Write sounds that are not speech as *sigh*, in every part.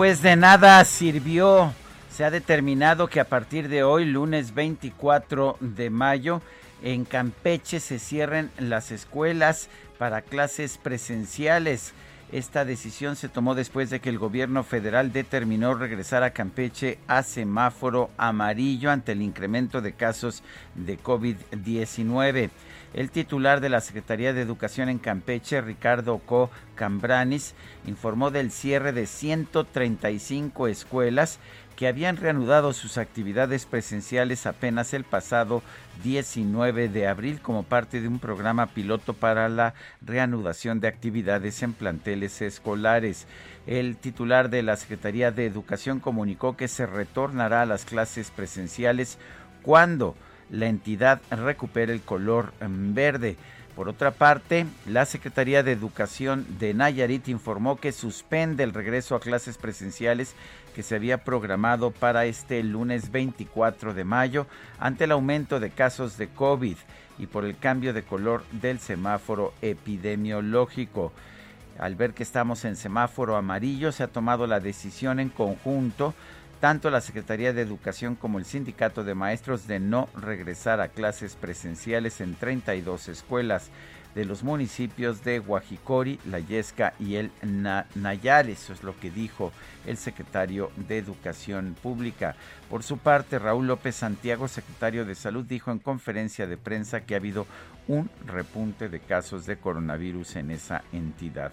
Pues de nada sirvió. Se ha determinado que a partir de hoy, lunes 24 de mayo, en Campeche se cierren las escuelas para clases presenciales. Esta decisión se tomó después de que el gobierno federal determinó regresar a Campeche a semáforo amarillo ante el incremento de casos de COVID-19. El titular de la Secretaría de Educación en Campeche, Ricardo Co. Cambranis, informó del cierre de 135 escuelas que habían reanudado sus actividades presenciales apenas el pasado 19 de abril como parte de un programa piloto para la reanudación de actividades en planteles escolares. El titular de la Secretaría de Educación comunicó que se retornará a las clases presenciales cuando la entidad recupere el color mm, verde. Por otra parte, la Secretaría de Educación de Nayarit informó que suspende el regreso a clases presenciales que se había programado para este lunes 24 de mayo ante el aumento de casos de COVID y por el cambio de color del semáforo epidemiológico. Al ver que estamos en semáforo amarillo, se ha tomado la decisión en conjunto tanto la Secretaría de Educación como el Sindicato de Maestros de no regresar a clases presenciales en 32 escuelas de los municipios de Guajicori, La Yesca y el Nayar. Eso es lo que dijo el secretario de Educación Pública. Por su parte, Raúl López Santiago, secretario de Salud, dijo en conferencia de prensa que ha habido un repunte de casos de coronavirus en esa entidad.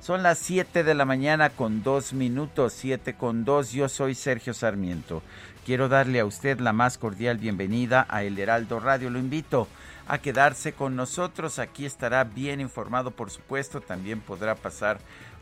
Son las 7 de la mañana con 2 minutos, 7 con 2. Yo soy Sergio Sarmiento. Quiero darle a usted la más cordial bienvenida a El Heraldo Radio. Lo invito a quedarse con nosotros. Aquí estará bien informado, por supuesto. También podrá pasar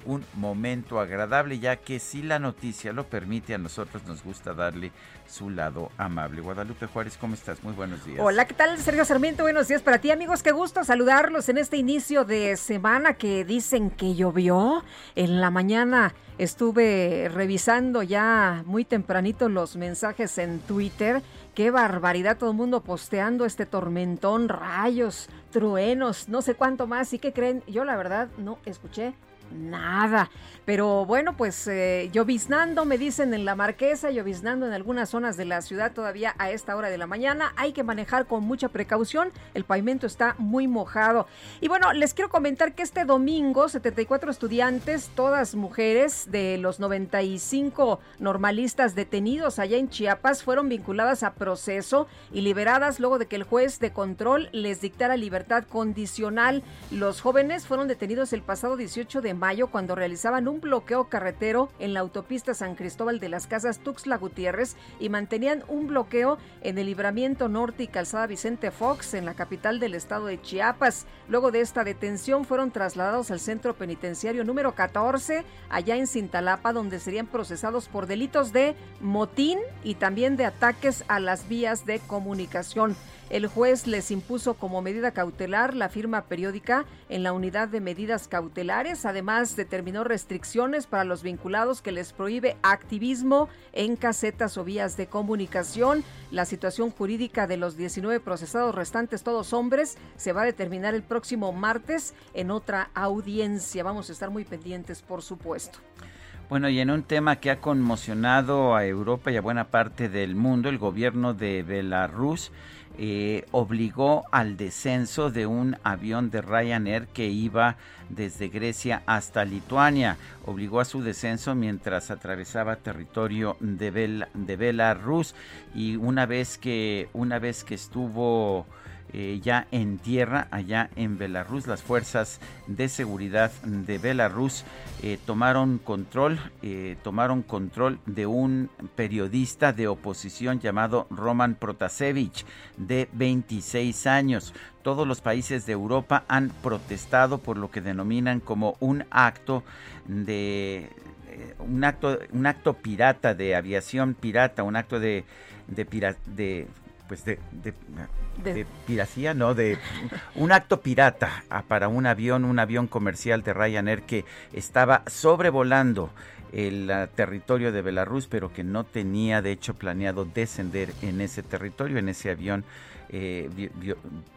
un momento agradable, ya que si la noticia lo permite, a nosotros nos gusta darle su lado amable. Guadalupe Juárez, ¿cómo estás? Muy buenos días. Hola, ¿qué tal, Sergio Sarmiento? Buenos días para ti, amigos. Qué gusto saludarlos en este inicio de semana que dicen que llovió. En la mañana estuve revisando ya muy tempranito los mensajes en Twitter. Qué barbaridad, todo el mundo posteando este tormentón, rayos, truenos, no sé cuánto más. ¿Y qué creen? Yo la verdad no escuché nada. Pero bueno, pues eh, lloviznando, me dicen en la Marquesa, lloviznando en algunas zonas de la ciudad todavía a esta hora de la mañana. Hay que manejar con mucha precaución, el pavimento está muy mojado. Y bueno, les quiero comentar que este domingo 74 estudiantes, todas mujeres de los 95 normalistas detenidos allá en Chiapas, fueron vinculadas a proceso y liberadas luego de que el juez de control les dictara libertad condicional. Los jóvenes fueron detenidos el pasado 18 de mayo cuando realizaban un bloqueo carretero en la autopista San Cristóbal de las Casas Tuxtla Gutiérrez y mantenían un bloqueo en el libramiento norte y calzada Vicente Fox en la capital del estado de Chiapas. Luego de esta detención fueron trasladados al centro penitenciario número 14 allá en Cintalapa donde serían procesados por delitos de motín y también de ataques a las vías de comunicación. El juez les impuso como medida cautelar la firma periódica en la unidad de medidas cautelares. Además, determinó restricciones para los vinculados que les prohíbe activismo en casetas o vías de comunicación. La situación jurídica de los 19 procesados restantes, todos hombres, se va a determinar el próximo martes en otra audiencia. Vamos a estar muy pendientes, por supuesto. Bueno, y en un tema que ha conmocionado a Europa y a buena parte del mundo, el gobierno de Belarus eh, obligó al descenso de un avión de Ryanair que iba desde Grecia hasta Lituania. Obligó a su descenso mientras atravesaba territorio de, de Belarus y una vez que una vez que estuvo eh, ya en tierra, allá en Belarus. Las fuerzas de seguridad de Belarus eh, tomaron control, eh, tomaron control de un periodista de oposición llamado Roman Protasevich, de 26 años. Todos los países de Europa han protestado por lo que denominan como un acto de un acto, un acto pirata de aviación pirata, un acto de, de, pues de, piracía, no, de un acto pirata ah, para un avión, un avión comercial de Ryanair que estaba sobrevolando el ah, territorio de Belarus, pero que no tenía de hecho planeado descender en ese territorio, en ese avión. Eh,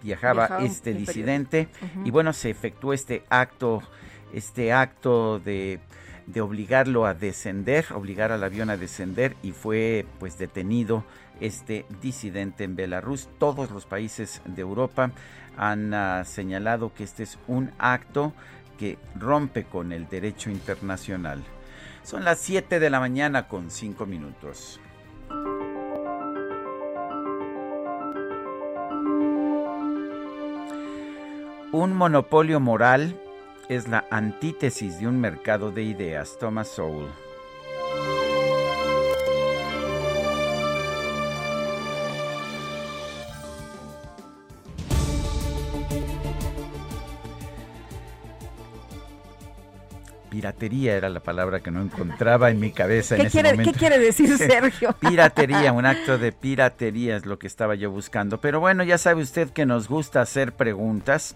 viajaba, este disidente y bueno se efectuó este acto este acto de de obligarlo a descender, obligar al avión a descender y fue pues detenido este disidente en Belarus. Todos los países de Europa han ah, señalado que este es un acto que rompe con el derecho internacional. Son las 7 de la mañana con 5 minutos. Un monopolio moral es la antítesis de un mercado de ideas. Thomas Sowell. Piratería era la palabra que no encontraba en mi cabeza en ese momento. ¿Qué quiere decir *laughs* Sergio? piratería, un acto de piratería es lo que estaba yo buscando. Pero bueno, ya sabe usted que nos gusta hacer preguntas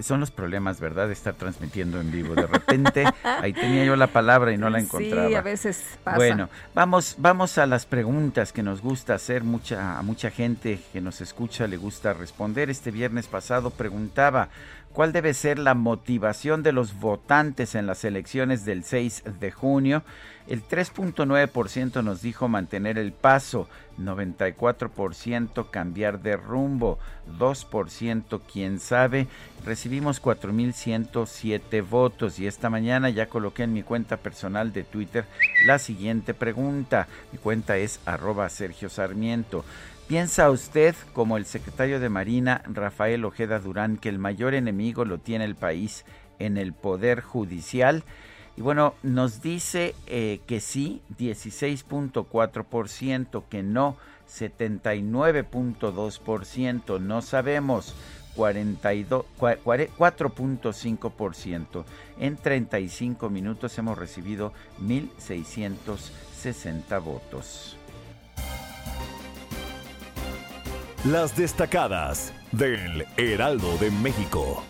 son los problemas, ¿verdad? De estar transmitiendo en vivo. De repente, *laughs* ahí tenía yo la palabra y no la encontraba. Sí, a veces pasa. Bueno, vamos, vamos a las preguntas que nos gusta hacer. Mucha, a mucha gente que nos escucha le gusta responder. Este viernes pasado preguntaba, ¿cuál debe ser la motivación de los votantes en las elecciones del 6 de junio? El 3.9% nos dijo mantener el paso, 94% cambiar de rumbo, 2% quién sabe. Recibimos 4.107 votos y esta mañana ya coloqué en mi cuenta personal de Twitter la siguiente pregunta. Mi cuenta es arroba Sergio Sarmiento. ¿Piensa usted, como el secretario de Marina Rafael Ojeda Durán, que el mayor enemigo lo tiene el país en el Poder Judicial? Y bueno, nos dice eh, que sí, 16.4%, que no, 79.2%, no sabemos, 4.5%. En 35 minutos hemos recibido 1.660 votos. Las destacadas del Heraldo de México.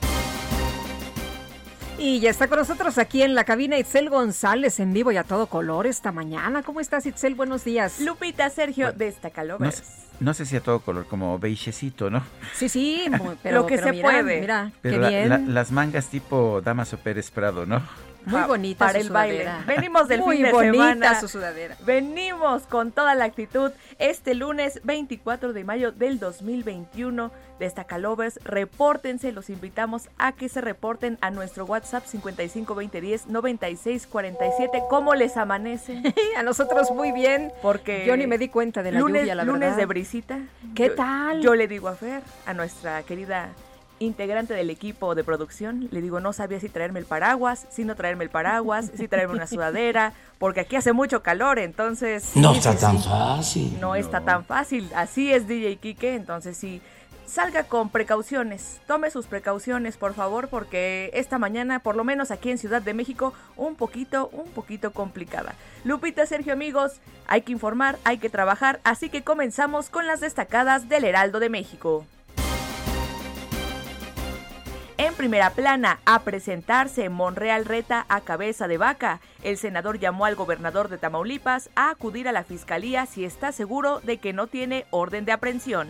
Y ya está con nosotros aquí en la cabina Itzel González en vivo y a todo color esta mañana. ¿Cómo estás Itzel? Buenos días. Lupita, Sergio, de esta No, no, sé si a todo color, como beigecito, ¿no? Sí, sí, *laughs* pero lo que se puede. Mira, qué bien. las mangas tipo Damaso Pérez Prado, ¿no? Muy bonita para el baile. Venimos del Muy fin de bonita semana. su sudadera. Venimos con toda la actitud este lunes 24 de mayo del 2021 de Estacalovers. Repórtense, los invitamos a que se reporten a nuestro WhatsApp 552010 9647. ¿Cómo les amanece? *laughs* a nosotros muy bien. Porque yo ni me di cuenta de la lunes, lluvia, la lunes de brisita. ¿Qué tal? Yo le digo a Fer, a nuestra querida integrante del equipo de producción, le digo, no sabía si traerme el paraguas, si no traerme el paraguas, si traerme una sudadera, porque aquí hace mucho calor, entonces... No está tan fácil. No, está tan fácil, así es DJ Kike, entonces sí, salga con precauciones, tome sus precauciones por favor, porque esta mañana, por lo menos aquí en Ciudad de México, un poquito, un poquito complicada. Lupita, Sergio, amigos, hay que informar, hay que trabajar, así que comenzamos con las destacadas del Heraldo de México. En primera plana, a presentarse, Monreal reta a cabeza de vaca. El senador llamó al gobernador de Tamaulipas a acudir a la fiscalía si está seguro de que no tiene orden de aprehensión.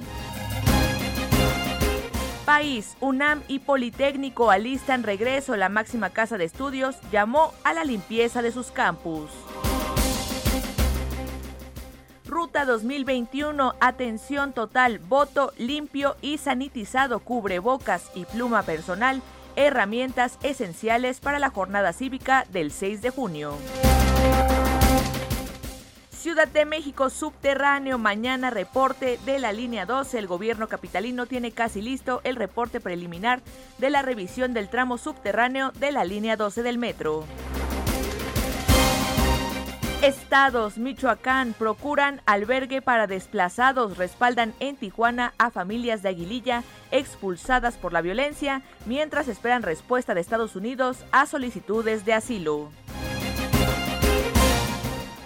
País, UNAM y Politécnico alistan regreso. La máxima casa de estudios llamó a la limpieza de sus campus. Ruta 2021, atención total, voto limpio y sanitizado, cubrebocas y pluma personal, herramientas esenciales para la jornada cívica del 6 de junio. Ciudad de México subterráneo, mañana reporte de la línea 12. El gobierno capitalino tiene casi listo el reporte preliminar de la revisión del tramo subterráneo de la línea 12 del metro. Estados, Michoacán, procuran albergue para desplazados, respaldan en Tijuana a familias de Aguililla expulsadas por la violencia, mientras esperan respuesta de Estados Unidos a solicitudes de asilo.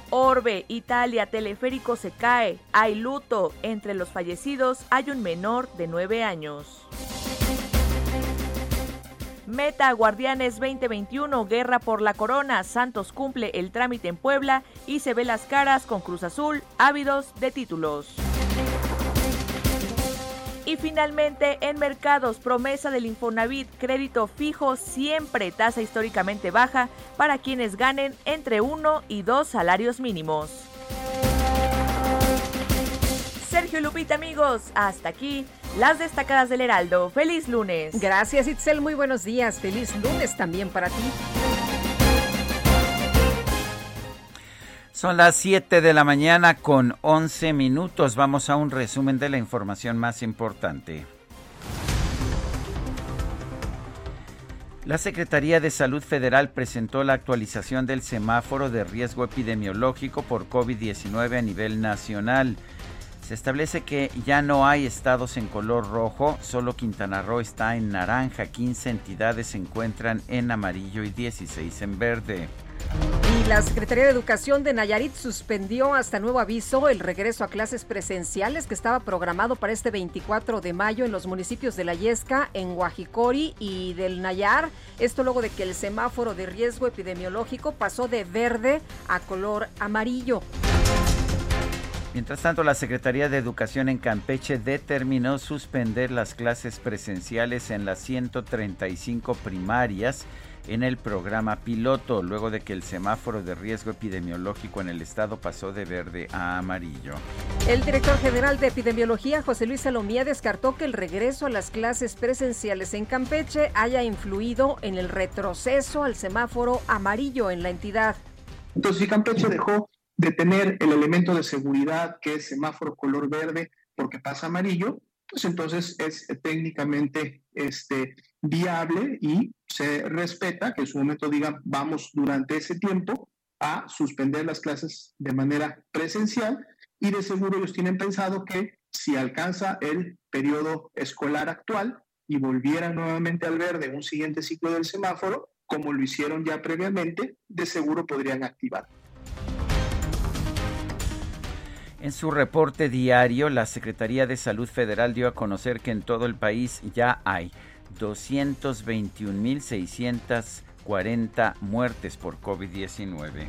Orbe, Italia, teleférico se cae, hay luto, entre los fallecidos hay un menor de 9 años. Meta Guardianes 2021, Guerra por la Corona. Santos cumple el trámite en Puebla y se ve las caras con Cruz Azul, ávidos de títulos. Y finalmente, en mercados, promesa del Infonavit, crédito fijo siempre, tasa históricamente baja para quienes ganen entre uno y dos salarios mínimos. Sergio Lupita, amigos, hasta aquí las destacadas del Heraldo. Feliz lunes. Gracias, Itzel. Muy buenos días. Feliz lunes también para ti. Son las 7 de la mañana con 11 minutos. Vamos a un resumen de la información más importante. La Secretaría de Salud Federal presentó la actualización del semáforo de riesgo epidemiológico por COVID-19 a nivel nacional. Se establece que ya no hay estados en color rojo, solo Quintana Roo está en naranja, 15 entidades se encuentran en amarillo y 16 en verde. Y la Secretaría de Educación de Nayarit suspendió hasta nuevo aviso el regreso a clases presenciales que estaba programado para este 24 de mayo en los municipios de La Yesca, en Guajicori y del Nayar. Esto luego de que el semáforo de riesgo epidemiológico pasó de verde a color amarillo. Mientras tanto, la Secretaría de Educación en Campeche determinó suspender las clases presenciales en las 135 primarias en el programa piloto, luego de que el semáforo de riesgo epidemiológico en el estado pasó de verde a amarillo. El director general de epidemiología, José Luis Salomía, descartó que el regreso a las clases presenciales en Campeche haya influido en el retroceso al semáforo amarillo en la entidad. Entonces, si Campeche dejó de tener el elemento de seguridad que es semáforo color verde porque pasa amarillo, pues entonces es técnicamente este, viable y se respeta que en su momento digan vamos durante ese tiempo a suspender las clases de manera presencial y de seguro ellos tienen pensado que si alcanza el periodo escolar actual y volviera nuevamente al verde un siguiente ciclo del semáforo, como lo hicieron ya previamente, de seguro podrían activar. En su reporte diario, la Secretaría de Salud Federal dio a conocer que en todo el país ya hay 221.640 muertes por COVID-19.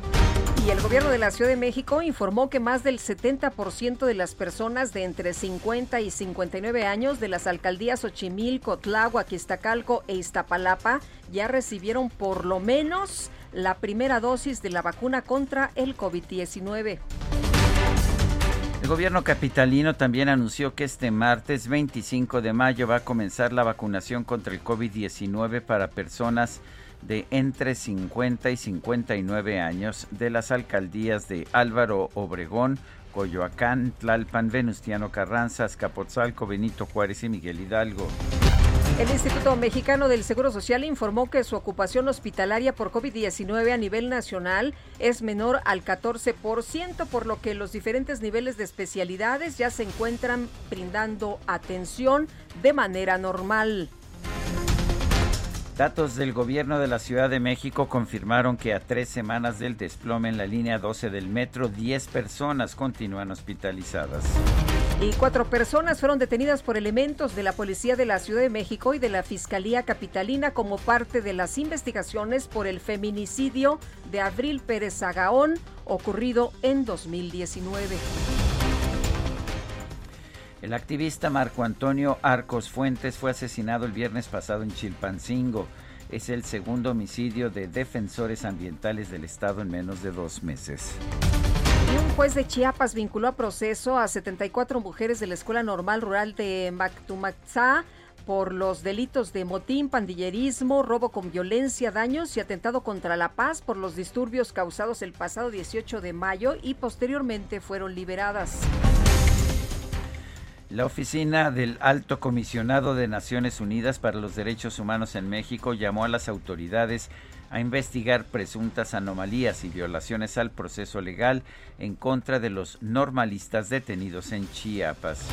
Y el gobierno de la Ciudad de México informó que más del 70% de las personas de entre 50 y 59 años de las alcaldías Xochimilco, Tláhuac, Iztacalco e Iztapalapa ya recibieron por lo menos la primera dosis de la vacuna contra el COVID-19. El gobierno capitalino también anunció que este martes 25 de mayo va a comenzar la vacunación contra el COVID-19 para personas de entre 50 y 59 años de las alcaldías de Álvaro Obregón, Coyoacán, Tlalpan, Venustiano Carranza, Azcapotzalco, Benito Juárez y Miguel Hidalgo. El Instituto Mexicano del Seguro Social informó que su ocupación hospitalaria por COVID-19 a nivel nacional es menor al 14%, por lo que los diferentes niveles de especialidades ya se encuentran brindando atención de manera normal. Datos del gobierno de la Ciudad de México confirmaron que a tres semanas del desplome en la línea 12 del metro, 10 personas continúan hospitalizadas. Y cuatro personas fueron detenidas por elementos de la Policía de la Ciudad de México y de la Fiscalía Capitalina como parte de las investigaciones por el feminicidio de Abril Pérez Zagaón ocurrido en 2019. El activista Marco Antonio Arcos Fuentes fue asesinado el viernes pasado en Chilpancingo. Es el segundo homicidio de defensores ambientales del Estado en menos de dos meses. Un juez de Chiapas vinculó a proceso a 74 mujeres de la Escuela Normal Rural de Mactumaxá por los delitos de motín, pandillerismo, robo con violencia, daños y atentado contra la paz por los disturbios causados el pasado 18 de mayo y posteriormente fueron liberadas. La oficina del Alto Comisionado de Naciones Unidas para los Derechos Humanos en México llamó a las autoridades a investigar presuntas anomalías y violaciones al proceso legal en contra de los normalistas detenidos en Chiapas.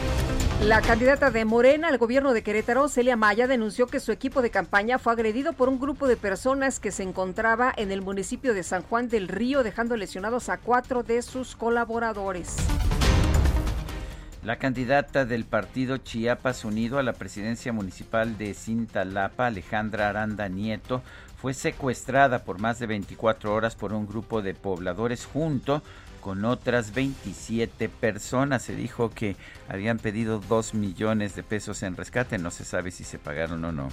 La candidata de Morena al gobierno de Querétaro, Celia Maya, denunció que su equipo de campaña fue agredido por un grupo de personas que se encontraba en el municipio de San Juan del Río, dejando lesionados a cuatro de sus colaboradores. La candidata del partido Chiapas Unido a la presidencia municipal de Cintalapa, Alejandra Aranda Nieto, fue secuestrada por más de 24 horas por un grupo de pobladores junto con otras 27 personas. Se dijo que habían pedido 2 millones de pesos en rescate. No se sabe si se pagaron o no.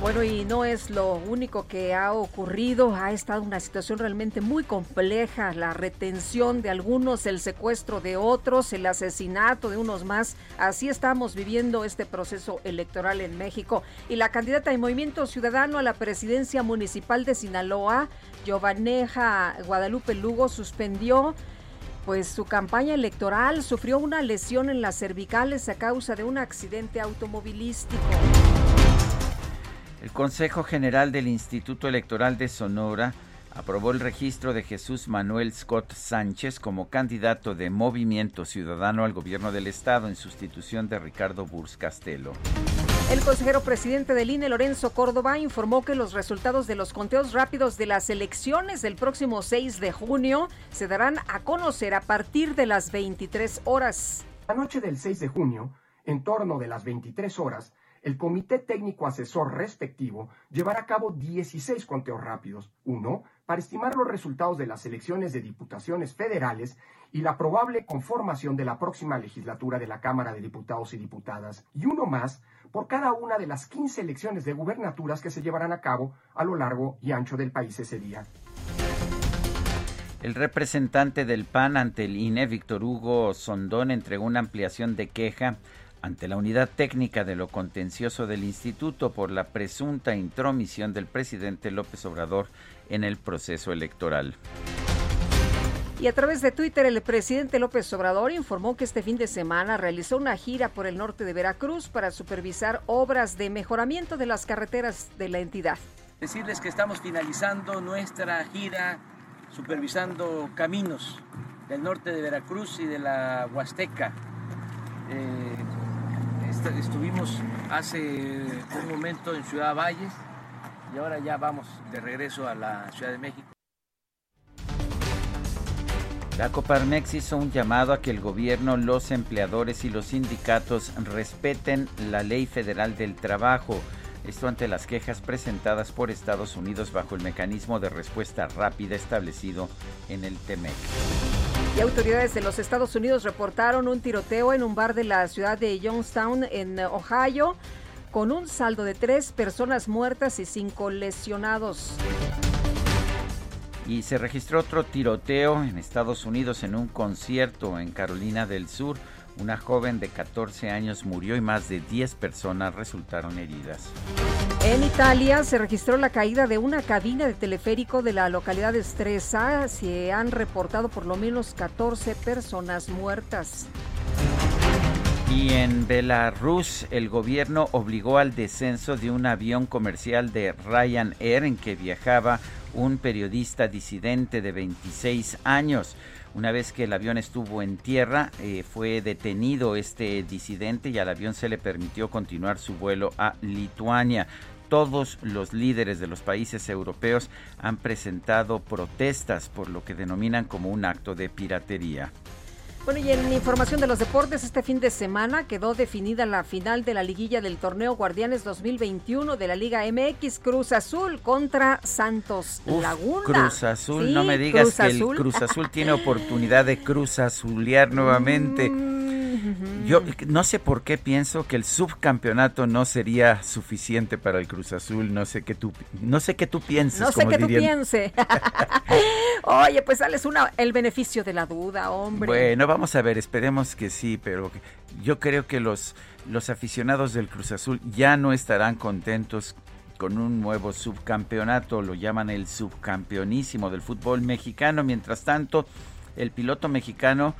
Bueno, y no es lo único que ha ocurrido. Ha estado una situación realmente muy compleja. La retención de algunos, el secuestro de otros, el asesinato de unos más. Así estamos viviendo este proceso electoral en México. Y la candidata de Movimiento Ciudadano a la presidencia municipal de Sinaloa, Giovaneja Guadalupe Lugo, suspendió pues su campaña electoral sufrió una lesión en las cervicales a causa de un accidente automovilístico. El Consejo General del Instituto Electoral de Sonora aprobó el registro de Jesús Manuel Scott Sánchez como candidato de Movimiento Ciudadano al gobierno del estado en sustitución de Ricardo Burs Castelo. El consejero presidente del INE, Lorenzo Córdoba, informó que los resultados de los conteos rápidos de las elecciones del próximo 6 de junio se darán a conocer a partir de las 23 horas. La noche del 6 de junio, en torno de las 23 horas, el Comité Técnico Asesor respectivo llevará a cabo 16 conteos rápidos. Uno, para estimar los resultados de las elecciones de diputaciones federales y la probable conformación de la próxima legislatura de la Cámara de Diputados y Diputadas. Y uno más por cada una de las 15 elecciones de gubernaturas que se llevarán a cabo a lo largo y ancho del país ese día. El representante del PAN ante el INE, Víctor Hugo Sondón, entregó una ampliación de queja ante la unidad técnica de lo contencioso del instituto por la presunta intromisión del presidente López Obrador en el proceso electoral. Y a través de Twitter, el presidente López Obrador informó que este fin de semana realizó una gira por el norte de Veracruz para supervisar obras de mejoramiento de las carreteras de la entidad. Decirles que estamos finalizando nuestra gira supervisando caminos del norte de Veracruz y de la Huasteca. Eh, estuvimos hace un momento en Ciudad Valles y ahora ya vamos de regreso a la Ciudad de México. La Coparmex hizo un llamado a que el gobierno, los empleadores y los sindicatos respeten la ley federal del trabajo. Esto ante las quejas presentadas por Estados Unidos bajo el mecanismo de respuesta rápida establecido en el TEMEC. Y autoridades de los Estados Unidos reportaron un tiroteo en un bar de la ciudad de Youngstown, en Ohio, con un saldo de tres personas muertas y cinco lesionados. Y se registró otro tiroteo en Estados Unidos en un concierto en Carolina del Sur. Una joven de 14 años murió y más de 10 personas resultaron heridas. En Italia se registró la caída de una cabina de teleférico de la localidad de Stresa. Se han reportado por lo menos 14 personas muertas. Y en Belarus, el gobierno obligó al descenso de un avión comercial de Ryanair en que viajaba un periodista disidente de 26 años. Una vez que el avión estuvo en tierra, eh, fue detenido este disidente y al avión se le permitió continuar su vuelo a Lituania. Todos los líderes de los países europeos han presentado protestas por lo que denominan como un acto de piratería. Bueno, y en información de los deportes, este fin de semana quedó definida la final de la liguilla del torneo Guardianes 2021 de la Liga MX Cruz Azul contra Santos Laguna. Cruz Azul, no me digas que el Cruz Azul tiene *laughs* oportunidad de Cruz Azulear nuevamente. Mm, Yo no sé por qué pienso que el subcampeonato no sería suficiente para el Cruz Azul. No sé qué tú, no sé qué tú pienses. No sé qué tú pienses. *laughs* Oye, pues sales una, el beneficio de la duda, hombre. Bueno, vamos a ver, esperemos que sí, pero yo creo que los, los aficionados del Cruz Azul ya no estarán contentos con un nuevo subcampeonato, lo llaman el subcampeonísimo del fútbol mexicano. Mientras tanto, el piloto mexicano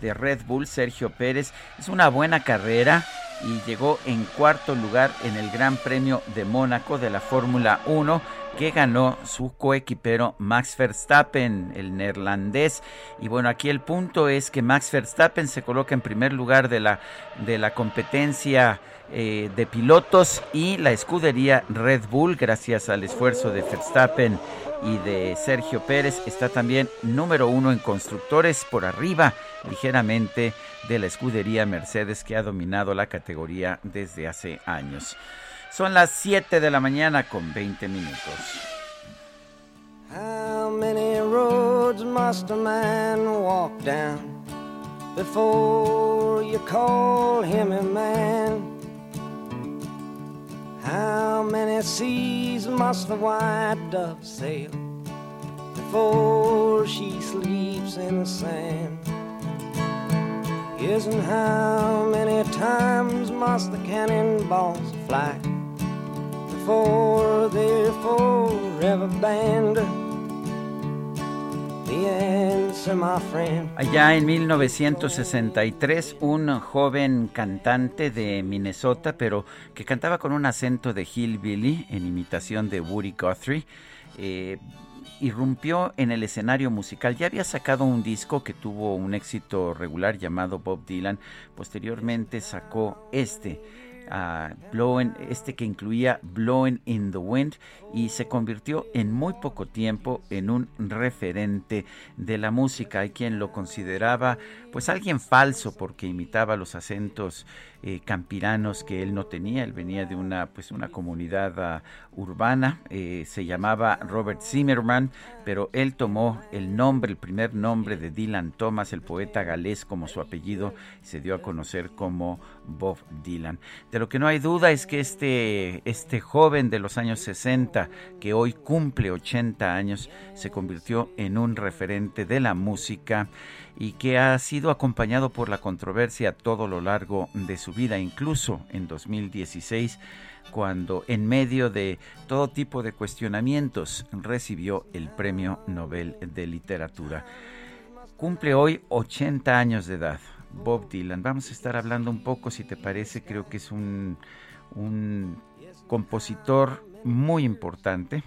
de Red Bull, Sergio Pérez, es una buena carrera y llegó en cuarto lugar en el Gran Premio de Mónaco de la Fórmula 1 que ganó su coequipero Max Verstappen, el neerlandés. Y bueno, aquí el punto es que Max Verstappen se coloca en primer lugar de la, de la competencia eh, de pilotos y la escudería Red Bull, gracias al esfuerzo de Verstappen y de Sergio Pérez, está también número uno en constructores por arriba ligeramente de la escudería Mercedes que ha dominado la categoría desde hace años. Son las 7 de la mañana con 20 minutos. A? How many seas must the white dove sail before she sleeps in the sand? Yes, and how many times must the cannonballs fly before they're forever banned? Allá en 1963, un joven cantante de Minnesota, pero que cantaba con un acento de hillbilly en imitación de Woody Guthrie, eh, irrumpió en el escenario musical. Ya había sacado un disco que tuvo un éxito regular llamado Bob Dylan. Posteriormente sacó este Blowing, este que incluía Blowing in the Wind y se convirtió en muy poco tiempo en un referente de la música. Hay quien lo consideraba pues alguien falso porque imitaba los acentos eh, campiranos que él no tenía. Él venía de una pues una comunidad ah, urbana, eh, se llamaba Robert Zimmerman, pero él tomó el nombre, el primer nombre de Dylan Thomas, el poeta galés como su apellido, se dio a conocer como Bob Dylan. De lo que no hay duda es que este, este joven de los años 60, que hoy cumple 80 años, se convirtió en un referente de la música y que ha sido acompañado por la controversia todo lo largo de su vida, incluso en 2016, cuando en medio de todo tipo de cuestionamientos recibió el Premio Nobel de Literatura. Cumple hoy 80 años de edad. Bob Dylan. Vamos a estar hablando un poco, si te parece, creo que es un, un compositor muy importante,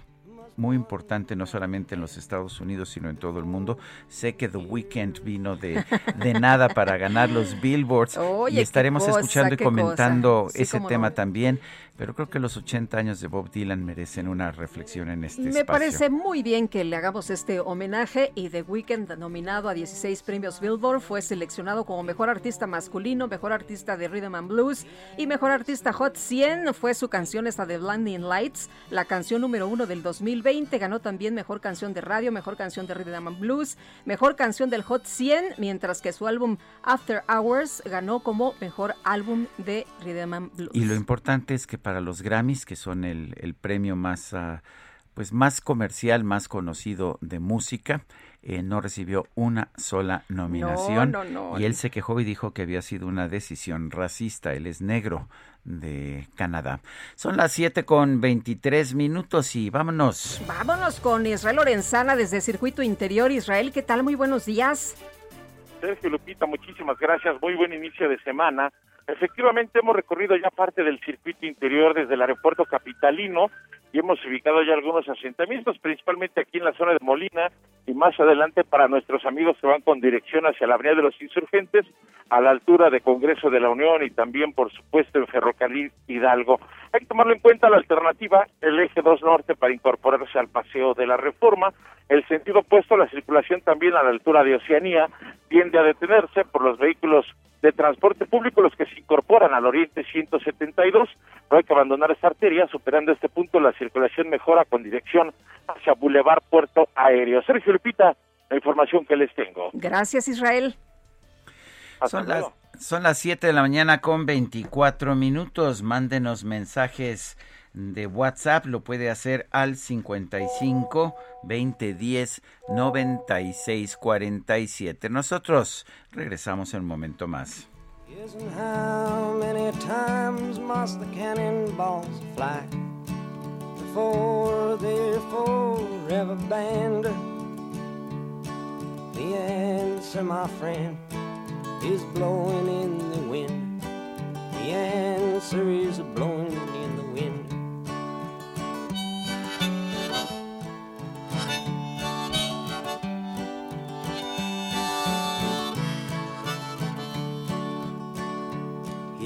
muy importante no solamente en los Estados Unidos, sino en todo el mundo. Sé que The Weeknd vino de, de nada para ganar los Billboards *laughs* y estaremos escuchando y comentando ese tema también pero creo que los 80 años de Bob Dylan merecen una reflexión en este Me parece muy bien que le hagamos este homenaje y The Weeknd, nominado a 16 premios Billboard, fue seleccionado como mejor artista masculino, mejor artista de Rhythm and Blues y mejor artista Hot 100. Fue su canción esta de Blinding Lights, la canción número uno del 2020. Ganó también mejor canción de radio, mejor canción de Rhythm and Blues, mejor canción del Hot 100, mientras que su álbum After Hours ganó como mejor álbum de Rhythm and Blues. Y lo importante es que para los Grammys, que son el, premio más, ah, pues más comercial, más conocido de música. Eh, no recibió una sola nominación. y él se quejó y dijo que había sido una decisión racista. Él es negro de Canadá. Son las 7 con 23 minutos y vámonos. Vámonos con Israel Lorenzana desde Circuito Interior. Israel, ¿qué tal? Muy buenos días. Sergio Lupita, muchísimas gracias. Muy buen inicio de semana. Efectivamente, hemos recorrido ya parte del circuito interior desde el aeropuerto capitalino y hemos ubicado ya algunos asentamientos, principalmente aquí en la zona de Molina y más adelante para nuestros amigos que van con dirección hacia la Avenida de los Insurgentes, a la altura de Congreso de la Unión y también, por supuesto, en Ferrocarril Hidalgo. Hay que tomarlo en cuenta la alternativa, el eje 2 norte para incorporarse al paseo de la reforma. El sentido opuesto, la circulación también a la altura de Oceanía, tiende a detenerse por los vehículos de transporte público, los que se incorporan al Oriente 172, no hay que abandonar esta arteria, superando este punto la circulación mejora con dirección hacia Boulevard Puerto Aéreo. Sergio Lupita, la información que les tengo. Gracias, Israel. son las, Son las 7 de la mañana con 24 minutos. Mándenos mensajes de WhatsApp. Lo puede hacer al 55 2010 96 47. Nosotros regresamos en un momento más. The answer, my friend is blowing in the wind. The answer is blowing in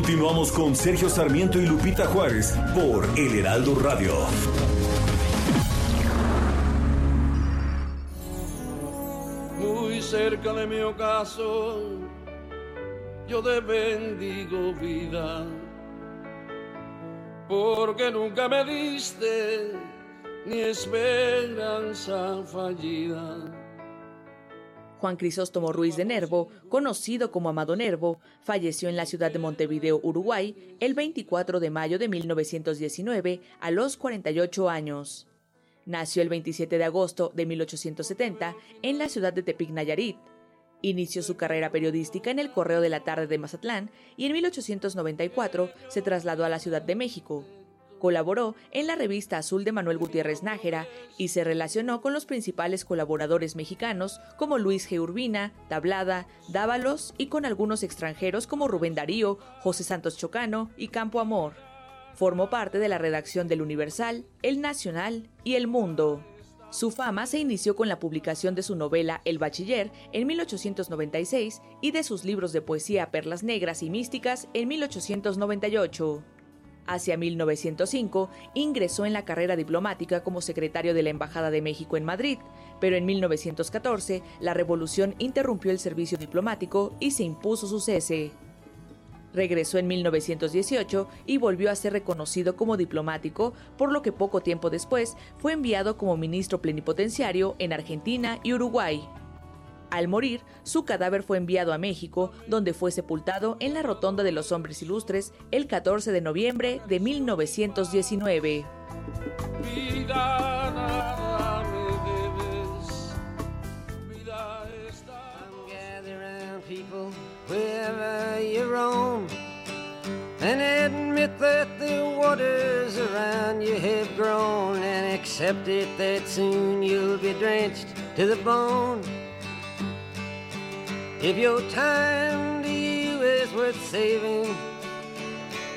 Continuamos con Sergio Sarmiento y Lupita Juárez por El Heraldo Radio. Muy cerca de mi ocaso, yo te bendigo vida, porque nunca me diste ni esperanza fallida Juan Crisóstomo Ruiz de Nervo, conocido como Amado Nervo, falleció en la ciudad de Montevideo, Uruguay, el 24 de mayo de 1919 a los 48 años. Nació el 27 de agosto de 1870 en la ciudad de Tepic, Nayarit. Inició su carrera periodística en el Correo de la Tarde de Mazatlán y en 1894 se trasladó a la Ciudad de México. Colaboró en la revista Azul de Manuel Gutiérrez Nájera y se relacionó con los principales colaboradores mexicanos como Luis G. Urbina, Tablada, Dávalos y con algunos extranjeros como Rubén Darío, José Santos Chocano y Campo Amor. Formó parte de la redacción del Universal, El Nacional y El Mundo. Su fama se inició con la publicación de su novela El Bachiller en 1896 y de sus libros de poesía Perlas Negras y Místicas en 1898. Hacia 1905 ingresó en la carrera diplomática como secretario de la Embajada de México en Madrid, pero en 1914 la revolución interrumpió el servicio diplomático y se impuso su cese. Regresó en 1918 y volvió a ser reconocido como diplomático, por lo que poco tiempo después fue enviado como ministro plenipotenciario en Argentina y Uruguay. Al morir, su cadáver fue enviado a México, donde fue sepultado en la Rotonda de los Hombres Ilustres el 14 de noviembre de 1919. and admit that the waters around you have grown and accept it that soon you'll be drenched to the bone. If your time to you is worth saving,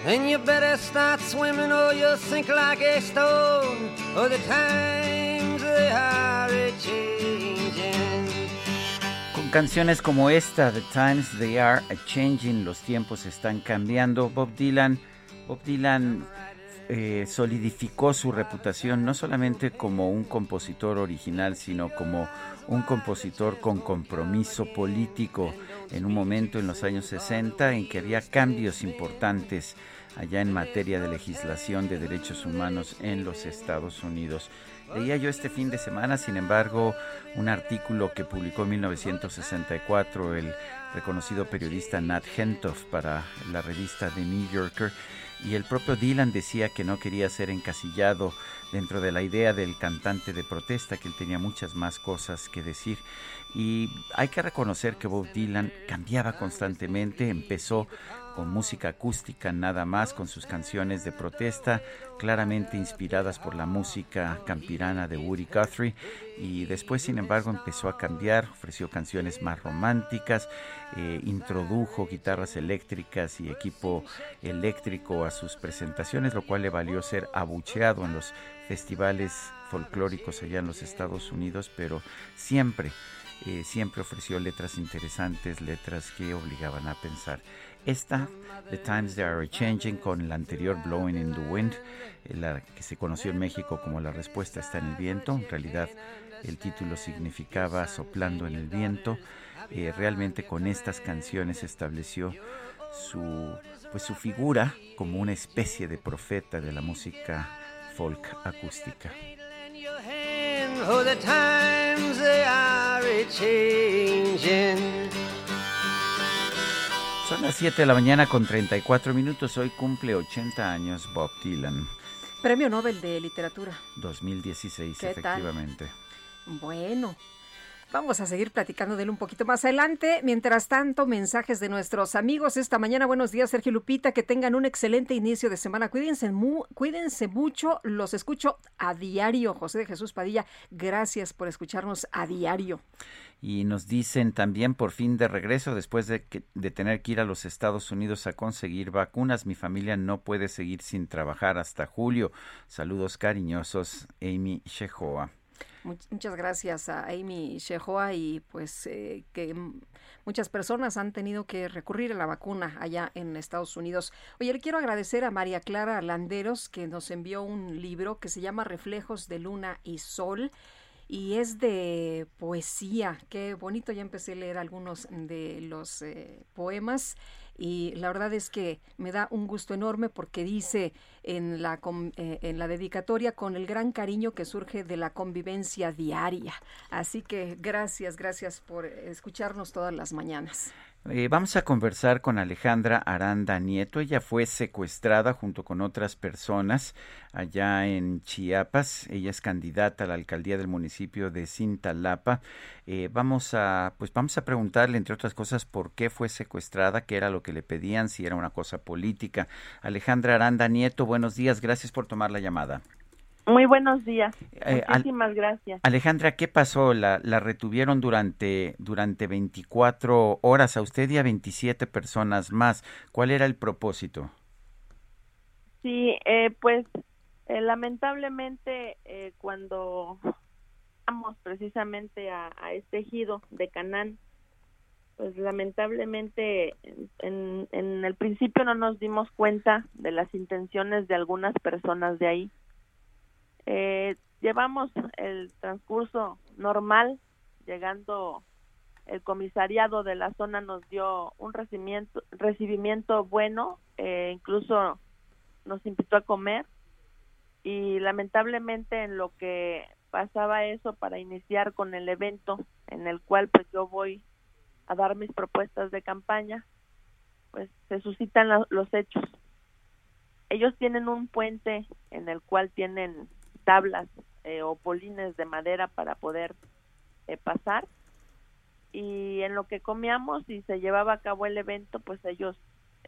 then you better start swimming or you'll sink like a stone. Or the times they are changing. Con canciones como esta, The Times They Are Changing, los tiempos están cambiando. Bob Dylan, Bob Dylan eh, solidificó su reputación no solamente como un compositor original, sino como un compositor con compromiso político en un momento en los años 60 en que había cambios importantes allá en materia de legislación de derechos humanos en los Estados Unidos. Leía yo este fin de semana, sin embargo, un artículo que publicó en 1964 el reconocido periodista Nat Hentoff para la revista The New Yorker, y el propio Dylan decía que no quería ser encasillado dentro de la idea del cantante de protesta, que él tenía muchas más cosas que decir. Y hay que reconocer que Bob Dylan cambiaba constantemente, empezó con música acústica nada más, con sus canciones de protesta, claramente inspiradas por la música campirana de Woody Guthrie, y después, sin embargo, empezó a cambiar, ofreció canciones más románticas, eh, introdujo guitarras eléctricas y equipo eléctrico a sus presentaciones, lo cual le valió ser abucheado en los festivales folclóricos allá en los Estados Unidos, pero siempre, eh, siempre ofreció letras interesantes, letras que obligaban a pensar. Esta, The Times They Are Changing, con la anterior Blowing in the Wind, eh, la que se conoció en México como La Respuesta está en el viento, en realidad el título significaba Soplando en el viento. Eh, realmente con estas canciones estableció su, pues su figura como una especie de profeta de la música folk acústica. Son las 7 de la mañana con 34 minutos. Hoy cumple 80 años Bob Dylan. Premio Nobel de Literatura. 2016, efectivamente. Bueno, Vamos a seguir platicando de él un poquito más adelante. Mientras tanto, mensajes de nuestros amigos esta mañana. Buenos días, Sergio Lupita. Que tengan un excelente inicio de semana. Cuídense, cuídense mucho. Los escucho a diario. José de Jesús Padilla, gracias por escucharnos a diario. Y nos dicen también por fin de regreso, después de, de tener que ir a los Estados Unidos a conseguir vacunas, mi familia no puede seguir sin trabajar hasta julio. Saludos cariñosos, Amy Shehoa. Muchas gracias a Amy Shehoa y pues eh, que muchas personas han tenido que recurrir a la vacuna allá en Estados Unidos. Oye, le quiero agradecer a María Clara Landeros que nos envió un libro que se llama Reflejos de Luna y Sol y es de poesía. Qué bonito, ya empecé a leer algunos de los eh, poemas y la verdad es que me da un gusto enorme porque dice en la, eh, en la dedicatoria con el gran cariño que surge de la convivencia diaria. Así que gracias, gracias por escucharnos todas las mañanas. Eh, vamos a conversar con Alejandra Aranda Nieto. Ella fue secuestrada junto con otras personas allá en Chiapas. Ella es candidata a la alcaldía del municipio de Cintalapa. Eh, vamos a, pues vamos a preguntarle, entre otras cosas, por qué fue secuestrada, qué era lo que le pedían, si era una cosa política. Alejandra Aranda Nieto, buenos días. Gracias por tomar la llamada. Muy buenos días. Eh, Muchísimas gracias. Alejandra, ¿qué pasó? La, la retuvieron durante, durante 24 horas a usted y a 27 personas más. ¿Cuál era el propósito? Sí, eh, pues eh, lamentablemente cuando vamos precisamente a, este ejido de Canán, pues lamentablemente en, en el principio no nos dimos cuenta de las intenciones de algunas personas de ahí eh, llevamos el transcurso normal, llegando el comisariado de la zona nos dio un recibimiento, recibimiento bueno, eh, incluso nos invitó a comer y lamentablemente en lo que pasaba eso para iniciar con el evento en el cual pues yo voy a dar mis propuestas de campaña, pues se suscitan los hechos. Ellos tienen un puente en el cual tienen tablas eh, o polines de madera para poder eh, pasar. Y en lo que comíamos y se llevaba a cabo el evento pues ellos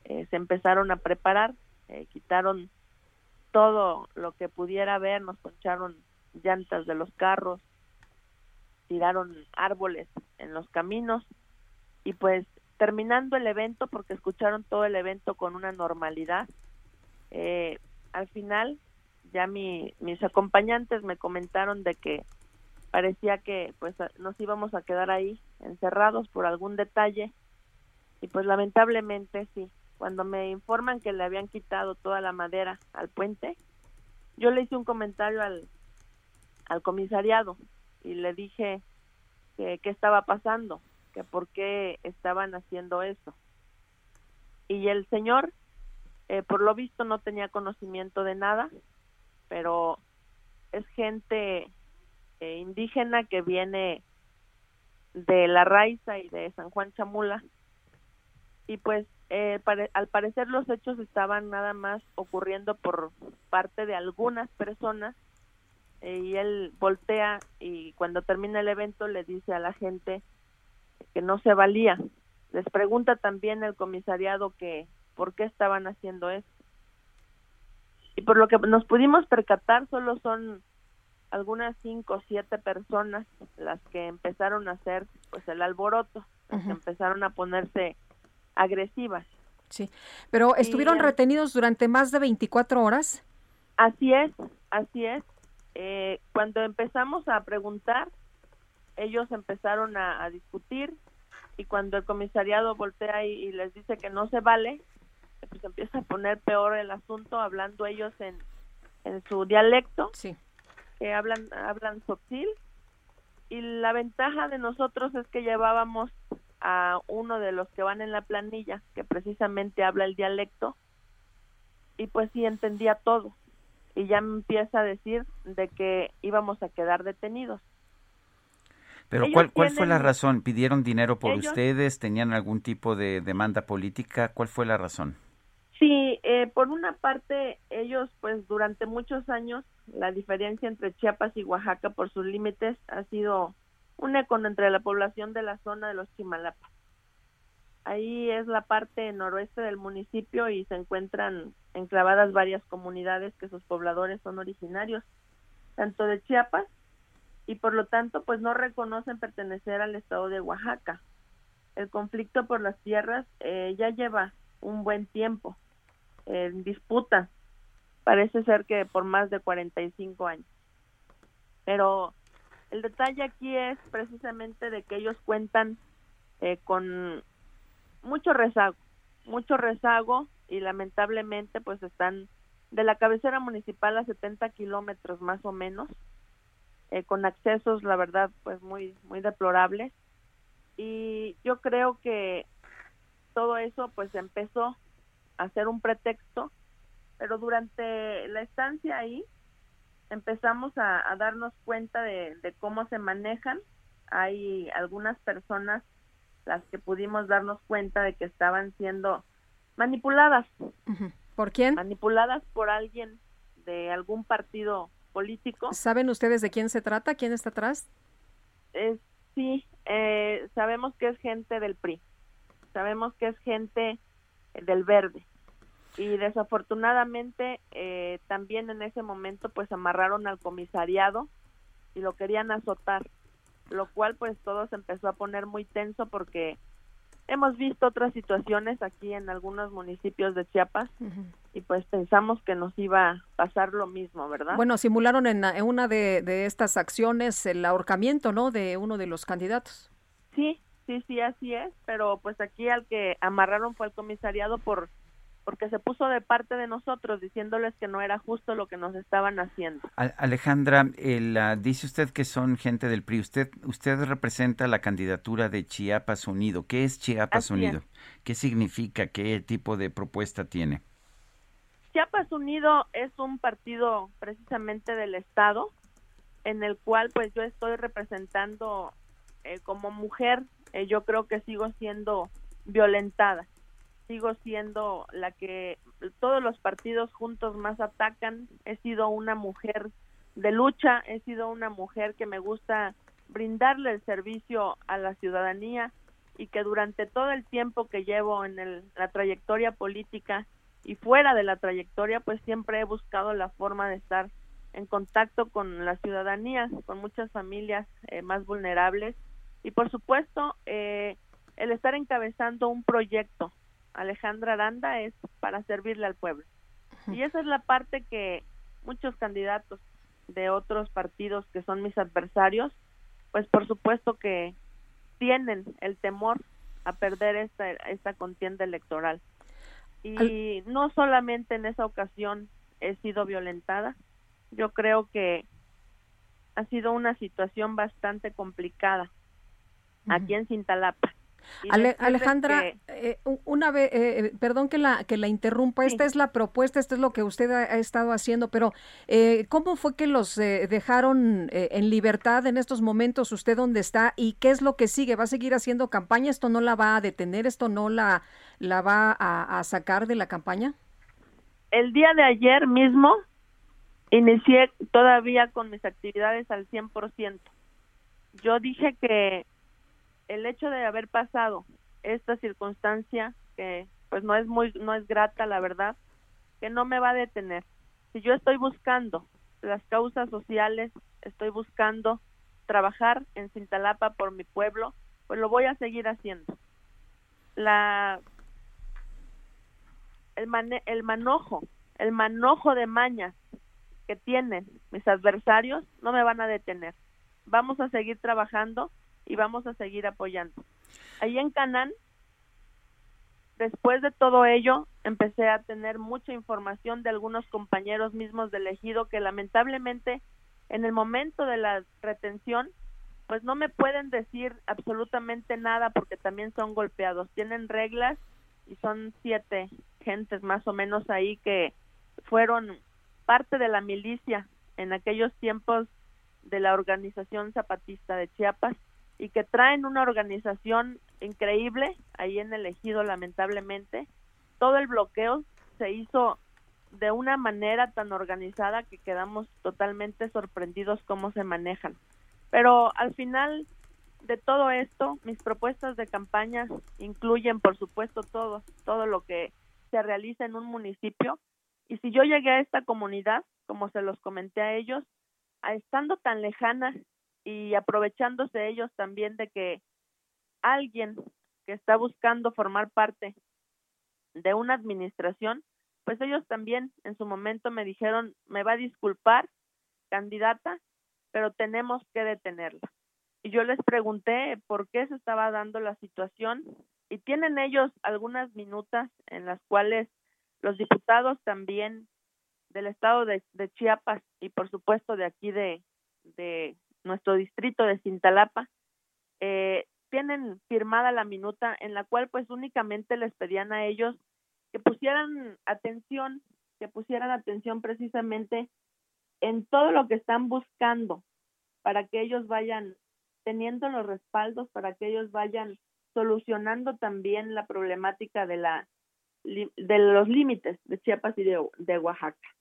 eh, se empezaron a preparar quitaron todo lo que pudiera ver nos poncharon llantas de los carros tiraron árboles en los caminos y pues terminando el evento porque escucharon todo el evento con una normalidad al final ya mi, mis acompañantes me comentaron de que parecía que pues nos íbamos a quedar ahí encerrados por algún detalle. Y pues lamentablemente sí cuando me informan que le habían quitado toda la madera al puente yo le hice un comentario al al comisariado y le dije que qué estaba pasando que por qué estaban haciendo eso. Y el señor eh, por lo visto no tenía conocimiento de nada pero es gente eh, indígena que viene de La Raiza y de San Juan Chamula. Y pues eh, al parecer los hechos estaban nada más ocurriendo por parte de algunas personas eh, y él voltea y cuando termina el evento le dice a la gente que no se valía. Les pregunta también el comisariado que por qué estaban haciendo eso y por lo que nos pudimos percatar solo son algunas cinco o siete personas las que empezaron a hacer pues el alboroto, las que empezaron a ponerse agresivas. Sí, pero estuvieron retenidos durante más de 24 horas. Así es, así es. Eh, cuando empezamos a preguntar, ellos empezaron a, discutir y cuando el comisariado voltea y, les dice que no se vale, pues empieza a poner peor el asunto, hablando ellos en, en su dialecto, sí. que hablan, hablan sotil, y la ventaja de nosotros es que llevábamos a uno de los que van en la planilla, que precisamente habla el dialecto, y pues sí entendía todo. Y ya me empieza a decir de que íbamos a quedar detenidos. Pero ¿cuál, ¿cuál fue la razón? ¿Pidieron dinero por ustedes? ¿Tenían algún tipo de demanda política? ¿Cuál fue la razón? Sí, eh, por una parte, ellos pues durante muchos años la diferencia entre Chiapas y Oaxaca por sus límites ha sido un eco entre la población de la zona de los Chimalapas. Ahí es la parte noroeste del municipio y se encuentran enclavadas varias comunidades que sus pobladores son originarios, tanto de Chiapas y por lo tanto pues no reconocen pertenecer al estado de Oaxaca. El conflicto por las tierras eh, ya lleva un buen tiempo en disputa, parece ser que por más de 45 años. Pero el detalle aquí es precisamente de que ellos cuentan eh, con mucho rezago, mucho rezago y lamentablemente pues están de la cabecera municipal a 70 kilómetros más o menos, eh, con accesos la verdad pues muy, muy deplorables y yo creo que todo eso pues empezó a ser un pretexto, pero durante la estancia ahí empezamos a, darnos cuenta de, cómo se manejan. Hay algunas personas las que pudimos darnos cuenta de que estaban siendo manipuladas. ¿Por quién? Manipuladas por alguien de algún partido político. ¿Saben ustedes de quién se trata? ¿Quién está atrás? sí, eh, sabemos que es gente del PRI. Sabemos que es gente del Verde y desafortunadamente eh, también en ese momento pues amarraron al comisariado y lo querían azotar lo cual pues todo se empezó a poner muy tenso porque hemos visto otras situaciones aquí en algunos municipios de Chiapas y pues pensamos que nos iba a pasar lo mismo, ¿verdad? Bueno, simularon en, una de, de, estas acciones el ahorcamiento, ¿no? De uno de los candidatos. Sí, sí, sí, así es, pero pues aquí al que amarraron fue el comisariado por porque se puso de parte de nosotros diciéndoles que no era justo lo que nos estaban haciendo. Alejandra, dice usted que son gente del PRI. Usted usted representa la candidatura de Chiapas Unido. ¿Qué es Chiapas Unido? ¿Qué significa? ¿Qué tipo de propuesta tiene? Chiapas Unido es un partido precisamente del Estado en el cual pues yo estoy representando eh, como mujer. Eh, yo creo que sigo siendo violentada sigo siendo la que todos los partidos juntos más atacan. He sido una mujer de lucha, he sido una mujer que me gusta brindarle el servicio a la ciudadanía y que durante todo el tiempo que llevo en la trayectoria política y fuera de la trayectoria, pues siempre he buscado la forma de estar en contacto con la ciudadanía, con muchas familias eh, más vulnerables y por supuesto eh, el estar encabezando un proyecto Alejandra Aranda es para servirle al pueblo. Y esa es la parte que muchos candidatos de otros partidos que son mis adversarios, pues por supuesto que tienen el temor a perder esta, esta contienda electoral. Y no solamente en esa ocasión he sido violentada, yo creo que ha sido una situación bastante complicada aquí en Cintalapa. Alejandra, eh, una vez, eh, eh, perdón que la que la interrumpa, esta es la propuesta, esto es lo que usted ha, estado haciendo, pero ¿cómo fue que los dejaron en libertad en estos momentos? ¿Usted dónde está y qué es lo que sigue? ¿Va a seguir haciendo campaña? ¿Esto no la va a detener? ¿Esto no la, la va a, a sacar de la campaña? El día de ayer mismo inicié todavía con mis actividades al 100%. Yo dije que el hecho de haber pasado esta circunstancia que pues no es muy no es grata la verdad que no me va a detener si yo estoy buscando las causas sociales estoy buscando trabajar en Cintalapa por mi pueblo pues lo voy a seguir haciendo la el, el manojo el manojo de mañas que tienen mis adversarios no me van a detener. Vamos a seguir trabajando y vamos a seguir apoyando. Ahí en Canán, después de todo ello, empecé a tener mucha información de algunos compañeros mismos del ejido que lamentablemente en el momento de la retención, pues no me pueden decir absolutamente nada porque también son golpeados. Tienen reglas y son siete gentes más o menos ahí que fueron parte de la milicia en aquellos tiempos de la organización zapatista de Chiapas y que traen una organización increíble ahí en el ejido lamentablemente. Todo el bloqueo se hizo de una manera tan organizada que quedamos totalmente sorprendidos cómo se manejan. Pero al final de todo esto, mis propuestas de campaña incluyen, por supuesto, todo, todo lo que se realiza en un municipio. Y si yo llegué a esta comunidad, como se los comenté a ellos, a estando tan lejana y aprovechándose ellos también de que alguien que está buscando formar parte de una administración, pues ellos también en su momento me dijeron, me va a disculpar, candidata, pero tenemos que detenerla. Y yo les pregunté por qué se estaba dando la situación y tienen ellos algunas minutas en las cuales los diputados también del estado de, Chiapas y por supuesto de aquí de, de nuestro distrito de Cintalapa, eh, tienen firmada la minuta en la cual pues únicamente les pedían a ellos que pusieran atención, que pusieran atención precisamente en todo lo que están buscando para que ellos vayan teniendo los respaldos, para que ellos vayan solucionando también la problemática de la de los límites de Chiapas y de Oaxaca.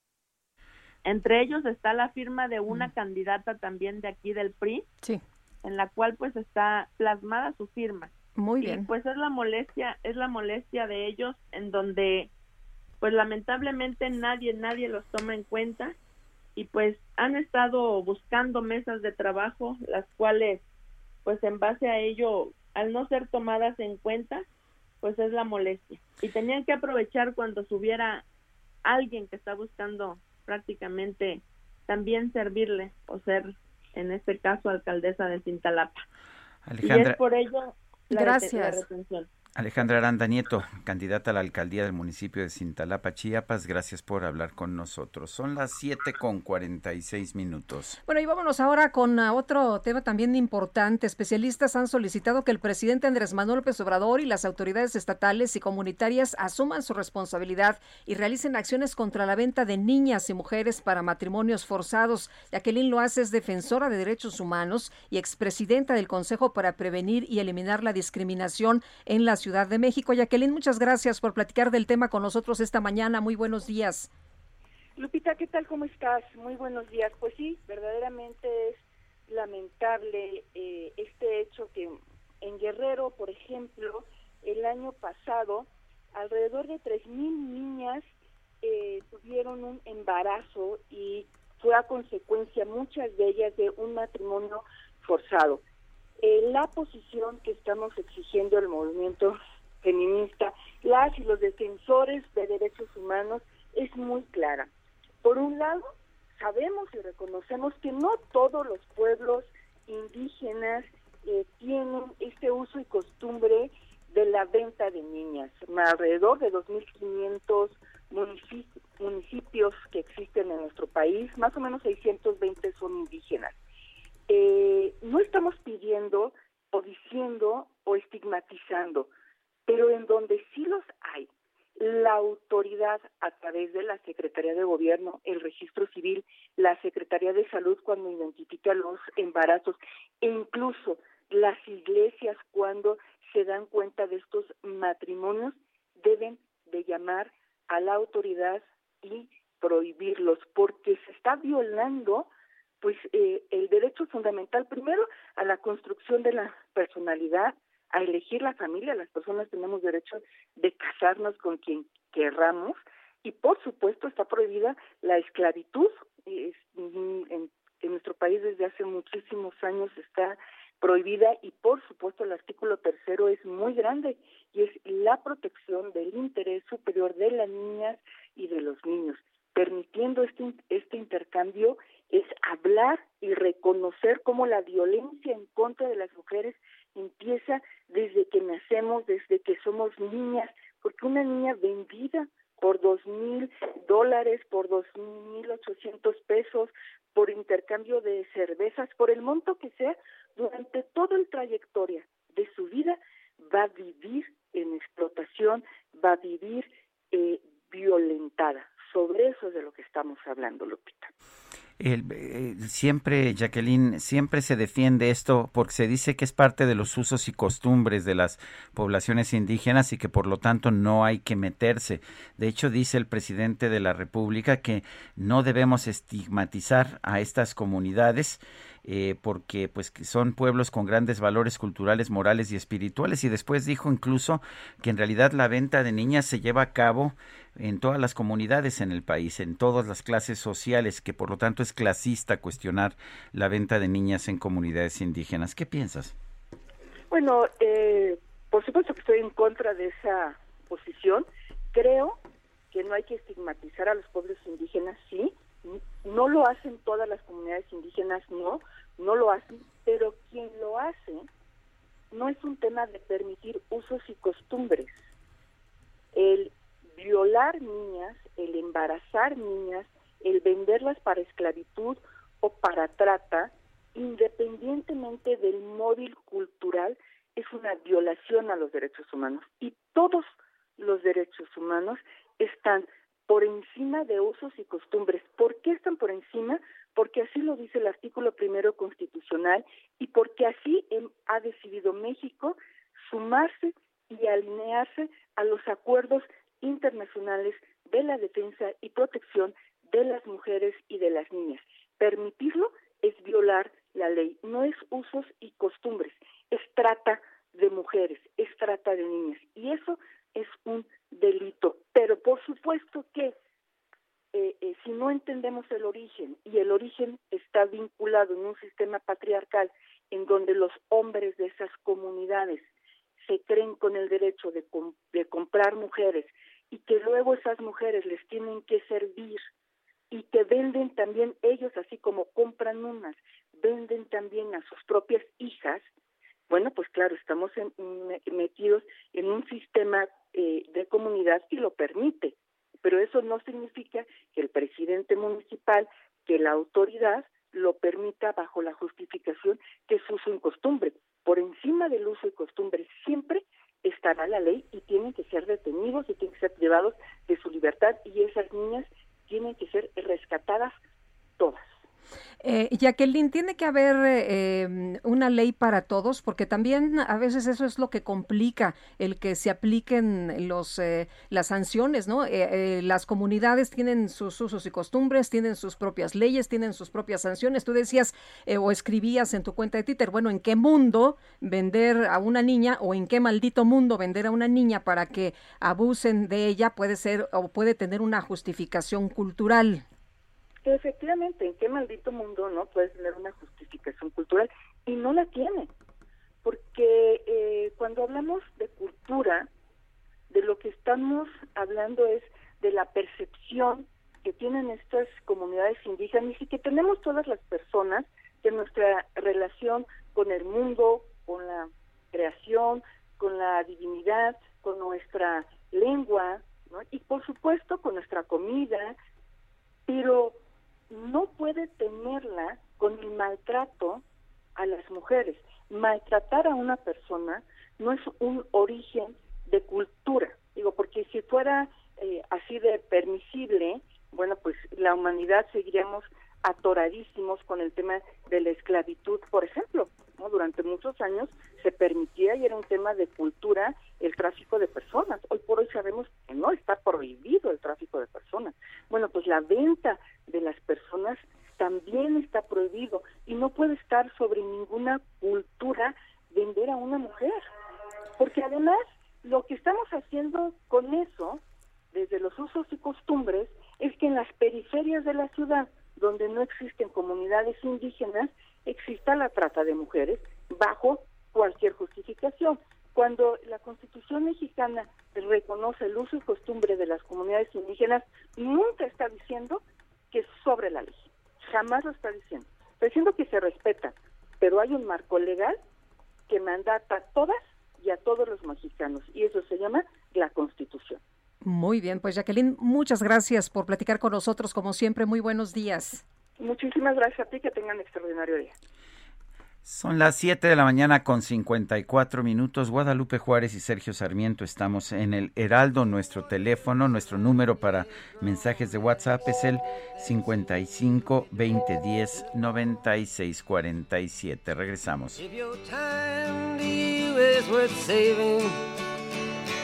Entre ellos está la firma de una mm. candidata también de aquí del PRI, sí. en la cual pues está plasmada su firma. Muy bien. pues es la molestia, es la molestia de ellos en donde pues lamentablemente nadie, nadie los toma en cuenta y pues han estado buscando mesas de trabajo las cuales pues en base a ello al no ser tomadas en cuenta pues es la molestia y tenían que aprovechar cuando subiera alguien que está buscando prácticamente también servirle o ser, en este caso, alcaldesa de Cintalapa. Alejandra, y es por ello la, Gracias. retención. Alejandra Aranda Nieto, candidata a la alcaldía del municipio de Cintalapa, Chiapas, gracias por hablar con nosotros. Son las 7 con 46 minutos. Bueno, y vámonos ahora con ah, otro tema también importante. Especialistas han solicitado que el presidente Andrés Manuel López Obrador y las autoridades estatales y comunitarias asuman su responsabilidad y realicen acciones contra la venta de niñas y mujeres para matrimonios forzados. Jacqueline Loaz es defensora de derechos humanos y expresidenta del Consejo para Prevenir y Eliminar la Discriminación en las Ciudad de México. Jacqueline, muchas gracias por platicar del tema con nosotros esta mañana. Muy buenos días. Lupita, ¿qué tal? ¿Cómo estás? Muy buenos días. Pues sí, verdaderamente es lamentable eh, este hecho que en Guerrero, por ejemplo, el año pasado, alrededor de 3.000 niñas eh, tuvieron un embarazo y fue a consecuencia muchas de ellas de un matrimonio forzado. Eh, la posición que estamos exigiendo el movimiento feminista, las y los defensores de derechos humanos, es muy clara. Por un lado, sabemos y reconocemos que no todos los pueblos indígenas eh, tienen este uso y costumbre de la venta de niñas. Alrededor de 2.500 municipios que existen en nuestro país, más o menos 620 son indígenas eh, no estamos pidiendo o diciendo o estigmatizando, pero en donde sí los hay, la autoridad a través de la Secretaría de Gobierno, el registro civil, la Secretaría de Salud cuando identifica los embarazos e incluso las iglesias cuando se dan cuenta de estos matrimonios deben de llamar a la autoridad y prohibirlos porque se está violando pues eh, el derecho fundamental primero a la construcción de la personalidad, a elegir la familia, las personas tenemos derecho de casarnos con quien querramos y por supuesto está prohibida la esclavitud mm, en, en nuestro país desde hace muchísimos años está prohibida y por supuesto el artículo tercero es muy grande y es la protección del interés superior de las niñas y de los niños. permitiendo este, este intercambio es hablar y reconocer cómo la violencia en contra de las mujeres empieza desde que nacemos, desde que somos niñas, porque una niña vendida por dos mil dólares, por dos mil ochocientos pesos, por intercambio de cervezas, por el monto que sea, durante toda la trayectoria de su vida va a vivir en explotación, va a vivir eh, violentada. Sobre eso es de lo que estamos hablando, Lupita. Eh, siempre, Jacqueline, siempre se defiende esto porque se dice que es parte de los usos y costumbres de las poblaciones indígenas y que por lo tanto no hay que meterse. De hecho, dice el presidente de la República que no debemos estigmatizar a estas comunidades eh, porque pues son pueblos con grandes valores culturales, morales y espirituales y después dijo incluso que en realidad la venta de niñas se lleva a cabo en todas las comunidades en el país, en todas las clases sociales, que por lo tanto es clasista cuestionar la venta de niñas en comunidades indígenas. ¿Qué piensas? Bueno, eh, por supuesto que estoy en contra de esa posición. Creo que no hay que estigmatizar a los pueblos indígenas, sí, no lo hacen todas las comunidades indígenas, no, no lo hacen, pero quien lo hace no es un tema de permitir usos y costumbres. El violar niñas, el embarazar niñas, el venderlas para esclavitud o para trata, independientemente del móvil cultural, es una violación a los derechos humanos. Y todos los derechos humanos están por encima de usos y costumbres. ¿Por qué están por encima? Porque así lo dice el artículo primero constitucional y porque así ha decidido México sumarse y alinearse a los acuerdos internacionales de la defensa y protección de las mujeres y de las niñas. Permitirlo es violar la ley, no es usos y costumbres, es trata de mujeres, es trata de niñas. Y eso es un delito. Pero por supuesto que eh, eh, si no entendemos el origen y el origen está vinculado en un sistema patriarcal en donde los hombres de esas comunidades se creen con el derecho de, de comprar mujeres y que luego esas mujeres les tienen que servir y que venden también ellos, así como compran unas, venden también a sus propias hijas, bueno, pues claro, estamos metidos en un sistema eh, de comunidad y lo permite, pero eso no significa que el presidente municipal, que la autoridad lo permita bajo la justificación que es uso y costumbre. Por encima del uso y costumbre siempre estará la ley y tienen que ser detenidos y tienen que ser privados de su libertad y esas niñas tienen que ser rescatadas todas. Eh, Jacqueline, tiene que haber eh, una ley para todos, porque también a veces eso es lo que complica el que se apliquen los eh, las sanciones, ¿no? Eh, las comunidades tienen sus usos y costumbres, tienen sus propias leyes, tienen sus propias sanciones. Tú decías o escribías en tu cuenta de Twitter, bueno, ¿en qué mundo vender a una niña o en qué maldito mundo vender a una niña para que abusen de ella puede ser o puede tener una justificación cultural? Efectivamente, ¿en qué maldito mundo no puede tener una justificación cultural? Y no la tiene, porque eh, cuando hablamos de cultura, de lo que estamos hablando es de la percepción que tienen estas comunidades indígenas y que tenemos todas las personas de nuestra relación con el mundo, con la creación, con la divinidad, con nuestra lengua, ¿no? y por supuesto con nuestra comida, pero no puede tenerla con el maltrato a las mujeres. Maltratar a una persona no es un origen de cultura. Digo, porque si fuera eh, así de permisible, bueno, pues la humanidad seguiríamos atoradísimos con el tema de la esclavitud, por ejemplo. Durante muchos años se permitía y era un tema de cultura el tráfico de personas. Hoy por hoy sabemos que no está prohibido el tráfico de personas. Bueno, pues la venta de las personas también está prohibido y no puede estar sobre ninguna cultura vender a una mujer. Porque además lo que estamos haciendo con eso, desde los usos y costumbres, es que en las periferias de la ciudad, donde no existen comunidades indígenas, exista la trata de mujeres bajo cualquier justificación. Cuando la Constitución mexicana reconoce el uso y costumbre de las comunidades indígenas, nunca está diciendo que es sobre la ley. Jamás lo está diciendo. Está diciendo que se respeta, pero hay un marco legal que mandata a todas y a todos los mexicanos, y eso se llama la Constitución. Muy bien, pues Jacqueline, muchas gracias por platicar con nosotros, como siempre, muy buenos días. Muchísimas gracias a ti, que tengan un extraordinario día. Son las 7 de la mañana con 54 minutos. Guadalupe Juárez y Sergio Sarmiento estamos en el Heraldo. Nuestro teléfono, nuestro número para mensajes de WhatsApp es el 55 20 10 96 47. Regresamos.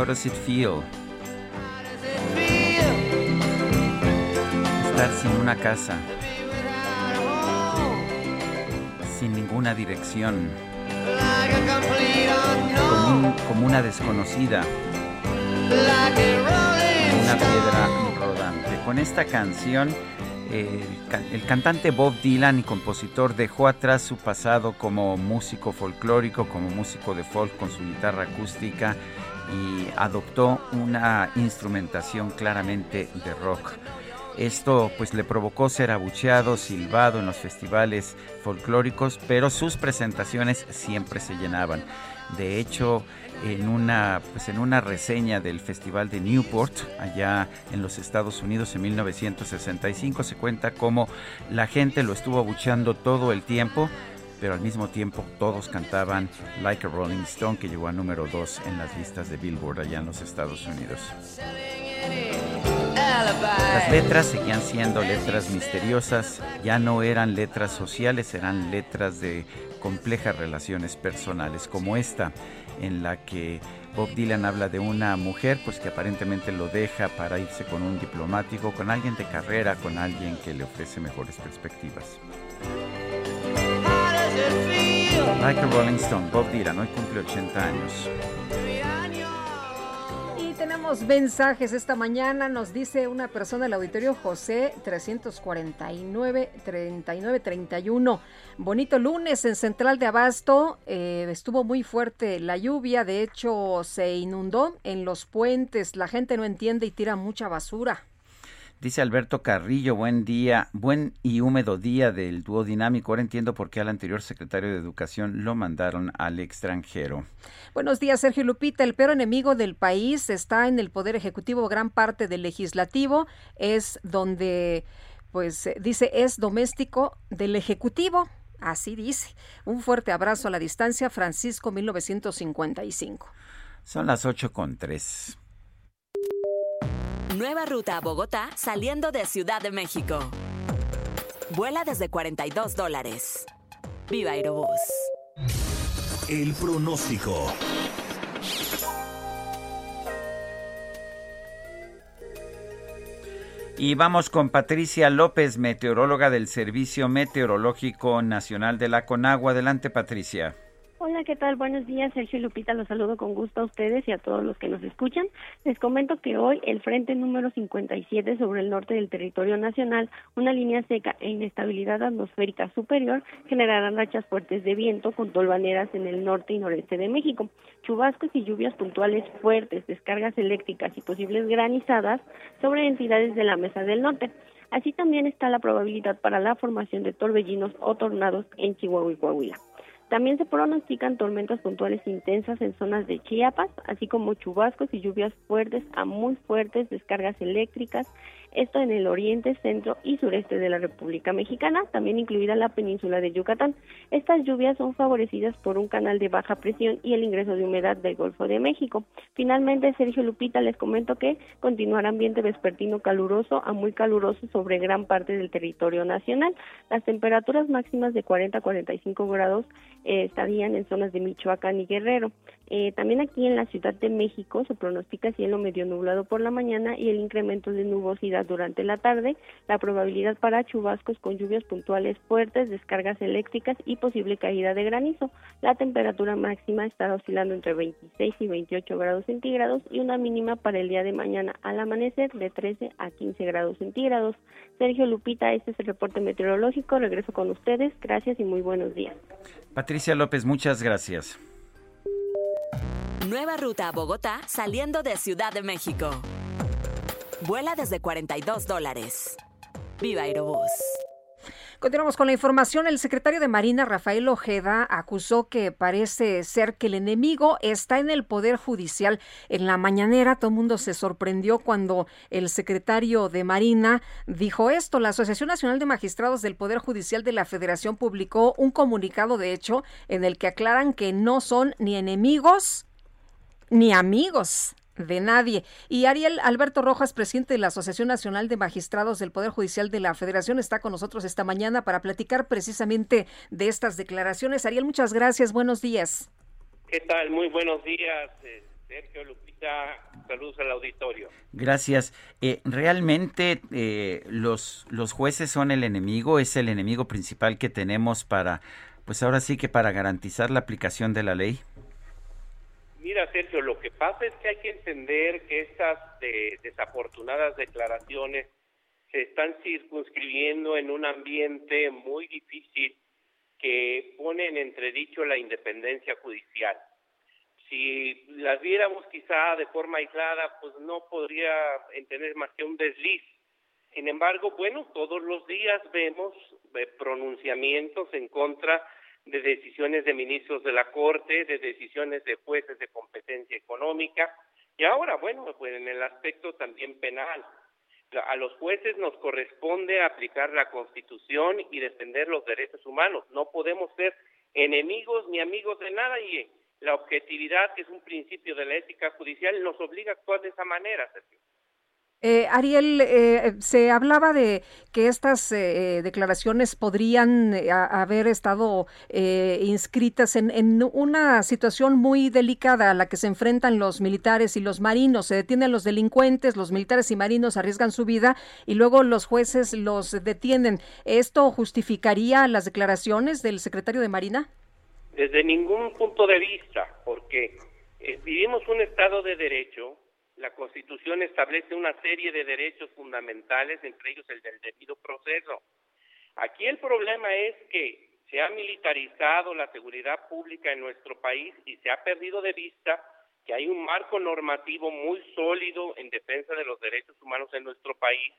How does it feel? Estar sin una casa. Sin ninguna dirección. Como, una desconocida. Una piedra rodante. Con esta canción, el, ca- el cantante Bob Dylan y compositor dejó atrás su pasado como músico folclórico, como músico de folk con su guitarra acústica y adoptó una instrumentación claramente de rock. Esto pues le provocó ser abucheado, silbado en los festivales folclóricos, pero sus presentaciones siempre se llenaban. De hecho, en una, pues en una reseña del Festival de Newport, allá en los Estados Unidos en 1965, se cuenta cómo la gente lo estuvo abucheando todo el tiempo, pero al mismo tiempo todos cantaban Like a Rolling Stone, que llegó a número 2 en las listas de Billboard allá en los Estados Unidos. Las letras seguían siendo letras misteriosas, ya no eran letras sociales, eran letras de complejas relaciones personales, como esta, en la que Bob Dylan habla de una mujer pues que aparentemente lo deja para irse con un diplomático, con alguien de carrera, con alguien que le ofrece mejores perspectivas. A Rolling Stone, Bob Dylan, hoy cumple 80 años. Y tenemos mensajes esta mañana, nos dice una persona del auditorio José 349 39 31. Bonito lunes en Central de Abasto, eh, estuvo muy fuerte la lluvia, de hecho se inundó en los puentes, la gente no entiende y tira mucha basura. Dice Alberto Carrillo, buen día, buen y húmedo día del dúo dinámico. Ahora entiendo por qué al anterior secretario de Educación lo mandaron al extranjero. Buenos días, Sergio Lupita. El peor enemigo del país está en el Poder Ejecutivo, gran parte del Legislativo es donde, pues, eh, dice, es doméstico del Ejecutivo. Así dice. Un fuerte abrazo a la distancia, Francisco 1955. Son las 8 con 3. Nueva ruta a Bogotá saliendo de Ciudad de México. Vuela desde 42 dólares. Viva Aerobús. El pronóstico. Y vamos con Patricia López, meteoróloga del Servicio Meteorológico Nacional de la Conagua. Adelante, Patricia. Hola, ¿qué tal? Buenos días, Sergio y Lupita. Los saludo con gusto a ustedes y a todos los que nos escuchan. Les comento que hoy el frente número 57 sobre el norte del territorio nacional, una línea seca e inestabilidad atmosférica superior, generarán rachas fuertes de viento con tolvaneras en el norte y noreste de México. Chubascos y lluvias puntuales fuertes, descargas eléctricas y posibles granizadas sobre entidades de la mesa del norte. Así también está la probabilidad para la formación de torbellinos o tornados en Chihuahua y Coahuila. También se pronostican tormentas puntuales intensas en zonas de Chiapas, así como chubascos y lluvias fuertes a muy fuertes, descargas eléctricas, esto en el oriente, centro y sureste de la República Mexicana, también incluida la península de Yucatán. Estas lluvias son favorecidas por un canal de baja presión y el ingreso de humedad del Golfo de México. Finalmente, Sergio Lupita, les comento que continuará ambiente vespertino caluroso a muy caluroso sobre gran parte del territorio nacional. Las temperaturas máximas de 40 a 45 grados eh, estarían en zonas de Michoacán y Guerrero. Eh, también aquí en la Ciudad de México se pronostica cielo medio nublado por la mañana y el incremento de nubosidad durante la tarde, la probabilidad para chubascos con lluvias puntuales fuertes, descargas eléctricas y posible caída de granizo. La temperatura máxima estará oscilando entre 26 y 28 grados centígrados y una mínima para el día de mañana al amanecer de 13 a 15 grados centígrados. Sergio Lupita, este es el reporte meteorológico. Regreso con ustedes. Gracias y muy buenos días. Patricia López, muchas gracias. Nueva ruta a Bogotá saliendo de Ciudad de México. Vuela desde 42 dólares. Viva Aerobús. Continuamos con la información. El secretario de Marina, Rafael Ojeda, acusó que parece ser que el enemigo está en el Poder Judicial. En la mañanera todo el mundo se sorprendió cuando el secretario de Marina dijo esto. La Asociación Nacional de Magistrados del Poder Judicial de la Federación publicó un comunicado, de hecho, en el que aclaran que no son ni enemigos ni amigos de nadie. Y Ariel Alberto Rojas, presidente de la Asociación Nacional de Magistrados del Poder Judicial de la Federación, está con nosotros esta mañana para platicar precisamente de estas declaraciones. Ariel, muchas gracias. Buenos días. ¿Qué tal? Muy buenos días, eh, Sergio Lupita. Saludos al auditorio. Gracias. Eh, ¿Realmente eh, los, los jueces son el enemigo? ¿Es el enemigo principal que tenemos para, pues ahora sí que para garantizar la aplicación de la ley? Mira, Sergio, lo que pasa es que hay que entender que estas desafortunadas declaraciones se están circunscribiendo en un ambiente muy difícil que pone en entredicho la independencia judicial. Si las viéramos quizá de forma aislada, pues no podría entender más que un desliz. Sin embargo, bueno, todos los días vemos eh, pronunciamientos en contra de decisiones de ministros de la Corte, de decisiones de jueces de competencia económica y ahora, bueno, pues en el aspecto también penal. A los jueces nos corresponde aplicar la Constitución y defender los derechos humanos. No podemos ser enemigos ni amigos de nada y la objetividad, que es un principio de la ética judicial, nos obliga a actuar de esa manera, Sergio. Eh, Ariel, eh, se hablaba de que estas eh, declaraciones podrían haber estado inscritas en, en, una situación muy delicada a la que se enfrentan los militares y los marinos. Se detienen los delincuentes, los militares y marinos arriesgan su vida y luego los jueces los detienen. ¿Esto justificaría las declaraciones del secretario de Marina? Desde ningún punto de vista, porque vivimos un Estado de Derecho la Constitución establece una serie de derechos fundamentales, entre ellos el del debido proceso. Aquí el problema es que se ha militarizado la seguridad pública en nuestro país y se ha perdido de vista que hay un marco normativo muy sólido en defensa de los derechos humanos en nuestro país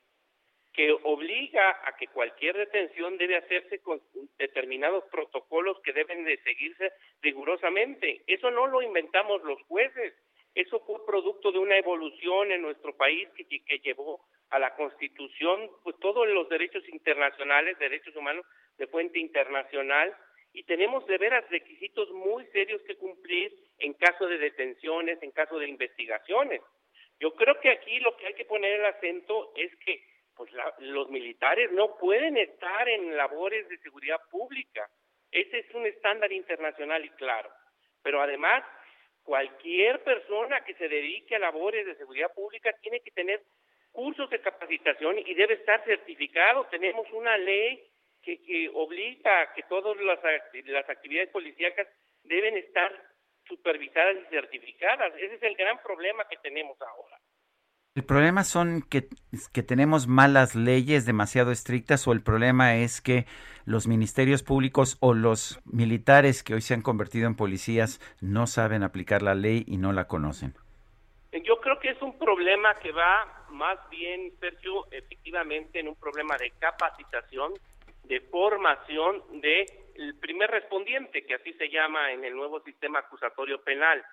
que obliga a que cualquier detención debe hacerse con determinados protocolos que deben de seguirse rigurosamente. Eso no lo inventamos los jueces, eso fue producto de una evolución en nuestro país que, llevó a la Constitución, pues todos los derechos internacionales, derechos humanos de fuente internacional, y tenemos de veras requisitos muy serios que cumplir en caso de detenciones, en caso de investigaciones. Yo creo que aquí lo que hay que poner el acento es que pues los militares no pueden estar en labores de seguridad pública. Ese es un estándar internacional y claro. Pero además, cualquier persona que se dedique a labores de seguridad pública tiene que tener cursos de capacitación y debe estar certificado. Tenemos una ley que, que obliga a que todas las, las actividades policíacas deben estar supervisadas y certificadas. Ese es el gran problema que tenemos ahora. ¿El problema son que, que, tenemos malas leyes demasiado estrictas o el problema es que los ministerios públicos o los militares que hoy se han convertido en policías no saben aplicar la ley y no la conocen? Yo creo que es un problema que va más bien, Sergio, efectivamente en un problema de capacitación, de formación de el primer respondiente, que así se llama en el nuevo sistema acusatorio penal.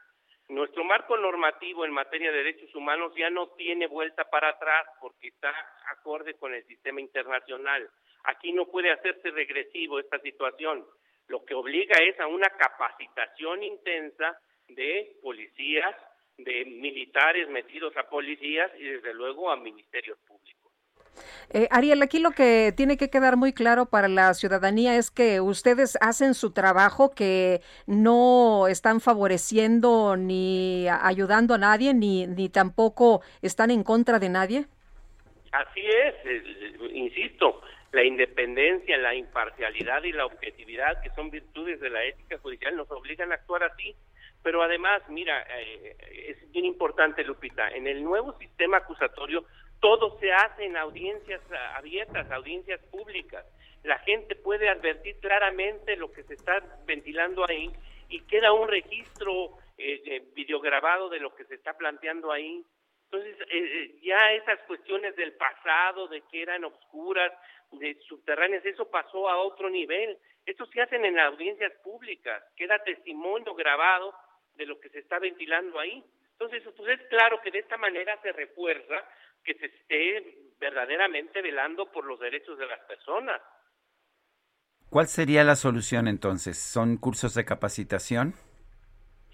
Nuestro marco normativo en materia de derechos humanos ya no tiene vuelta para atrás porque está acorde con el sistema internacional. Aquí no puede hacerse regresivo esta situación. Lo que obliga es a una capacitación intensa de policías, de militares metidos a policías y desde luego a ministerios públicos. Eh, Ariel, aquí lo que tiene que quedar muy claro para la ciudadanía es que ustedes hacen su trabajo, que no están favoreciendo ni ayudando a nadie, ni, ni tampoco están en contra de nadie. Así es, insisto, la independencia, la imparcialidad y la objetividad, que son virtudes de la ética judicial, nos obligan a actuar así. Pero además, mira, eh, es bien importante, Lupita, en el nuevo sistema acusatorio todo se hace en audiencias abiertas, audiencias públicas. La gente puede advertir claramente lo que se está ventilando ahí y queda un registro eh, videograbado de lo que se está planteando ahí. Entonces, eh, eh, ya esas cuestiones del pasado, de que eran oscuras, de subterráneas, eso pasó a otro nivel. Esto se hacen en audiencias públicas, queda testimonio grabado de lo que se está ventilando ahí. Entonces, pues es claro que de esta manera se refuerza que se esté verdaderamente velando por los derechos de las personas. ¿Cuál sería la solución entonces? ¿Son cursos de capacitación?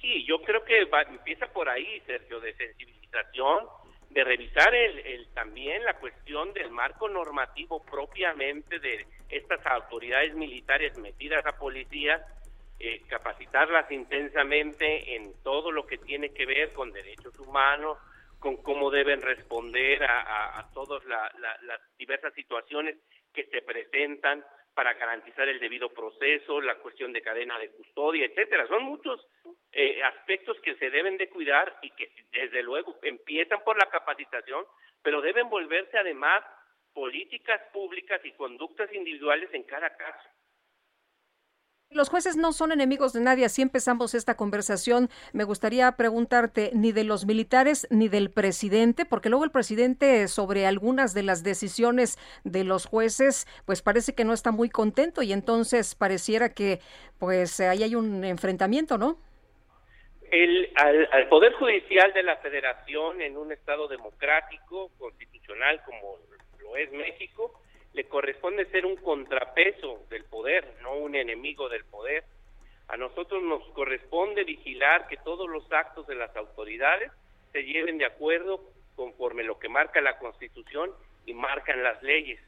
Sí, yo creo que empieza por ahí, Sergio, de sensibilización, de revisar el, también la cuestión del marco normativo propiamente de estas autoridades militares metidas a policías, eh, capacitarlas intensamente en todo lo que tiene que ver con derechos humanos, con cómo deben responder a, todas las diversas situaciones que se presentan para garantizar el debido proceso, la cuestión de cadena de custodia, etcétera. Son muchos eh, aspectos que se deben de cuidar y que desde luego empiezan por la capacitación, pero deben volverse además políticas públicas y conductas individuales en cada caso. Los jueces no son enemigos de nadie, así empezamos esta conversación. Me gustaría preguntarte ni de los militares ni del presidente, porque luego el presidente sobre algunas de las decisiones de los jueces, pues parece que no está muy contento y entonces pareciera que pues ahí hay un enfrentamiento, ¿no? El, al, al Poder Judicial de la Federación en un Estado democrático, constitucional como lo es México, le corresponde ser un contrapeso del poder, no un enemigo del poder. A nosotros nos corresponde vigilar que todos los actos de las autoridades se lleven de acuerdo conforme lo que marca la Constitución y marcan las leyes.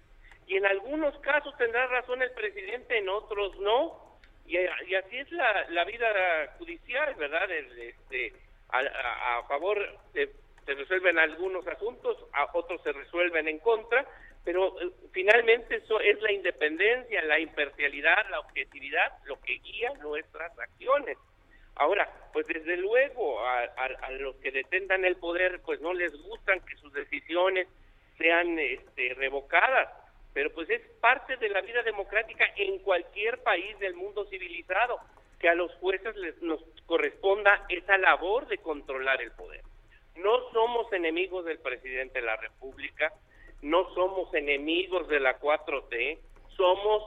Y en algunos casos tendrá razón el presidente, en otros no. Y, así es la, vida judicial, ¿verdad? Este, a, favor se resuelven algunos asuntos, a otros se resuelven en contra, pero eh, finalmente eso es la independencia, la imparcialidad, la objetividad, lo que guía nuestras acciones. Ahora, pues desde luego a, los que detentan el poder, pues no les gustan que sus decisiones sean este, revocadas, pero pues es parte de la vida democrática en cualquier país del mundo civilizado, que a los jueces les nos corresponda esa labor de controlar el poder. No somos enemigos del presidente de la República, no somos enemigos de la 4T, somos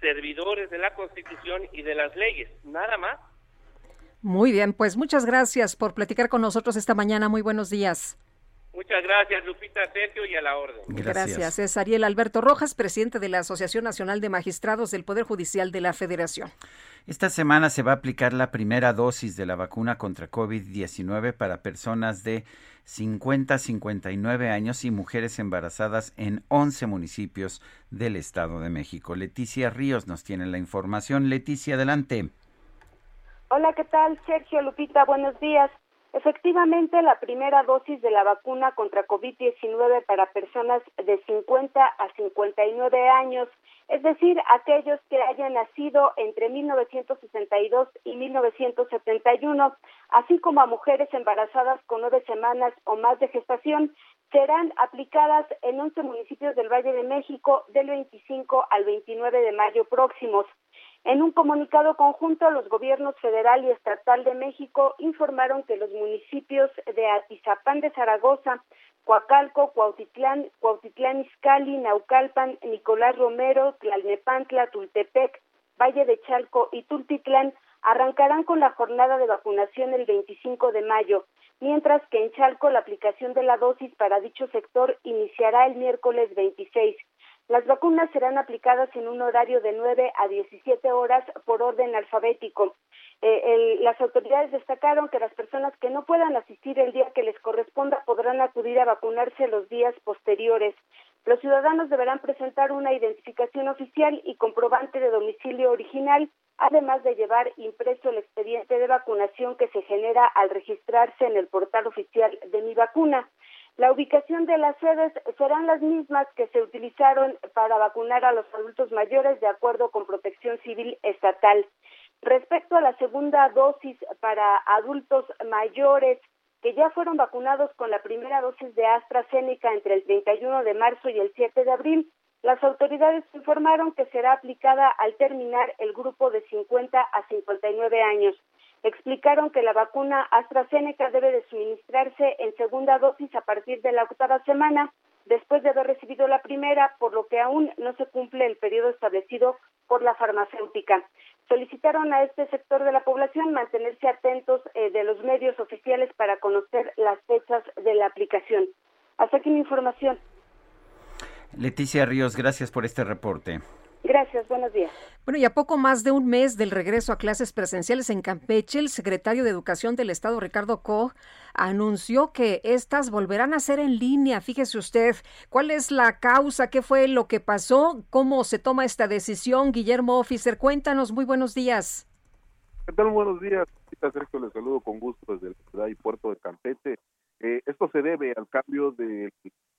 servidores de la Constitución y de las leyes, nada más. Muy bien, pues muchas gracias por platicar con nosotros esta mañana. Muy buenos días. Muchas gracias, Lupita, Sergio, y a la orden. Gracias. Es Ariel Alberto Rojas, presidente de la Asociación Nacional de Magistrados del Poder Judicial de la Federación. Esta semana se va a aplicar la primera dosis de la vacuna contra COVID-19 para personas de 50 a 59 años y mujeres embarazadas en 11 municipios del Estado de México. Leticia Ríos nos tiene la información. Leticia, adelante. Hola, ¿qué tal? Sergio Lupita, buenos días. Efectivamente, la primera dosis de la vacuna contra COVID-19 para personas de 50 a 59 años, es decir, aquellos que hayan nacido entre 1962 y 1971, así como a mujeres embarazadas con nueve semanas o más de gestación, serán aplicadas en 11 municipios del Valle de México del 25 al 29 de mayo próximos. En un comunicado conjunto, los gobiernos federal y estatal de México informaron que los municipios de Atizapán de Zaragoza, Coacalco, Cuautitlán, Cuautitlán Izcalli, Naucalpan, Nicolás Romero, Tlalnepantla, Tultepec, Valle de Chalco y Tultitlán arrancarán con la jornada de vacunación el 25 de mayo, mientras que en Chalco la aplicación de la dosis para dicho sector iniciará el miércoles 26. Las vacunas serán aplicadas en un horario de 9 a 17 horas por orden alfabético. Eh, las autoridades destacaron que las personas que no puedan asistir el día que les corresponda podrán acudir a vacunarse los días posteriores. Los ciudadanos deberán presentar una identificación oficial y comprobante de domicilio original, además de llevar impreso el expediente de vacunación que se genera al registrarse en el portal oficial de mi vacuna. La ubicación de las sedes serán las mismas que se utilizaron para vacunar a los adultos mayores de acuerdo con Protección Civil Estatal. Respecto a la segunda dosis para adultos mayores que ya fueron vacunados con la primera dosis de AstraZeneca entre el 31 de marzo y el 7 de abril, las autoridades informaron que será aplicada al terminar el grupo de 50 a 59 años explicaron que la vacuna AstraZeneca debe de suministrarse en segunda dosis a partir de la octava semana después de haber recibido la primera, por lo que aún no se cumple el periodo establecido por la farmacéutica. Solicitaron a este sector de la población mantenerse atentos eh, de los medios oficiales para conocer las fechas de la aplicación. Hasta aquí mi información. Leticia Ríos, gracias por este reporte. Gracias, buenos días. Bueno, y a poco más de un mes del regreso a clases presenciales en Campeche, el secretario de Educación del Estado, Ricardo Koch, anunció que estas volverán a ser en línea. Fíjese usted, ¿cuál es la causa? ¿Qué fue lo que pasó? ¿Cómo se toma esta decisión? Guillermo Officer, cuéntanos. Muy buenos días. ¿Qué tal? Buenos días. Sergio, les saludo con gusto desde la ciudad y puerto de Campeche. Eh, esto se debe al cambio del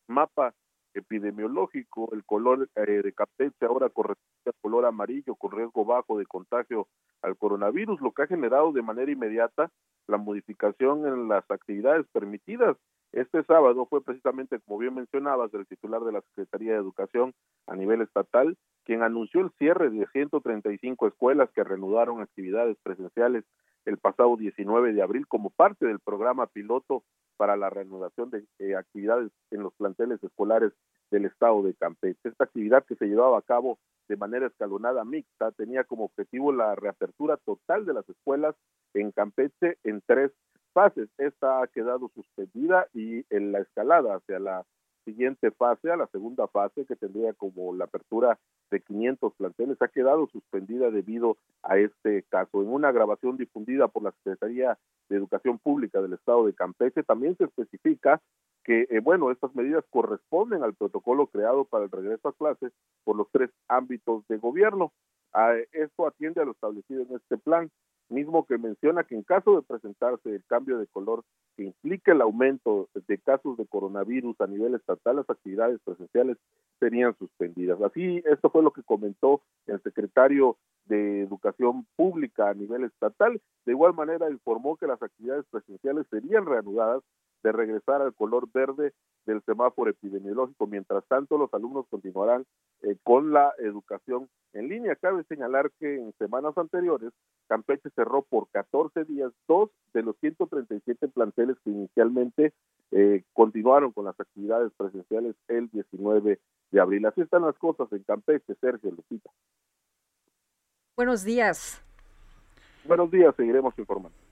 mapa epidemiológico, el color eh, de Campeche ahora corresponde al color amarillo con riesgo bajo de contagio al coronavirus, lo que ha generado de manera inmediata la modificación en las actividades permitidas. Este sábado fue precisamente, como bien mencionabas, el titular de la Secretaría de Educación a nivel estatal, quien anunció el cierre de 135 escuelas que reanudaron actividades presenciales el pasado 19 de abril como parte del programa piloto para la reanudación de eh, actividades en los planteles escolares del estado de Campeche. Esta actividad que se llevaba a cabo de manera escalonada mixta tenía como objetivo la reapertura total de las escuelas en Campeche en tres fases. Esta ha quedado suspendida y en la escalada hacia la siguiente fase, a la segunda fase, que tendría como la apertura de 500 planteles, ha quedado suspendida debido a este caso. En una grabación difundida por la Secretaría de Educación Pública del Estado de Campeche, también se especifica que, eh, bueno, estas medidas corresponden al protocolo creado para el regreso a clases por los tres ámbitos de gobierno. Ah, esto atiende a lo establecido en este plan mismo que menciona que en caso de presentarse el cambio de color que implique el aumento de casos de coronavirus a nivel estatal, las actividades presenciales serían suspendidas. Así, esto fue lo que comentó el secretario de Educación Pública a nivel estatal. De igual manera, informó que las actividades presenciales serían reanudadas de regresar al color verde del semáforo epidemiológico. Mientras tanto, los alumnos continuarán eh, con la educación en línea. Cabe señalar que en semanas anteriores, Campeche cerró por 14 días dos de los 137 planteles que inicialmente eh, continuaron con las actividades presenciales el 19 de abril. Así están las cosas en Campeche, Sergio Lupita. Buenos días. Buenos días, seguiremos informando.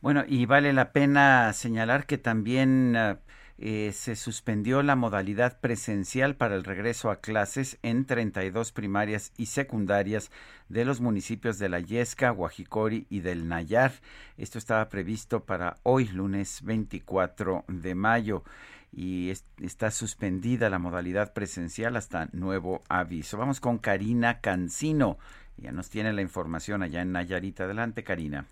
Bueno, y vale la pena señalar que también... Ah, eh, se suspendió la modalidad presencial para el regreso a clases en 32 primarias y secundarias de los municipios de La Yesca, Guajicori y del Nayar. Esto estaba previsto para hoy, lunes 24 de mayo y está suspendida la modalidad presencial hasta nuevo aviso. Vamos con Karina Cancino. Ya nos tiene la información allá en Nayarit. Adelante, Karina.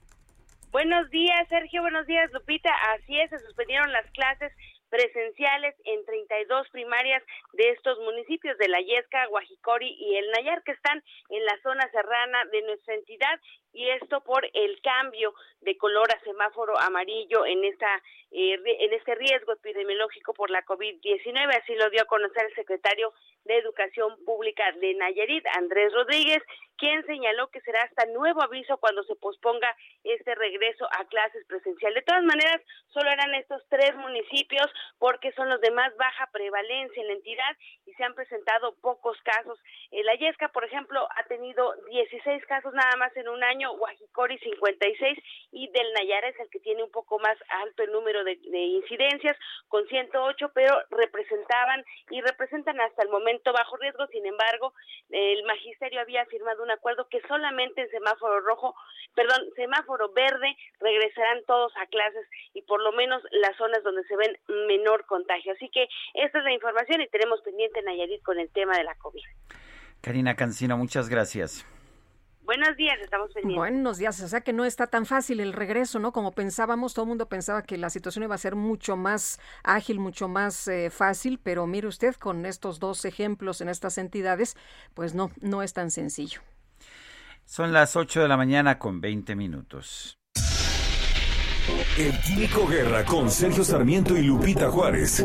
Buenos días, Sergio. Buenos días, Lupita. Así es, se suspendieron las clases presenciales en 32 primarias de estos municipios de La Yesca, Guajicori y El Nayar que están en la zona serrana de nuestra entidad y esto por el cambio de color a semáforo amarillo en esta eh, en este riesgo epidemiológico por la COVID-19 así lo dio a conocer el secretario de Educación Pública de Nayarit Andrés Rodríguez quien señaló que será hasta nuevo aviso cuando se posponga este regreso a clases presencial. De todas maneras, solo eran estos tres municipios porque son los de más baja prevalencia en la entidad y se han presentado pocos casos. La Yesca, por ejemplo, ha tenido 16 casos nada más en un año, Guajicori 56 y del Nayara es el que tiene un poco más alto el número de, de incidencias con 108, pero representaban y representan hasta el momento bajo riesgo. Sin embargo, el magisterio había firmado un acuerdo que solamente en semáforo rojo, perdón, semáforo verde regresarán todos a clases y por lo menos las zonas donde se ven menor contagio. Así que esta es la información y tenemos pendiente Nayarit con el tema de la COVID. Karina Cancino, muchas gracias. Buenos días, estamos pendientes. Buenos días, o sea que no está tan fácil el regreso, ¿no? Como pensábamos, todo el mundo pensaba que la situación iba a ser mucho más ágil, mucho más eh, fácil, pero mire usted, con estos dos ejemplos en estas entidades, pues no, no es tan sencillo. Son las 8 de la mañana con 20 minutos. El Químico Guerra con Sergio Sarmiento y Lupita Juárez.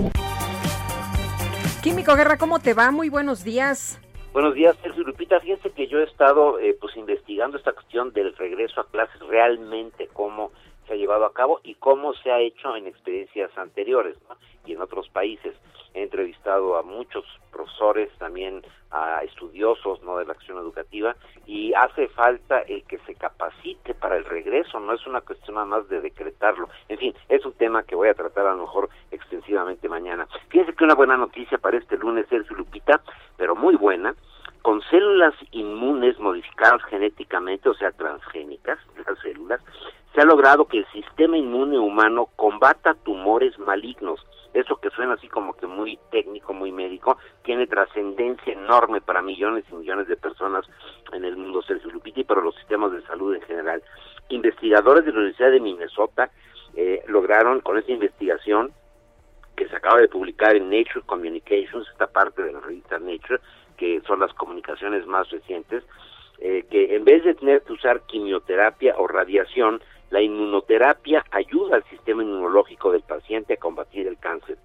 Químico Guerra, ¿cómo te va? Muy buenos días. Buenos días, Sergio Lupita. Fíjense que yo he estado eh, pues investigando esta cuestión del regreso a clases, realmente cómo ha llevado a cabo y cómo se ha hecho en experiencias anteriores y en otros países. He entrevistado a muchos profesores, también a estudiosos no de la acción educativa y hace falta el que se capacite para el regreso, no es una cuestión nada más de decretarlo. En fin, es un tema que voy a tratar a lo mejor extensivamente mañana. Fíjense que una buena noticia para este lunes, Sergio Lupita, pero muy buena, con células inmunes modificadas genéticamente, o sea, transgénicas, las células, se ha logrado que el sistema inmune humano combata tumores malignos eso que suena así como que muy técnico, muy médico, tiene trascendencia enorme para millones y millones de personas en el mundo, Sergio Lupita, y para los sistemas de salud en general. Investigadores de la Universidad de Minnesota eh, lograron con esta investigación que se acaba de publicar en Nature Communications, esta parte de la revista Nature, que son las comunicaciones más recientes, eh, que en vez de tener que usar quimioterapia o radiación, la inmunoterapia ayuda al sistema inmunológico del paciente a combatir el cáncer.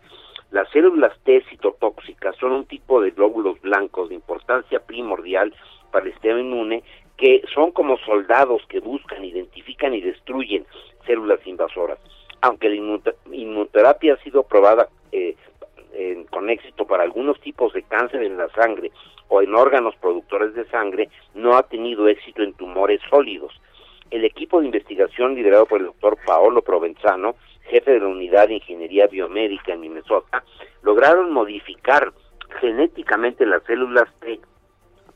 Las células T citotóxicas son un tipo de glóbulos blancos de importancia primordial para el sistema inmune que son como soldados que buscan, identifican y destruyen células invasoras. Aunque la inmunoterapia ha sido probada eh, con éxito para algunos tipos de cáncer en la sangre o en órganos productores de sangre, no ha tenido éxito en tumores sólidos el equipo de investigación liderado por el doctor Paolo Provenzano, jefe de la unidad de ingeniería biomédica en Minnesota, lograron modificar genéticamente las células T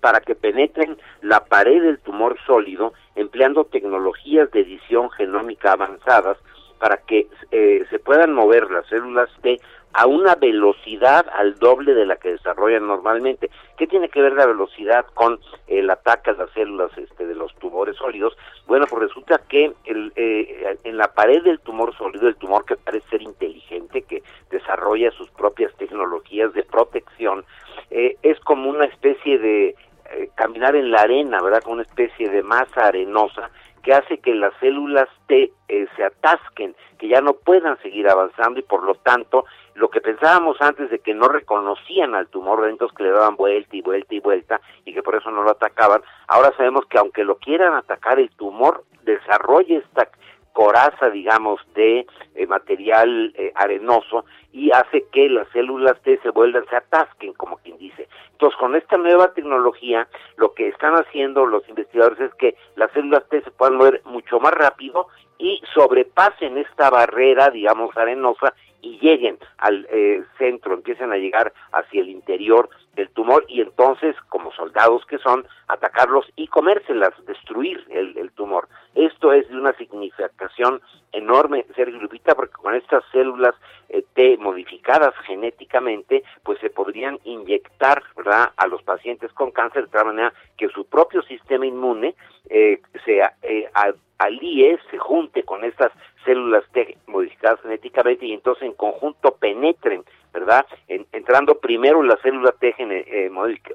para que penetren la pared del tumor sólido empleando tecnologías de edición genómica avanzadas para que eh, se puedan mover las células T a una velocidad al doble de la que desarrollan normalmente. ¿Qué tiene que ver la velocidad con el ataque a las células este, de los tumores sólidos? Bueno, pues resulta que el, eh, en la pared del tumor sólido, el tumor que parece ser inteligente, que desarrolla sus propias tecnologías de protección, eh, es como una especie de eh, caminar en la arena, ¿verdad? Como una especie de masa arenosa que hace que las células T se atasquen, que ya no puedan seguir avanzando y por lo tanto lo que pensábamos antes de que no reconocían al tumor, entonces que le daban vuelta y vuelta y vuelta y que por eso no lo atacaban, ahora sabemos que aunque lo quieran atacar, el tumor desarrolla esta coraza, digamos, de eh, material eh, arenoso y hace que las células T se vuelvan, se atasquen, como quien dice. Entonces, con esta nueva tecnología, lo que están haciendo los investigadores es que las células T se puedan mover mucho más rápido y sobrepasen esta barrera, digamos, arenosa y lleguen al eh, centro, empiecen a llegar hacia el interior del tumor y entonces, como soldados que son, atacarlos y comérselas, destruir el, el tumor. Esto es de una significación enorme, Sergio Lupita, porque con estas células eh, T modificadas genéticamente, pues se podrían inyectar ¿verdad? a los pacientes con cáncer de tal manera que su propio sistema inmune eh, se eh, alíe, se junte con estas células T modificadas genéticamente y entonces en conjunto penetren ¿verdad? entrando primero la célula T eh,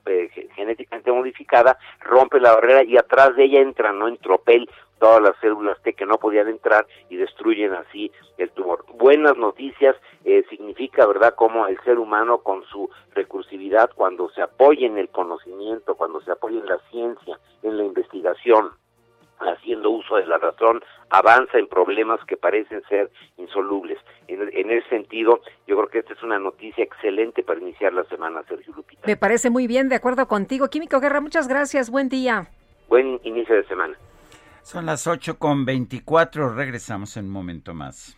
eh, genéticamente modificada, rompe la barrera y atrás de ella entran, ¿no? En tropel todas las células T que no podían entrar y destruyen así el tumor. Buenas noticias eh, significa, ¿verdad?, como el ser humano con su recursividad, cuando se apoya en el conocimiento, cuando se apoya en la ciencia, en la investigación, haciendo uso de la razón, avanza en problemas que parecen ser insolubles. En, ese sentido, yo creo que esta es una noticia excelente para iniciar la semana, Sergio Lupita. Me parece muy bien, de acuerdo contigo. Químico Guerra, muchas gracias, buen día. Buen inicio de semana. Son las 8 con 24, regresamos en un momento más.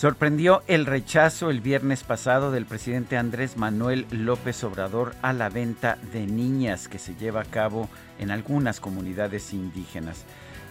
Sorprendió el rechazo el viernes pasado del presidente Andrés Manuel López Obrador a la venta de niñas que se lleva a cabo en algunas comunidades indígenas.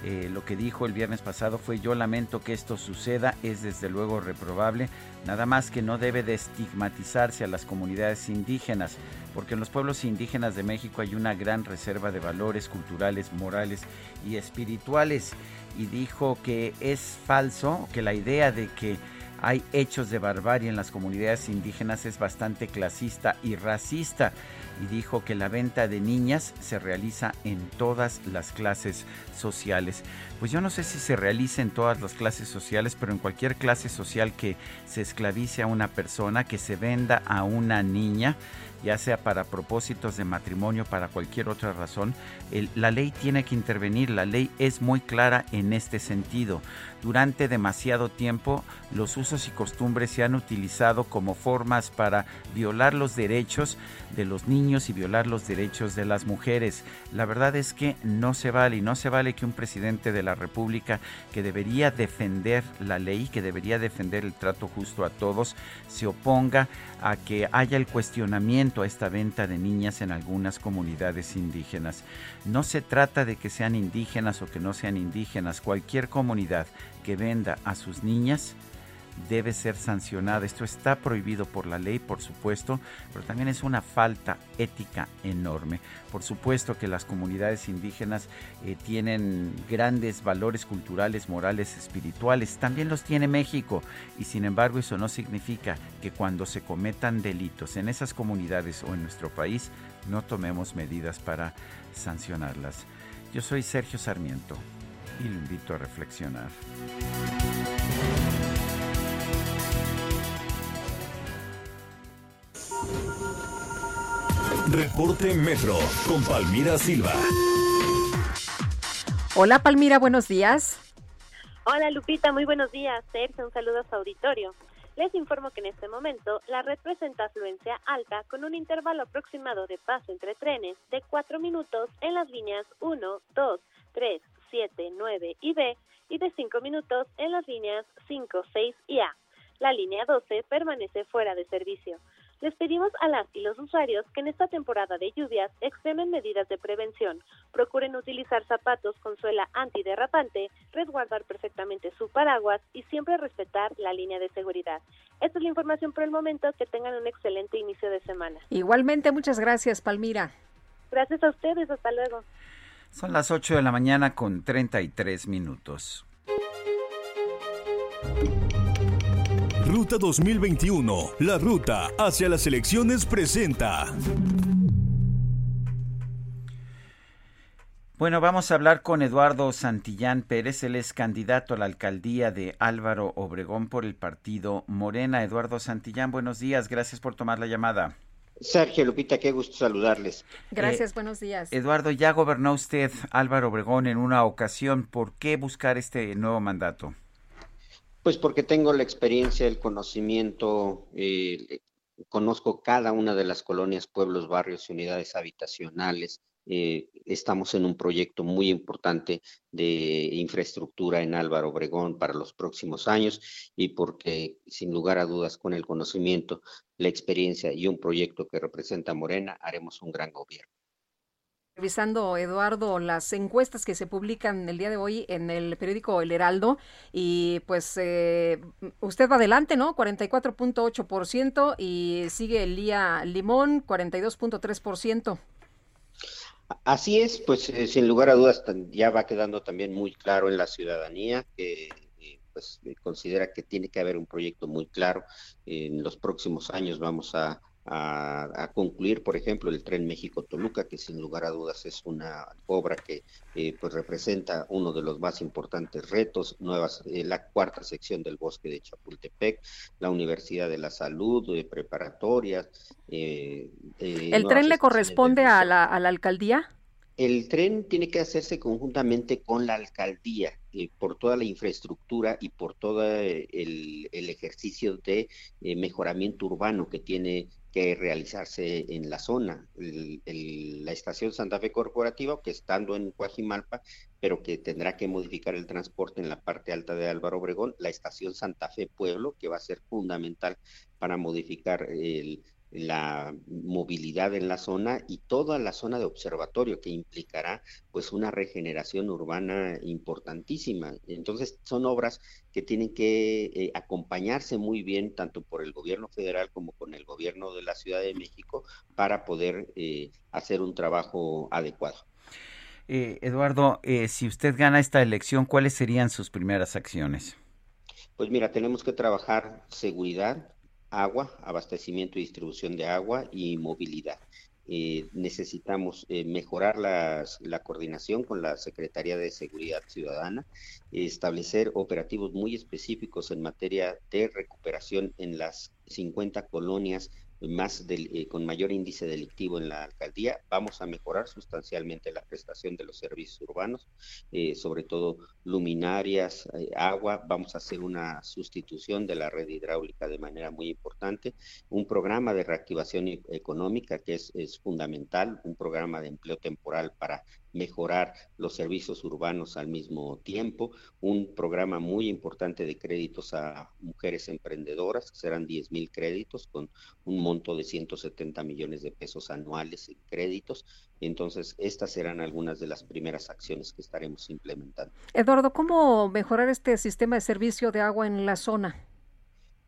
Eh, lo que dijo el viernes pasado fue yo lamento que esto suceda, es desde luego reprobable, nada más que no debe de estigmatizarse a las comunidades indígenas, porque en los pueblos indígenas de México hay una gran reserva de valores culturales, morales y espirituales. Y dijo que es falso, que la idea de que hay hechos de barbarie en las comunidades indígenas es bastante clasista y racista y dijo que la venta de niñas se realiza en todas las clases sociales. Pues yo no sé si se realiza en todas las clases sociales, pero en cualquier clase social que se esclavice a una persona, que se venda a una niña, ya sea para propósitos de matrimonio, para cualquier otra razón, la ley tiene que intervenir. La ley es muy clara en este sentido. Durante demasiado tiempo, los usos y costumbres se han utilizado como formas para violar los derechos de los niños y violar los derechos de las mujeres. La verdad es que no se vale y no se vale que un presidente de la República que debería defender la ley, que debería defender el trato justo a todos, se oponga a que haya el cuestionamiento a esta venta de niñas en algunas comunidades indígenas. No se trata de que sean indígenas o que no sean indígenas. Cualquier comunidad que venda a sus niñas debe ser sancionada. Esto está prohibido por la ley, por supuesto, pero también es una falta ética enorme. Por supuesto que las comunidades indígenas eh, tienen grandes valores culturales, morales, espirituales. También los tiene México. Y sin embargo eso no significa que cuando se cometan delitos en esas comunidades o en nuestro país no tomemos medidas para sancionarlas. Yo soy Sergio Sarmiento y lo invito a reflexionar. Reporte Metro con Palmira Silva. Hola Palmira, buenos días. Hola Lupita, muy buenos días. Sergio, un saludo a su auditorio. Les informo que en este momento la red presenta afluencia alta con un intervalo aproximado de paso entre trenes de 4 minutos en las líneas 1, 2, 3, 7, 9 y B y de 5 minutos en las líneas 5, 6 y A. La línea 12 permanece fuera de servicio. Les pedimos a las y los usuarios que en esta temporada de lluvias extremen medidas de prevención, procuren utilizar zapatos con suela antiderrapante, resguardar perfectamente su paraguas y siempre respetar la línea de seguridad. Esta es la información por el momento, que tengan un excelente inicio de semana. Igualmente, muchas gracias, Palmira. Gracias a ustedes, hasta luego. Son las 8 de la mañana con 33 minutos. Ruta 2021, la ruta hacia las elecciones presenta. Bueno, vamos a hablar con Eduardo Santillán Pérez, él es candidato a la alcaldía de Álvaro Obregón por el partido Morena. Eduardo Santillán, buenos días, gracias por tomar la llamada. Sergio Lupita, qué gusto saludarles. Gracias, buenos días. Eduardo, ya gobernó usted Álvaro Obregón en una ocasión, ¿por qué buscar este nuevo mandato? Pues porque tengo la experiencia, el conocimiento, eh, conozco cada una de las colonias, pueblos, barrios y unidades habitacionales. Eh, estamos en un proyecto muy importante de infraestructura en Álvaro Obregón para los próximos años y porque, sin lugar a dudas, con el conocimiento, la experiencia y un proyecto que representa Morena, haremos un gran gobierno revisando, Eduardo, las encuestas que se publican el día de hoy en el periódico El Heraldo y pues eh, usted va adelante, ¿no? 44.8% y sigue Lía Limón, 42.3%. Así es, pues eh, sin lugar a dudas ya va quedando también muy claro en la ciudadanía que eh, pues considera que tiene que haber un proyecto muy claro. En los próximos años vamos a a, concluir, por ejemplo, el tren México-Toluca, que sin lugar a dudas es una obra que eh, pues representa uno de los más importantes retos, nuevas, eh, la cuarta sección del bosque de Chapultepec, la Universidad de la Salud, eh, preparatorias. ¿El tren le corresponde a la, a la alcaldía? El tren tiene que hacerse conjuntamente con la alcaldía por toda la infraestructura y por todo el, el ejercicio de mejoramiento urbano que tiene que realizarse en la zona. la estación Santa Fe Corporativa, que estando en Coajimalpa, pero que tendrá que modificar el transporte en la parte alta de Álvaro Obregón, la estación Santa Fe Pueblo, que va a ser fundamental para modificar el, la movilidad en la zona y toda la zona de observatorio que implicará pues una regeneración urbana importantísima. Entonces son obras que tienen que eh, acompañarse muy bien tanto por el gobierno federal como con el gobierno de la Ciudad de México para poder eh, hacer un trabajo adecuado. Eh, Eduardo, si usted gana esta elección, ¿cuáles serían sus primeras acciones? Pues mira, tenemos que trabajar seguridad, agua, abastecimiento y distribución de agua y movilidad. Eh, necesitamos eh, mejorar la coordinación con la Secretaría de Seguridad Ciudadana, establecer operativos muy específicos en materia de recuperación en las 50 colonias más eh, con mayor índice delictivo en la alcaldía. Vamos a mejorar sustancialmente la prestación de los servicios urbanos, eh, sobre todo luminarias, eh, agua. Vamos a hacer una sustitución de la red hidráulica de manera muy importante. Un programa de reactivación e-, económica que es, es fundamental, un programa de empleo temporal para mejorar los servicios urbanos al mismo tiempo, un programa muy importante de créditos a mujeres emprendedoras, que serán 10 mil créditos con un monto de 170 millones de pesos anuales en créditos. Entonces, estas serán algunas de las primeras acciones que estaremos implementando. Eduardo, ¿cómo mejorar este sistema de servicio de agua en la zona?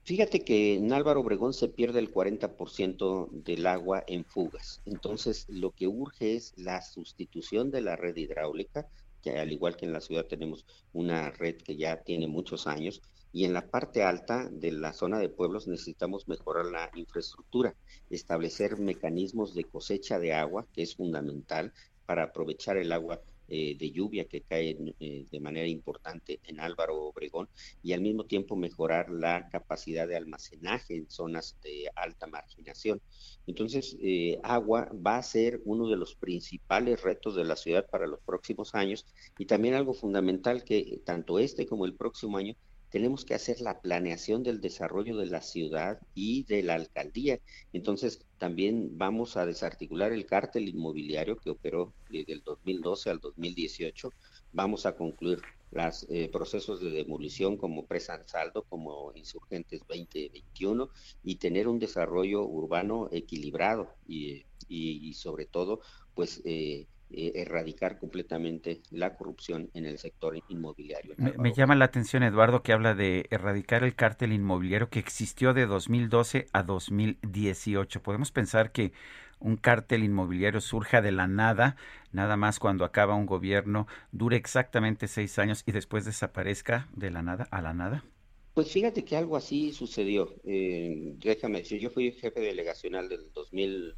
Fíjate que en Álvaro Obregón se pierde el 40% del agua en fugas. Entonces, lo que urge es la sustitución de la red hidráulica, que al igual que en la ciudad tenemos una red que ya tiene muchos años, y en la parte alta de la zona de pueblos necesitamos mejorar la infraestructura, establecer mecanismos de cosecha de agua, que es fundamental para aprovechar el agua eh, de lluvia que cae eh, de manera importante en Álvaro Obregón y al mismo tiempo mejorar la capacidad de almacenaje en zonas de alta marginación. Entonces, eh, agua va a ser uno de los principales retos de la ciudad para los próximos años y también algo fundamental que tanto este como el próximo año tenemos que hacer la planeación del desarrollo de la ciudad y de la alcaldía. Entonces, también vamos a desarticular el cártel inmobiliario que operó desde el 2012 al 2018. Vamos a concluir los eh, procesos de demolición como Presa Saldo, como Insurgentes 2021 y tener un desarrollo urbano equilibrado y, y, sobre todo, pues eh, eh, erradicar completamente la corrupción en el sector inmobiliario. Me, llama la atención, Eduardo, que habla de erradicar el cártel inmobiliario que existió de 2012 a 2018. Podemos pensar que un cártel inmobiliario surja de la nada, nada más cuando acaba un gobierno, dure exactamente seis años y después desaparezca de la nada a la nada. Pues fíjate que algo así sucedió. Eh, déjame decir, yo fui jefe delegacional del, 2000,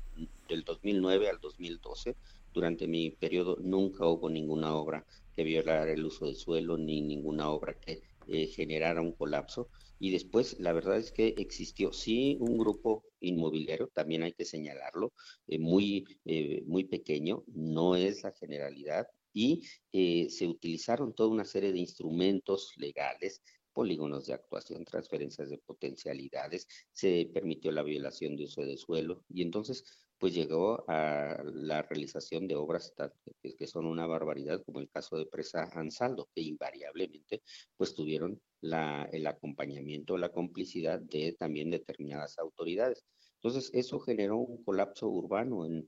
del 2009 al 2012 durante mi periodo nunca hubo ninguna obra que violara el uso del suelo ni ninguna obra que eh, generara un colapso. Y después, la verdad es que existió sí un grupo inmobiliario, también hay que señalarlo, eh, muy, eh, muy pequeño, no es la generalidad, y se utilizaron toda una serie de instrumentos legales polígonos de actuación, transferencias de potencialidades, se permitió la violación de uso de suelo y entonces pues llegó a la realización de obras que son una barbaridad, como el caso de Presa Ansaldo, que invariablemente pues tuvieron la, el acompañamiento, la complicidad de también determinadas autoridades. Entonces, eso generó un colapso urbano en,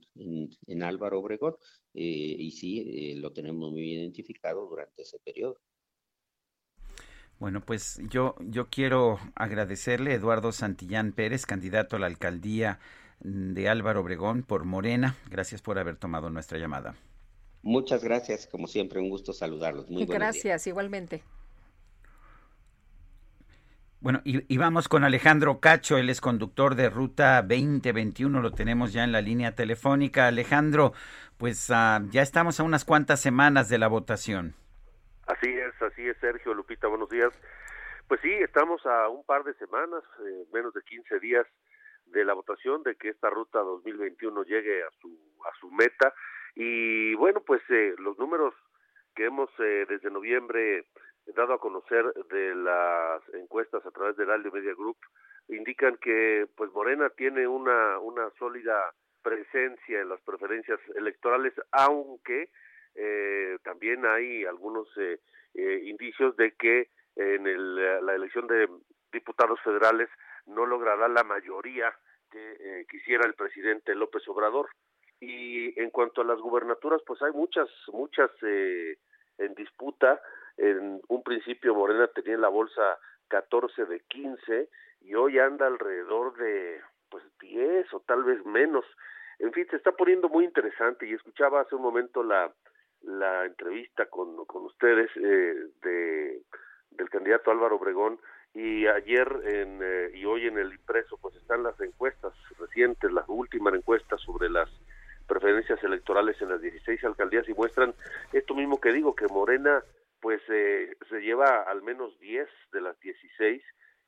en, Álvaro Obregón eh, y sí, eh, lo tenemos muy identificado durante ese periodo. Bueno, pues yo, yo quiero agradecerle a Eduardo Santillán Pérez, candidato a la alcaldía de Álvaro Obregón por Morena. Gracias por haber tomado nuestra llamada. Muchas gracias, como siempre, un gusto saludarlos. Muy gracias, igualmente. Bueno, y, vamos con Alejandro Cacho, él es conductor de Ruta 2021, lo tenemos ya en la línea telefónica. Alejandro, pues ah, ya estamos a unas cuantas semanas de la votación. Así es, así es, Sergio, Lupita, buenos días. Pues sí, estamos a un par de semanas, eh, menos de 15 días de la votación de que esta ruta 2021 llegue a su a su meta. Y bueno pues eh, los números que hemos eh, desde noviembre dado a conocer de las encuestas a través del Aldo Media Group indican que pues Morena tiene una una sólida presencia en las preferencias electorales aunque eh, también hay algunos eh, eh, indicios de que en el, la elección de diputados federales no logrará la mayoría que eh, quisiera el presidente López Obrador. Y en cuanto a las gubernaturas, pues hay muchas, muchas eh, en disputa. En un principio Morena tenía en la bolsa 14 de 15 y hoy anda alrededor de pues 10 o tal vez menos. En fin, se está poniendo muy interesante y escuchaba hace un momento la, la entrevista con, con ustedes eh, de, del candidato Álvaro Obregón y ayer en, eh, y hoy en el impreso pues están las encuestas recientes, las últimas encuestas sobre las preferencias electorales en las 16 alcaldías y muestran esto mismo que digo, que Morena pues eh, se lleva al menos 10 de las 16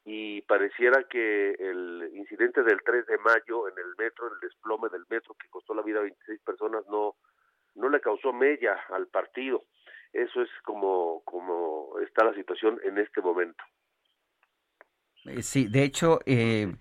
y pareciera que el incidente del 3 de mayo en el metro, el desplome del metro que costó la vida a 26 personas no no le causó mella al partido. Eso es como como está la situación en este momento. Eh, sí, de hecho, eh,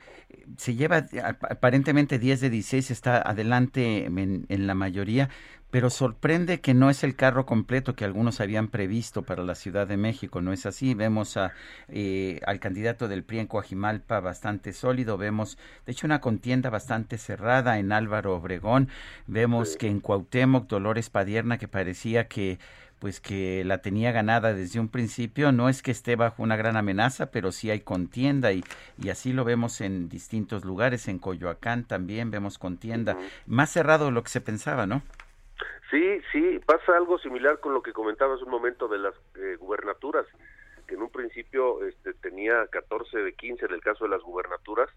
se lleva aparentemente 10 de 16, está adelante en, la mayoría, pero sorprende que no es el carro completo que algunos habían previsto para la Ciudad de México, ¿no es así? Vemos a, eh, al candidato del PRI en Coajimalpa bastante sólido, vemos, de hecho, una contienda bastante cerrada en Álvaro Obregón, vemos que en Cuauhtémoc, Dolores Padierna, que parecía que pues que la tenía ganada desde un principio. No es que esté bajo una gran amenaza, pero sí hay contienda y, y así lo vemos en distintos lugares. En Coyoacán también vemos contienda. Más cerrado de lo que se pensaba, ¿no? Sí, sí, pasa algo similar con lo que comentabas un momento de las eh, gubernaturas, que en un principio este, tenía 14 de 15 en el caso de las gubernaturas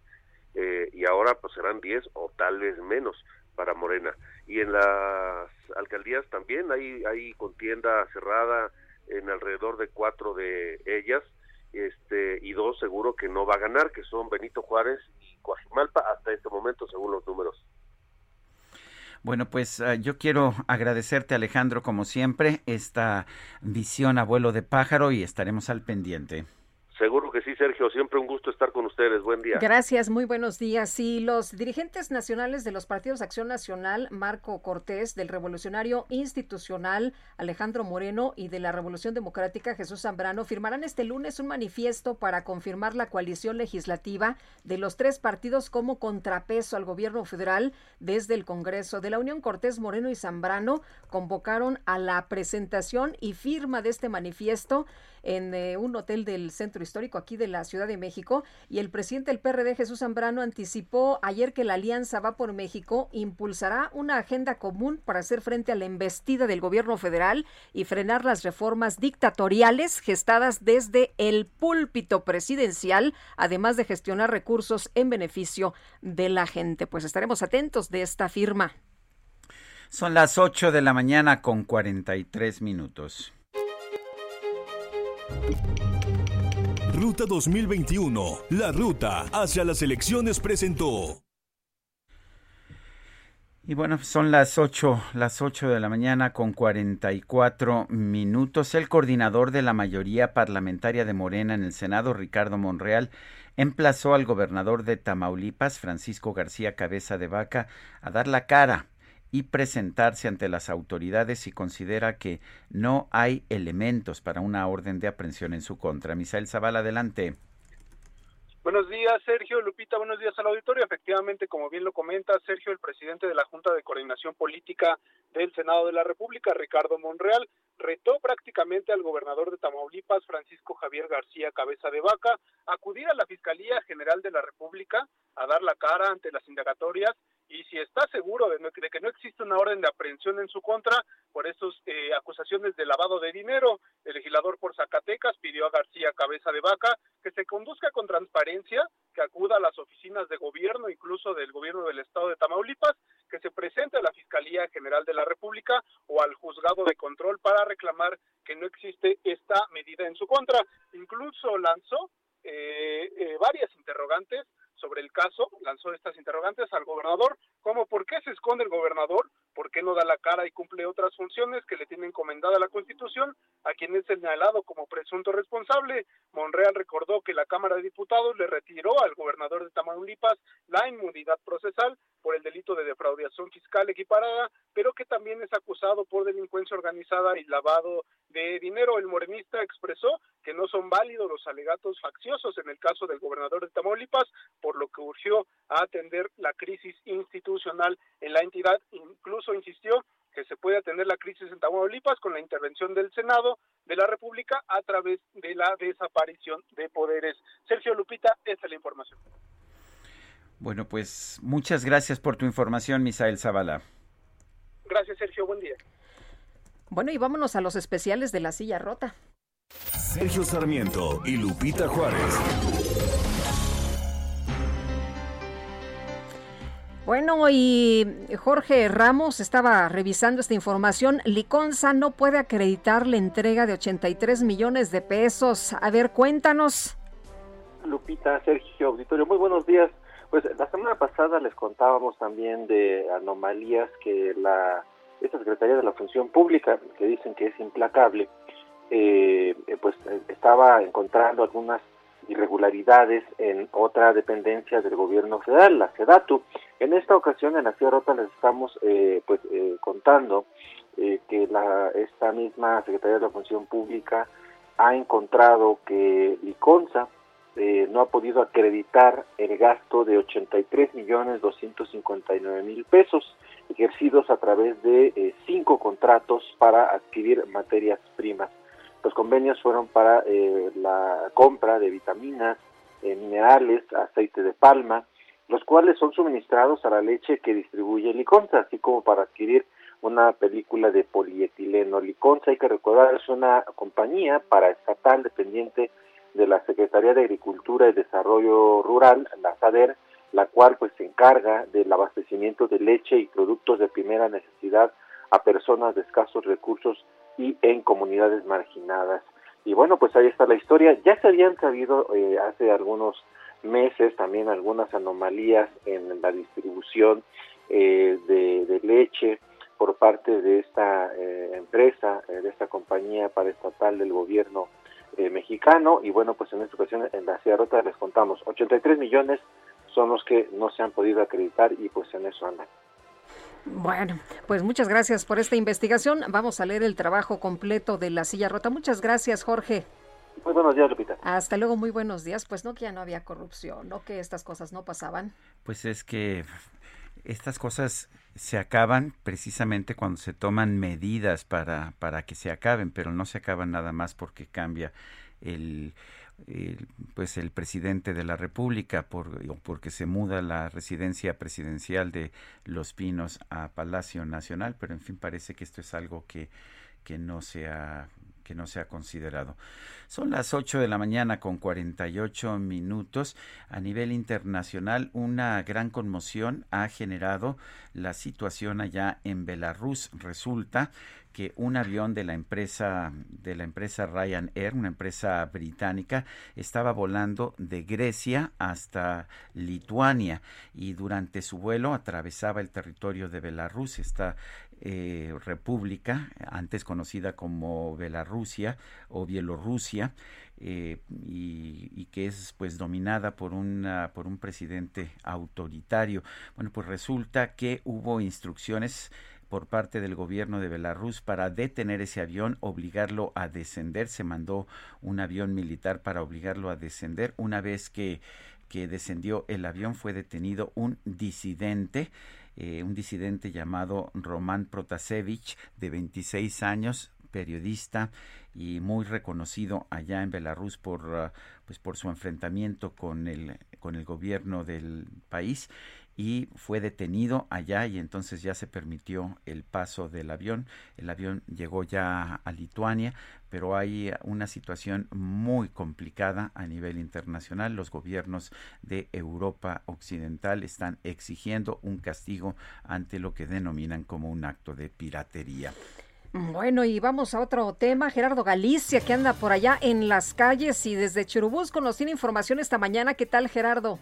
eh, y ahora pues serán 10 o tal vez menos para Morena. Y en las alcaldías también hay, hay contienda cerrada en alrededor de cuatro de ellas, este, y dos seguro que no va a ganar, que son Benito Juárez y Coajimalpa hasta este momento, según los números. Bueno, pues ah, yo quiero agradecerte, Alejandro, como siempre, esta visión a vuelo de pájaro y estaremos al pendiente. Seguro que sí, Sergio. Siempre un gusto estar con ustedes. Buen día. Gracias, muy buenos días. Y los dirigentes nacionales de los partidos Acción Nacional, Marco Cortés, del Revolucionario Institucional, Alejandro Moreno, y de la Revolución Democrática, Jesús Zambrano, firmarán este lunes un manifiesto para confirmar la coalición legislativa de los tres partidos como contrapeso al gobierno federal desde el Congreso. De la Unión Cortés, Moreno y Zambrano convocaron a la presentación y firma de este manifiesto en eh, un hotel del centro histórico aquí de la Ciudad de México. Y el presidente del PRD, Jesús Zambrano, anticipó ayer que la Alianza Va por México impulsará una agenda común para hacer frente a la embestida del gobierno federal y frenar las reformas dictatoriales gestadas desde el púlpito presidencial, además de gestionar recursos en beneficio de la gente. Pues estaremos atentos de esta firma. Son las 8 de la mañana con 43 minutos. Ruta 2021, la ruta hacia las elecciones presentó. Y bueno, son las 8, las 8 de la mañana con 44 minutos. El coordinador de la mayoría parlamentaria de Morena en el Senado, Ricardo Monreal, emplazó al gobernador de Tamaulipas, Francisco García Cabeza de Vaca, a dar la cara y presentarse ante las autoridades si considera que no hay elementos para una orden de aprehensión en su contra. Misael Zavala, adelante. Buenos días, Sergio. Lupita, buenos días al auditorio. Efectivamente, como bien lo comenta Sergio, el presidente de la Junta de Coordinación Política del Senado de la República, Ricardo Monreal, retó prácticamente al gobernador de Tamaulipas, Francisco Javier García Cabeza de Vaca, acudir a la Fiscalía General de la República a dar la cara ante las indagatorias y si está seguro de, que no existe una orden de aprehensión en su contra por estas eh, acusaciones de lavado de dinero, el legislador por Zacatecas pidió a García Cabeza de Vaca que se conduzca con transparencia, que acuda a las oficinas de gobierno, incluso del gobierno del estado de Tamaulipas, que se presente a la Fiscalía General de la República o al juzgado de control para reclamar que no existe esta medida en su contra. Incluso lanzó eh, eh, varias interrogantes sobre el caso, lanzó estas interrogantes al gobernador, como por qué se esconde el gobernador, por qué no da la cara y cumple otras funciones que le tiene encomendada la Constitución, a quien es señalado como presunto responsable. Monreal recordó que la Cámara de Diputados le retiró al gobernador de Tamaulipas la inmunidad procesal por el delito de defraudación fiscal equiparada, pero que también es acusado por delincuencia organizada y lavado de dinero. El morenista expresó que no son válidos los alegatos facciosos en el caso del gobernador de Tamaulipas, por lo que urgió a atender la crisis institucional en la entidad. Incluso insistió que se puede atender la crisis en Tamaulipas con la intervención del Senado de la República a través de la desaparición de poderes. Sergio Lupita, esta es la información. Bueno, pues muchas gracias por tu información, Misael Zavala. Gracias, Sergio. Buen día. Bueno, y vámonos a los especiales de la silla rota. Sergio Sarmiento y Lupita Juárez. Bueno, y Jorge Ramos estaba revisando esta información. Liconza no puede acreditar la entrega de 83 millones de pesos. A ver, cuéntanos. Lupita, Sergio, auditorio, muy buenos días. Pues la semana pasada les contábamos también de anomalías que la esta Secretaría de la Función Pública, que dicen que es implacable, eh, pues eh, estaba encontrando algunas irregularidades en otra dependencia del gobierno federal, la SEDATU. En esta ocasión, en la Sierra Rota, les estamos eh, pues eh, contando que la, esta misma Secretaría de la Función Pública ha encontrado que Liconza eh, no ha podido acreditar el gasto de 83 millones 259 mil pesos ejercidos a través de eh, cinco contratos para adquirir materias primas. Los convenios fueron para eh, la compra de vitaminas, minerales, aceite de palma, los cuales son suministrados a la leche que distribuye Liconza, así como para adquirir una película de polietileno. Liconza, hay que recordar, es una compañía paraestatal dependiente de la Secretaría de Agricultura y Desarrollo Rural, la SADER, la cual pues se encarga del abastecimiento de leche y productos de primera necesidad a personas de escasos recursos y en comunidades marginadas. Y bueno, pues ahí está la historia. Ya se habían sabido eh, hace algunos meses también algunas anomalías en la distribución eh, de, leche por parte de esta eh, empresa, de esta compañía paraestatal del gobierno eh, mexicano y bueno, pues en esta ocasión en la Silla Rota les contamos 83 millones son los que no se han podido acreditar y pues en eso andan. Bueno, pues muchas gracias por esta investigación. Vamos a leer el trabajo completo de la silla rota. Muchas gracias, Jorge. Muy buenos días, Lupita. Hasta luego, muy buenos días. Pues no que ya no había corrupción, no que estas cosas no pasaban. Pues es que estas cosas se acaban precisamente cuando se toman medidas para, para que se acaben, pero no se acaban nada más porque cambia el, pues el presidente de la República por, porque se muda la residencia presidencial de Los Pinos a Palacio Nacional, pero en fin parece que esto es algo que, que no se ha no se ha considerado. Son las 8 de la mañana con 48 minutos. A nivel internacional, una gran conmoción ha generado la situación allá en Belarus. Resulta que un avión de la empresa de la empresa Ryanair, una empresa británica, estaba volando de Grecia hasta Lituania y durante su vuelo atravesaba el territorio de Belarus, esta eh, república, antes conocida como Belarrusia o Bielorrusia, eh, y, que es pues dominada por por un presidente autoritario. Bueno, pues resulta que hubo instrucciones por parte del gobierno de Belarus para detener ese avión, obligarlo a descender. Se mandó un avión militar para obligarlo a descender. Una vez que, que descendió el avión fue detenido un disidente. Eh, un disidente llamado Roman Protasevich, de 26 años, periodista y muy reconocido allá en Belarus por, uh, pues por su enfrentamiento con el, con el gobierno del país y fue detenido allá y entonces ya se permitió el paso del avión. El avión llegó ya a Lituania, pero hay una situación muy complicada a nivel internacional. Los gobiernos de Europa Occidental están exigiendo un castigo ante lo que denominan como un acto de piratería. Bueno, y vamos a otro tema. Gerardo Galicia, que anda por allá en las calles y desde Churubusco nos tiene información esta mañana. ¿Qué tal, Gerardo?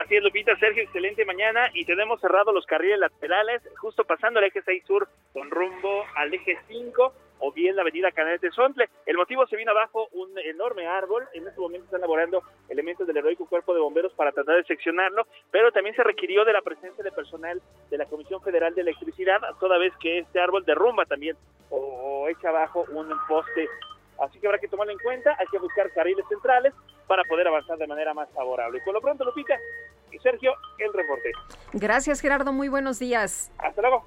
Así es, Lupita, Sergio, excelente mañana y tenemos cerrado los carriles laterales, justo pasando el eje 6 sur con rumbo al eje 5 o bien la avenida Canal de Sontle. El motivo se vino abajo un enorme árbol. En este momento están elaborando elementos del heroico cuerpo de bomberos para tratar de seccionarlo, pero también se requirió de la presencia de personal de la Comisión Federal de Electricidad, toda vez que este árbol derrumba también o echa abajo un poste Así que habrá que tomarlo en cuenta, hay que buscar carriles centrales para poder avanzar de manera más favorable. Y por lo pronto, Lupita y Sergio, el reporte. Gracias, Gerardo. Muy buenos días. Hasta luego.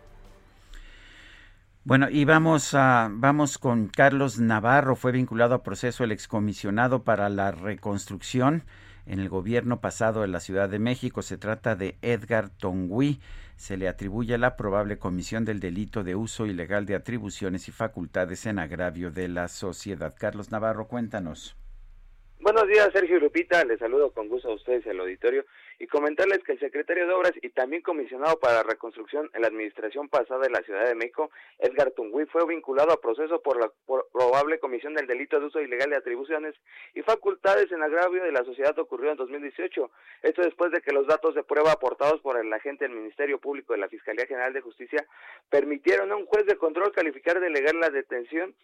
Bueno, y vamos, a, vamos con Carlos Navarro. Fue vinculado a proceso el excomisionado para la reconstrucción en el gobierno pasado de la Ciudad de México. Se trata de Edgar Tongui se le atribuye la probable comisión del delito de uso ilegal de atribuciones y facultades en agravio de la sociedad. Carlos Navarro, cuéntanos. Buenos días, Sergio Lupita. Les saludo con gusto a ustedes y al auditorio y comentarles que el secretario de Obras y también comisionado para la reconstrucción en la administración pasada de la Ciudad de México, Edgar Tungui, fue vinculado a proceso por la probable comisión del delito de uso ilegal de atribuciones y facultades en agravio de la sociedad ocurrió en 2018. Esto después de que los datos de prueba aportados por el agente del Ministerio Público de la Fiscalía General de Justicia permitieron a un juez de control calificar de legal la detención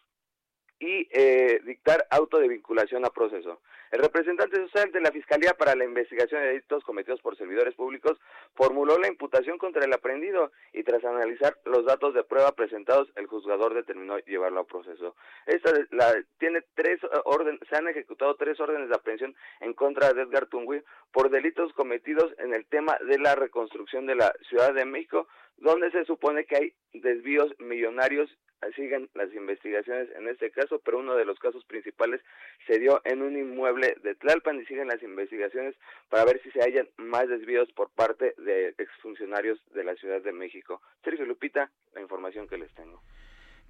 y eh, dictar auto de vinculación a proceso. El representante social de la Fiscalía para la Investigación de Delitos Cometidos por Servidores Públicos formuló la imputación contra el aprendido y tras analizar los datos de prueba presentados, el juzgador determinó llevarlo a proceso. Esta la, tiene tres órdenes, se han ejecutado tres órdenes de aprehensión en contra de Edgar Tungui por delitos cometidos en el tema de la reconstrucción de la Ciudad de México, donde se supone que hay desvíos millonarios siguen las investigaciones en este caso, pero uno de los casos principales se dio en un inmueble de Tlalpan y siguen las investigaciones para ver si se hallan más desvíos por parte de exfuncionarios de la Ciudad de México. Sergio Lupita, la información que les tengo.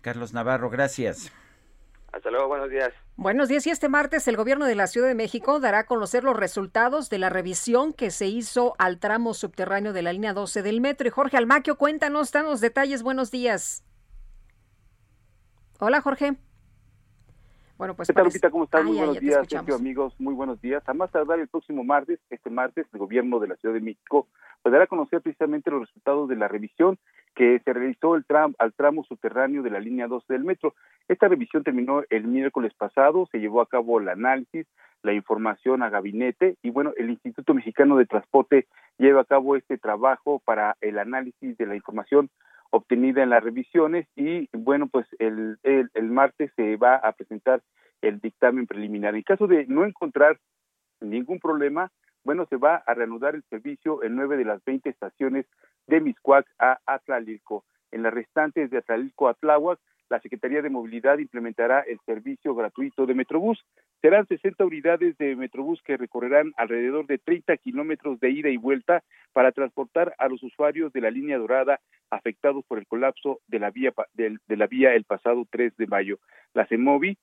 Carlos Navarro, gracias. Hasta luego, buenos días. Buenos días y este martes el gobierno de la Ciudad de México dará a conocer los resultados de la revisión que se hizo al tramo subterráneo de la línea 12 del metro. Y Jorge Almaquio, cuéntanos, danos detalles, buenos días. Hola, Jorge. Bueno, pues ¿Qué tal, Lupita? ¿Cómo estás? Ah, Muy ya, buenos ya días. Sergio, amigos. Muy buenos días. A más tardar el próximo martes, este martes, el gobierno de la Ciudad de México pues dará a conocer precisamente los resultados de la revisión que se realizó el tram, al tramo subterráneo de la línea 12 del metro. Esta revisión terminó el miércoles pasado, se llevó a cabo el análisis, la información a gabinete y bueno, el Instituto Mexicano de Transporte lleva a cabo este trabajo para el análisis de la información obtenida en las revisiones y bueno, pues el, el, el martes se va a presentar el dictamen preliminar. En caso de no encontrar ningún problema, bueno, se va a reanudar el servicio en nueve de las 20 estaciones de Miscuac a Atlalilco. En las restantes de Atlalilco a Tláhuac, la Secretaría de Movilidad implementará el servicio gratuito de Metrobús. Serán 60 unidades de Metrobús que recorrerán alrededor de 30 kilómetros de ida y vuelta para transportar a los usuarios de la línea dorada afectados por el colapso de la vía, de la vía el pasado 3 de mayo. La CEMOVI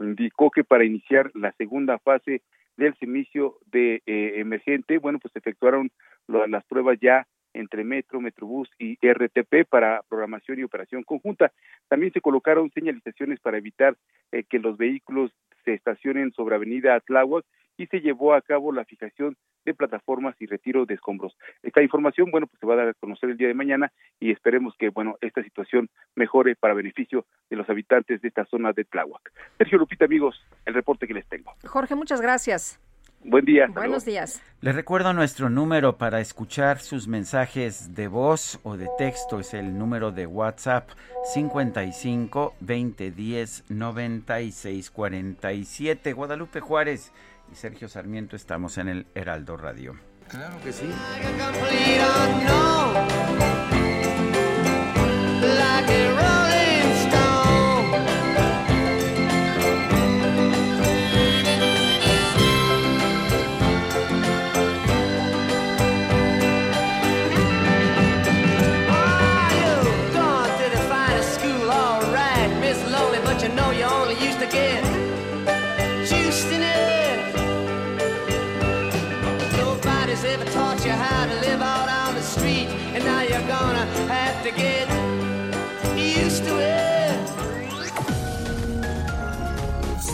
indicó que para iniciar la segunda fase del servicio de eh, emergente, bueno, pues efectuaron las pruebas ya entre Metro, Metrobús y RTP para programación y operación conjunta. También se colocaron señalizaciones para evitar eh, que los vehículos se estacionen sobre Avenida Atláhuac y se llevó a cabo la fijación de plataformas y retiro de escombros. Esta información, bueno, pues se va a dar a conocer el día de mañana y esperemos que, bueno, esta situación mejore para beneficio de los habitantes de esta zona de Tláhuac. Sergio Lupita, amigos, el reporte que les tengo. Jorge, muchas gracias. Buen día. hasta Buenos luego. días. Les recuerdo nuestro número para escuchar sus mensajes de voz o de texto. Es el número de WhatsApp 55 2010 96 47. Guadalupe Juárez y Sergio Sarmiento estamos en el Heraldo Radio. Claro que sí.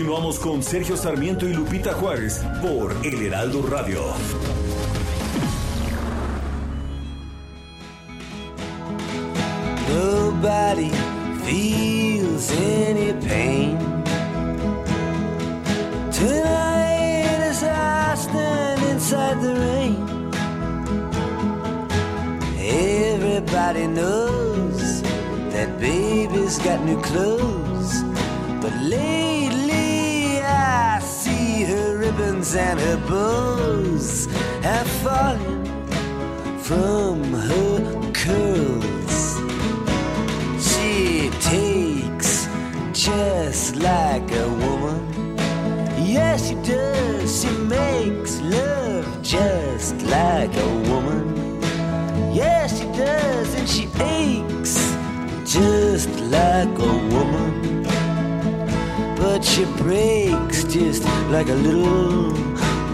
Continuamos con Sergio Sarmiento y Lupita Juárez por El Heraldo Radio. Nobody feels any pain. Tonight as I stand inside the rain, everybody knows that baby's got new clothes. But lately I see her ribbons and her bows have fallen from her curls. She takes just like a woman. Yes, she does. She makes love just like a woman. Yes, she does. And she aches just like a woman. But she breaks just like a little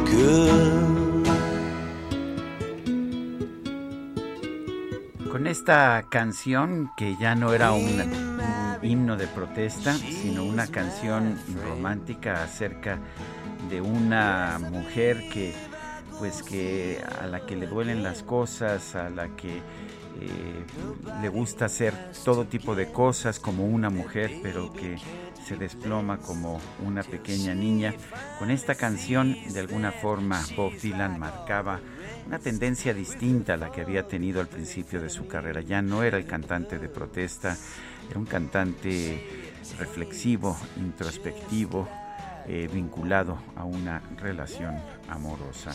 girl. Con esta canción, que ya no era un, un himno de protesta, sino una canción romántica acerca de una mujer que, pues que a la que le duelen las cosas, a la que eh, le gusta hacer todo tipo de cosas como una mujer, pero que se desploma como una pequeña niña. Con esta canción, de alguna forma, Bob Dylan marcaba una tendencia distinta a la que había tenido al principio de su carrera. Ya no era el cantante de protesta, era un cantante reflexivo, introspectivo, eh, vinculado a una relación amorosa.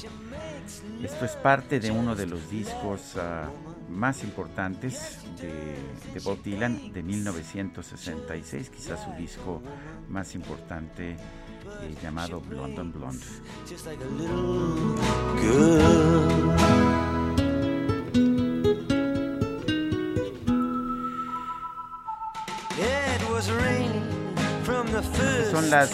Esto es parte de uno de los discos ah, más importantes de, de Bob Dylan de 1966, quizás su disco más importante eh, llamado Blonde on Blonde. Son las,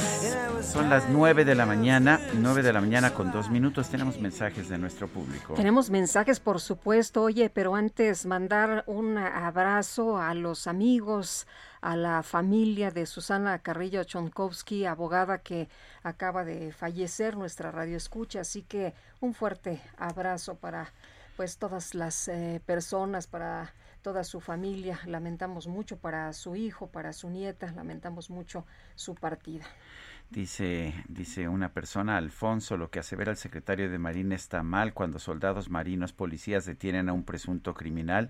son las 9 de la mañana, 9 de la mañana con dos minutos. Tenemos mensajes de nuestro público. Tenemos mensajes, por supuesto, oye, pero antes mandar un abrazo a los amigos, a la familia de Susana Carrillo Chonkowski, abogada que acaba de fallecer, nuestra radio escucha, así que un fuerte abrazo para pues todas las eh, personas, para toda su familia. Lamentamos mucho para su hijo, para su nieta, lamentamos mucho su partida. Dice, dice una persona, Alfonso, lo que asevera el secretario de Marina está mal cuando soldados marinos, policías detienen a un presunto criminal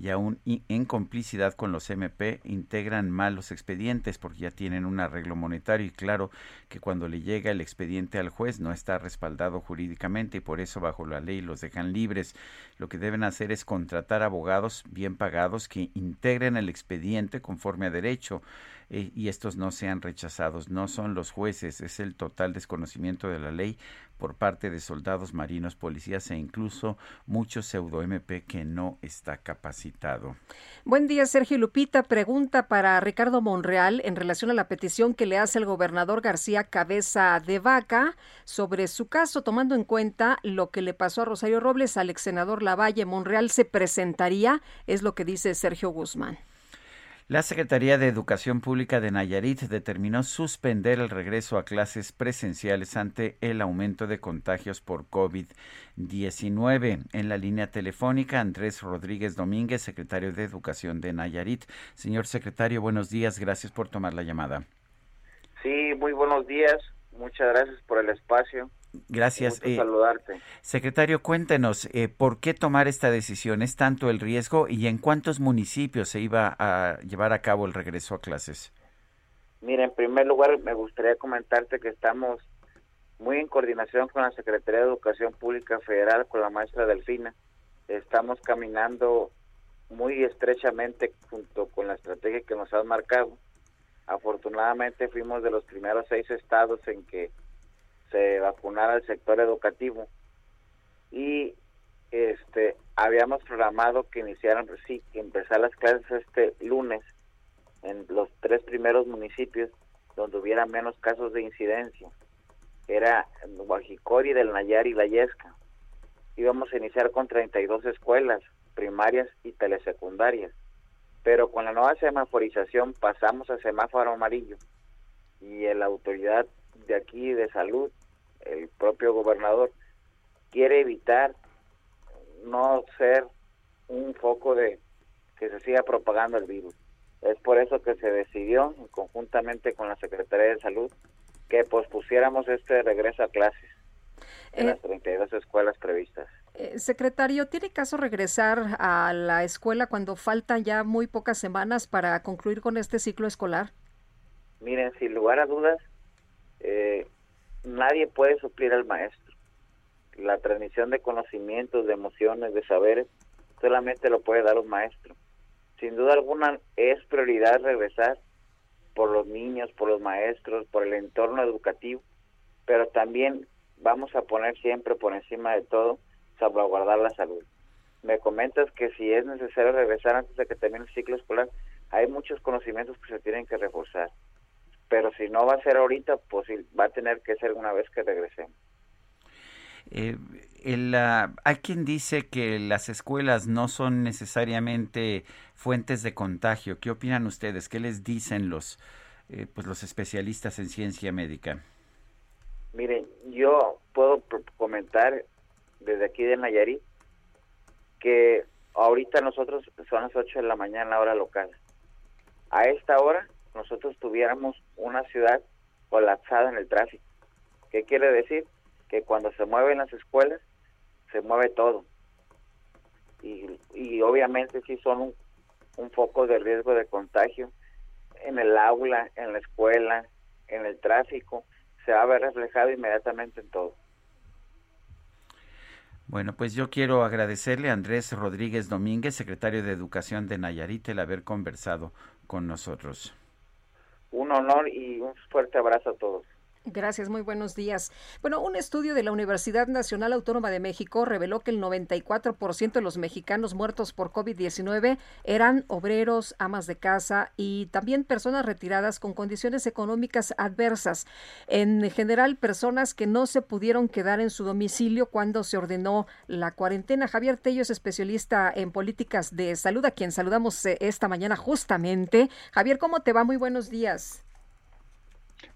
y aún en complicidad con los MP integran mal los expedientes porque ya tienen un arreglo monetario y claro que cuando le llega el expediente al juez no está respaldado jurídicamente y por eso bajo la ley los dejan libres. Lo que deben hacer es contratar abogados bien pagados que integren el expediente conforme a derecho eh, y estos no sean rechazados. No son los jueces, es el total desconocimiento de la ley por parte de soldados marinos, policías e incluso muchos pseudo MP que no está capacitado. Buen día, Sergio Lupita. Pregunta para Ricardo Monreal en relación a la petición que le hace el gobernador García Cabeza de Vaca sobre su caso, tomando en cuenta lo que le pasó a Rosario Robles, al ex senador Lavalle. Monreal se presentaría, es lo que dice Sergio Guzmán. La Secretaría de Educación Pública de Nayarit determinó suspender el regreso a clases presenciales ante el aumento de contagios por COVID-19. En la línea telefónica, Andrés Rodríguez Domínguez, secretario de Educación de Nayarit. Señor secretario, buenos días. Gracias por tomar la llamada. Sí, muy buenos días. Muchas gracias por el espacio. Gracias. Eh, saludarte. secretario, cuéntenos, eh, ¿por qué tomar esta decisión? ¿Es tanto el riesgo y en cuántos municipios se iba a llevar a cabo el regreso a clases? Mira, en primer lugar, me gustaría comentarte que estamos muy en coordinación con la Secretaría de Educación Pública Federal, con la maestra Delfina. Estamos caminando muy estrechamente junto con la estrategia que nos han marcado. Afortunadamente fuimos de los primeros seis estados en que se vacunara el sector educativo. Y este habíamos programado que iniciaran sí que empezar las clases este lunes en los tres primeros municipios donde hubiera menos casos de incidencia era Guajicori del Nayar y la Yesca. Íbamos a iniciar con 32 escuelas primarias y telesecundarias pero con la nueva semaforización pasamos a semáforo amarillo y la autoridad de aquí de salud, el propio gobernador, quiere evitar no ser un foco de que se siga propagando el virus. Es por eso que se decidió, conjuntamente con la Secretaría de Salud, que pospusiéramos este regreso a clases en Eh, las 32 escuelas previstas. Eh, secretario, ¿tiene caso regresar a la escuela cuando faltan ya muy pocas semanas para concluir con este ciclo escolar? Miren, sin lugar a dudas, eh, nadie puede suplir al maestro. La transmisión de conocimientos, de emociones, de saberes, solamente lo puede dar un maestro. Sin duda alguna es prioridad regresar por los niños, por los maestros, por el entorno educativo, pero también vamos a poner siempre por encima de todo salvaguardar la salud. Me comentas que si es necesario regresar antes de que termine el ciclo escolar, hay muchos conocimientos que se tienen que reforzar pero si no va a ser ahorita, pues va a tener que ser una vez que regresemos. Eh, el, ah, hay quien dice que las escuelas no son necesariamente fuentes de contagio. ¿Qué opinan ustedes? ¿Qué les dicen los, eh, pues los especialistas en ciencia médica? Miren, yo puedo comentar desde aquí de Nayarit que ahorita nosotros son las 8 de la mañana hora local. A esta hora nosotros tuviéramos una ciudad colapsada en el tráfico. ¿Qué quiere decir? Que cuando se mueven las escuelas, se mueve todo. Y, y obviamente sí son un, un foco de riesgo de contagio en el aula, en la escuela, en el tráfico, se va a ver reflejado inmediatamente en todo. Bueno, pues yo quiero agradecerle a Andrés Rodríguez Domínguez, secretario de Educación de Nayarit, el haber conversado con nosotros. Un honor y un fuerte abrazo a todos. Gracias, muy buenos días. Bueno, un estudio de la Universidad Nacional Autónoma de México reveló que el 94% de los mexicanos muertos por COVID-19 eran obreros, amas de casa y también personas retiradas con condiciones económicas adversas. En general, personas que no se pudieron quedar en su domicilio cuando se ordenó la cuarentena. Javier Tello es especialista en políticas de salud, a quien saludamos eh, esta mañana justamente. Javier, ¿cómo te va? Muy buenos días.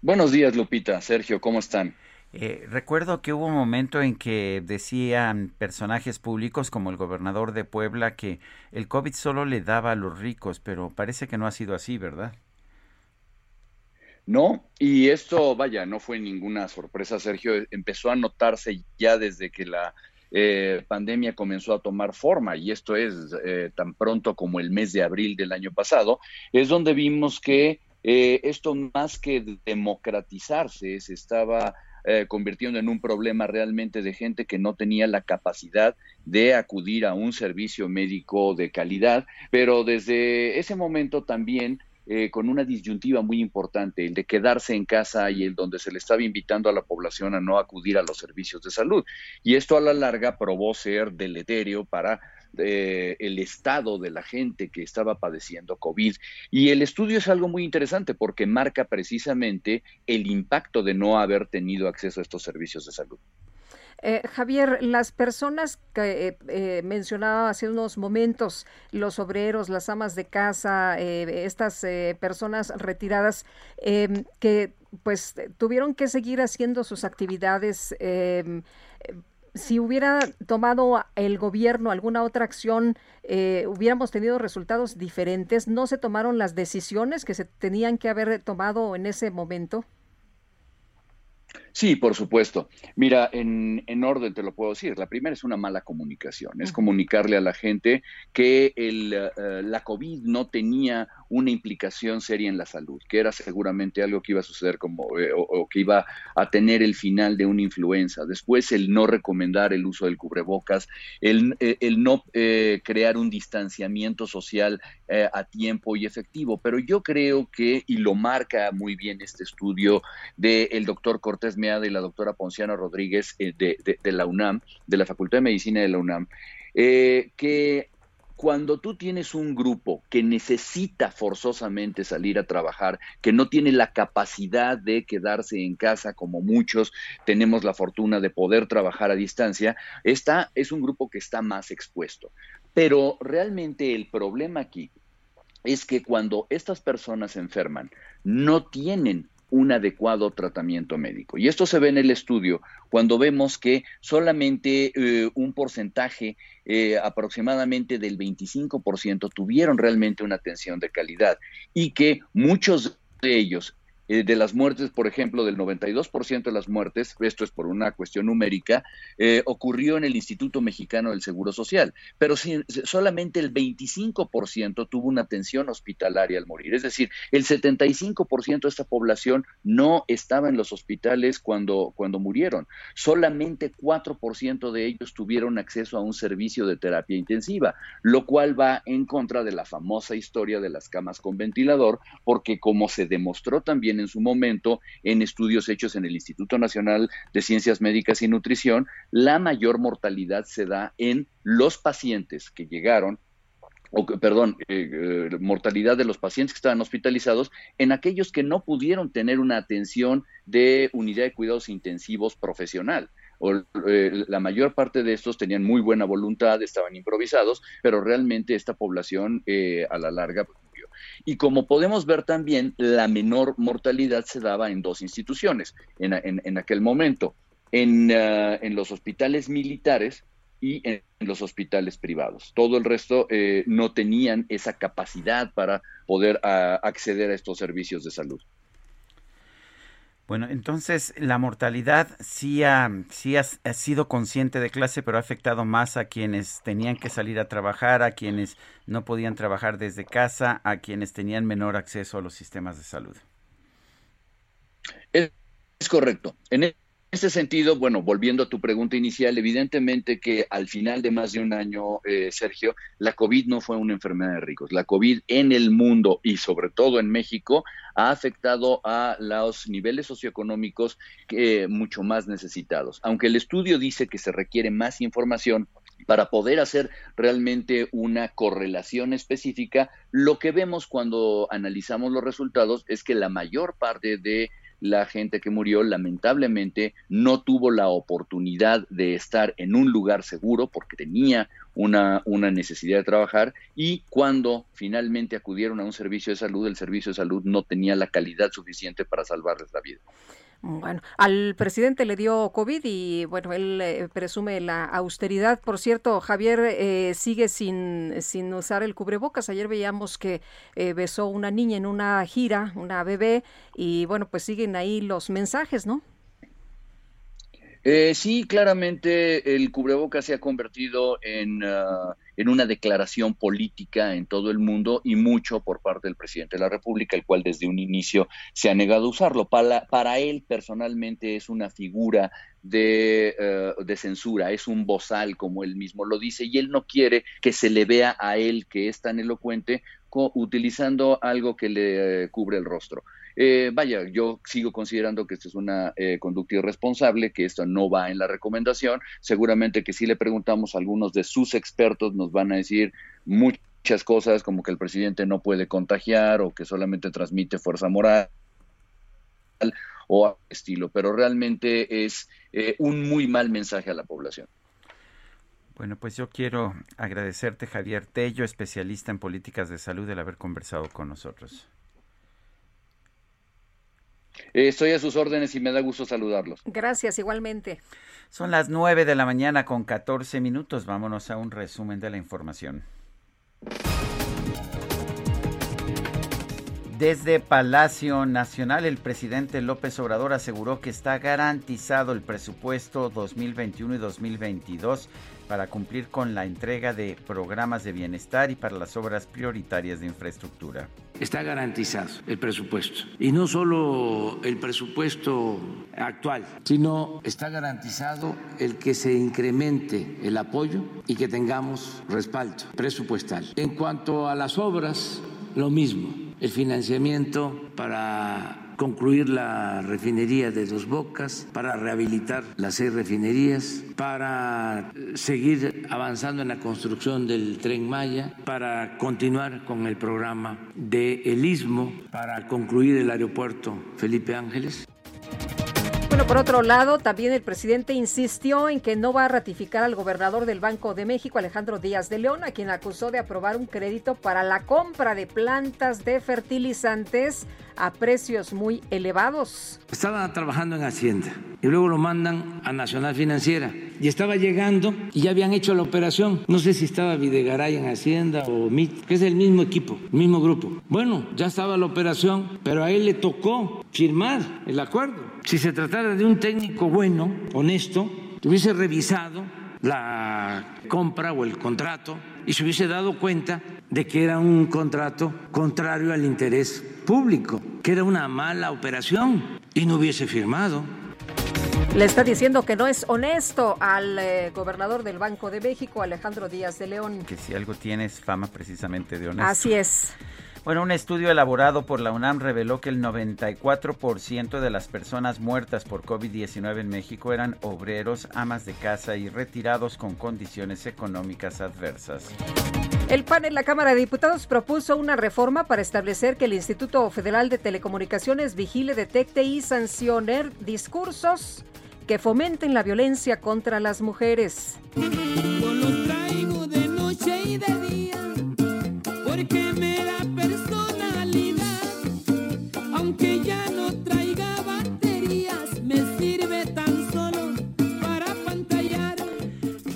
Buenos días, Lupita. Sergio, ¿cómo están? Eh, recuerdo que hubo un momento en que decían personajes públicos como el gobernador de Puebla que el COVID solo le daba a los ricos, pero parece que no ha sido así, ¿verdad? No, y esto, vaya, no fue ninguna sorpresa, Sergio. Empezó a notarse ya desde que la eh, pandemia comenzó a tomar forma, y esto es eh, tan pronto como el mes de abril del año pasado, es donde vimos que eh, esto más que democratizarse se estaba eh, convirtiendo en un problema realmente de gente que no tenía la capacidad de acudir a un servicio médico de calidad, pero desde ese momento también eh, con una disyuntiva muy importante, el de quedarse en casa y el donde se le estaba invitando a la población a no acudir a los servicios de salud. Y esto a la larga probó ser deleterio para el estado de la gente que estaba padeciendo COVID. Y el estudio es algo muy interesante porque marca precisamente el impacto de no haber tenido acceso a estos servicios de salud. Eh, Javier, las personas que eh, eh, mencionaba hace unos momentos, los obreros, las amas de casa, estas personas retiradas que pues tuvieron que seguir haciendo sus actividades si hubiera tomado el gobierno alguna otra acción, eh, hubiéramos tenido resultados diferentes. ¿No se tomaron las decisiones que se tenían que haber tomado en ese momento? Sí, por supuesto. Mira, en, en, orden te lo puedo decir. La primera es una mala comunicación, es comunicarle a la gente que el, eh, la COVID no tenía una implicación seria en la salud, que era seguramente algo que iba a suceder como, eh, o, que iba a tener el final de una influenza. Después el no recomendar el uso del cubrebocas, el, eh, el no crear un distanciamiento social a tiempo y efectivo. Pero yo creo que, y lo marca muy bien este estudio del doctor Cortés de la doctora Ponciano Rodríguez eh, de, la UNAM, de la Facultad de Medicina de la UNAM, eh, que cuando tú tienes un grupo que necesita forzosamente salir a trabajar, que no tiene la capacidad de quedarse en casa como muchos tenemos la fortuna de poder trabajar a distancia, esta es un grupo que está más expuesto. Pero realmente el problema aquí es que cuando estas personas se enferman, no tienen un adecuado tratamiento médico. Y esto se ve en el estudio cuando vemos que solamente eh, un porcentaje, eh, aproximadamente del 25%, tuvieron realmente una atención de calidad y que muchos de ellos eh, de las muertes, por ejemplo, del 92% de las muertes, esto es por una cuestión numérica, eh, ocurrió en el Instituto Mexicano del Seguro Social, pero solamente el 25% tuvo una atención hospitalaria al morir. Es decir, el 75% de esta población no estaba en los hospitales cuando, cuando murieron. Solamente 4% de ellos tuvieron acceso a un servicio de terapia intensiva, lo cual va en contra de la famosa historia de las camas con ventilador, porque como se demostró también en su momento en estudios hechos en el Instituto Nacional de Ciencias Médicas y Nutrición, la mayor mortalidad se da en los pacientes que llegaron o perdón, eh, eh, mortalidad de los pacientes que estaban hospitalizados, en aquellos que no pudieron tener una atención de unidad de cuidados intensivos profesional. Eh, la mayor parte de estos tenían muy buena voluntad, estaban improvisados, pero realmente esta población a la larga y como podemos ver también, la menor mortalidad se daba en dos instituciones en, aquel momento, en, uh, en, los hospitales militares y en los hospitales privados. Todo el resto eh, no tenían esa capacidad para poder uh, acceder a estos servicios de salud. Bueno, entonces la mortalidad sí, ha, sí ha, sido consciente de clase, pero ha afectado más a quienes tenían que salir a trabajar, a quienes no podían trabajar desde casa, a quienes tenían menor acceso a los sistemas de salud. Es, correcto. Ese sentido, bueno, volviendo a tu pregunta inicial, evidentemente que al final de más de un año, eh, Sergio, la COVID no fue una enfermedad de ricos. La COVID en el mundo y sobre todo en México ha afectado a los niveles socioeconómicos que, mucho más necesitados. Aunque el estudio dice que se requiere más información, para poder hacer realmente una correlación específica, lo que vemos cuando analizamos los resultados es que la mayor parte de la gente que murió lamentablemente no tuvo la oportunidad de estar en un lugar seguro porque tenía una, una necesidad de trabajar y cuando finalmente acudieron a un servicio de salud, el servicio de salud no tenía la calidad suficiente para salvarles la vida. Bueno, al presidente le dio COVID y bueno, él eh, presume la austeridad. Por cierto, Javier eh, sigue sin, sin usar el cubrebocas. Ayer veíamos que eh, besó una niña en una gira, una bebé, y bueno, pues siguen ahí los mensajes, ¿no? Eh, sí, claramente el cubrebocas se ha convertido en, ah, en, una declaración política en todo el mundo y mucho por parte del presidente de la República, el cual desde un inicio se ha negado a usarlo. Para, él personalmente es una figura de, eh, de, censura, es un bozal, como él mismo lo dice, y él no quiere que se le vea a él que es tan elocuente utilizando algo que le eh, cubre el rostro. Eh, vaya, yo sigo considerando que esto es una eh, conducta irresponsable, que esto no va en la recomendación. Seguramente que si le preguntamos a algunos de sus expertos nos van a decir muchas cosas como que el presidente no puede contagiar o que solamente transmite fuerza moral o estilo, pero realmente es eh, un muy mal mensaje a la población. Bueno, pues yo quiero agradecerte, Javier Tello, especialista en políticas de salud, el haber conversado con nosotros. Eh, estoy a sus órdenes y me da gusto saludarlos. Gracias, igualmente. Son las 9 de la mañana con 14 minutos. Vámonos a un resumen de la información. Desde Palacio Nacional, el presidente López Obrador aseguró que está garantizado el presupuesto 2021 y 2022 para cumplir con la entrega de programas de bienestar y para las obras prioritarias de infraestructura. Está garantizado el presupuesto. Y no solo el presupuesto actual, sino está garantizado el que se incremente el apoyo y que tengamos respaldo presupuestal. En cuanto a las obras, lo mismo. El financiamiento para concluir la refinería de Dos Bocas, para rehabilitar las seis refinerías, para seguir avanzando en la construcción del tren Maya, para continuar con el programa de El Istmo, para concluir el aeropuerto Felipe Ángeles. Bueno, por otro lado, también el presidente insistió en que no va a ratificar al gobernador del Banco de México, Alejandro Díaz de León, a quien acusó de aprobar un crédito para la compra de plantas de fertilizantes a precios muy elevados. Estaba trabajando en Hacienda y luego lo mandan a Nacional Financiera y estaba llegando y ya habían hecho la operación. No sé si estaba Videgaray en Hacienda o MIT, que es el mismo equipo, el mismo grupo. Bueno, ya estaba la operación, pero a él le tocó firmar el acuerdo. Si se tratara de un técnico bueno, honesto, hubiese revisado la compra o el contrato y se hubiese dado cuenta de que era un contrato contrario al interés público, que era una mala operación y no hubiese firmado. Le está diciendo que no es honesto al eh, gobernador del Banco de México, Alejandro Díaz de León. Que si algo tiene es fama precisamente de honesto. Así es. Bueno, un estudio elaborado por la UNAM reveló que el 94% de las personas muertas por COVID-19 en México eran obreros, amas de casa y retirados con condiciones económicas adversas. El PAN en la Cámara de Diputados propuso una reforma para establecer que el Instituto Federal de Telecomunicaciones vigile, detecte y sancione discursos que fomenten la violencia contra las mujeres.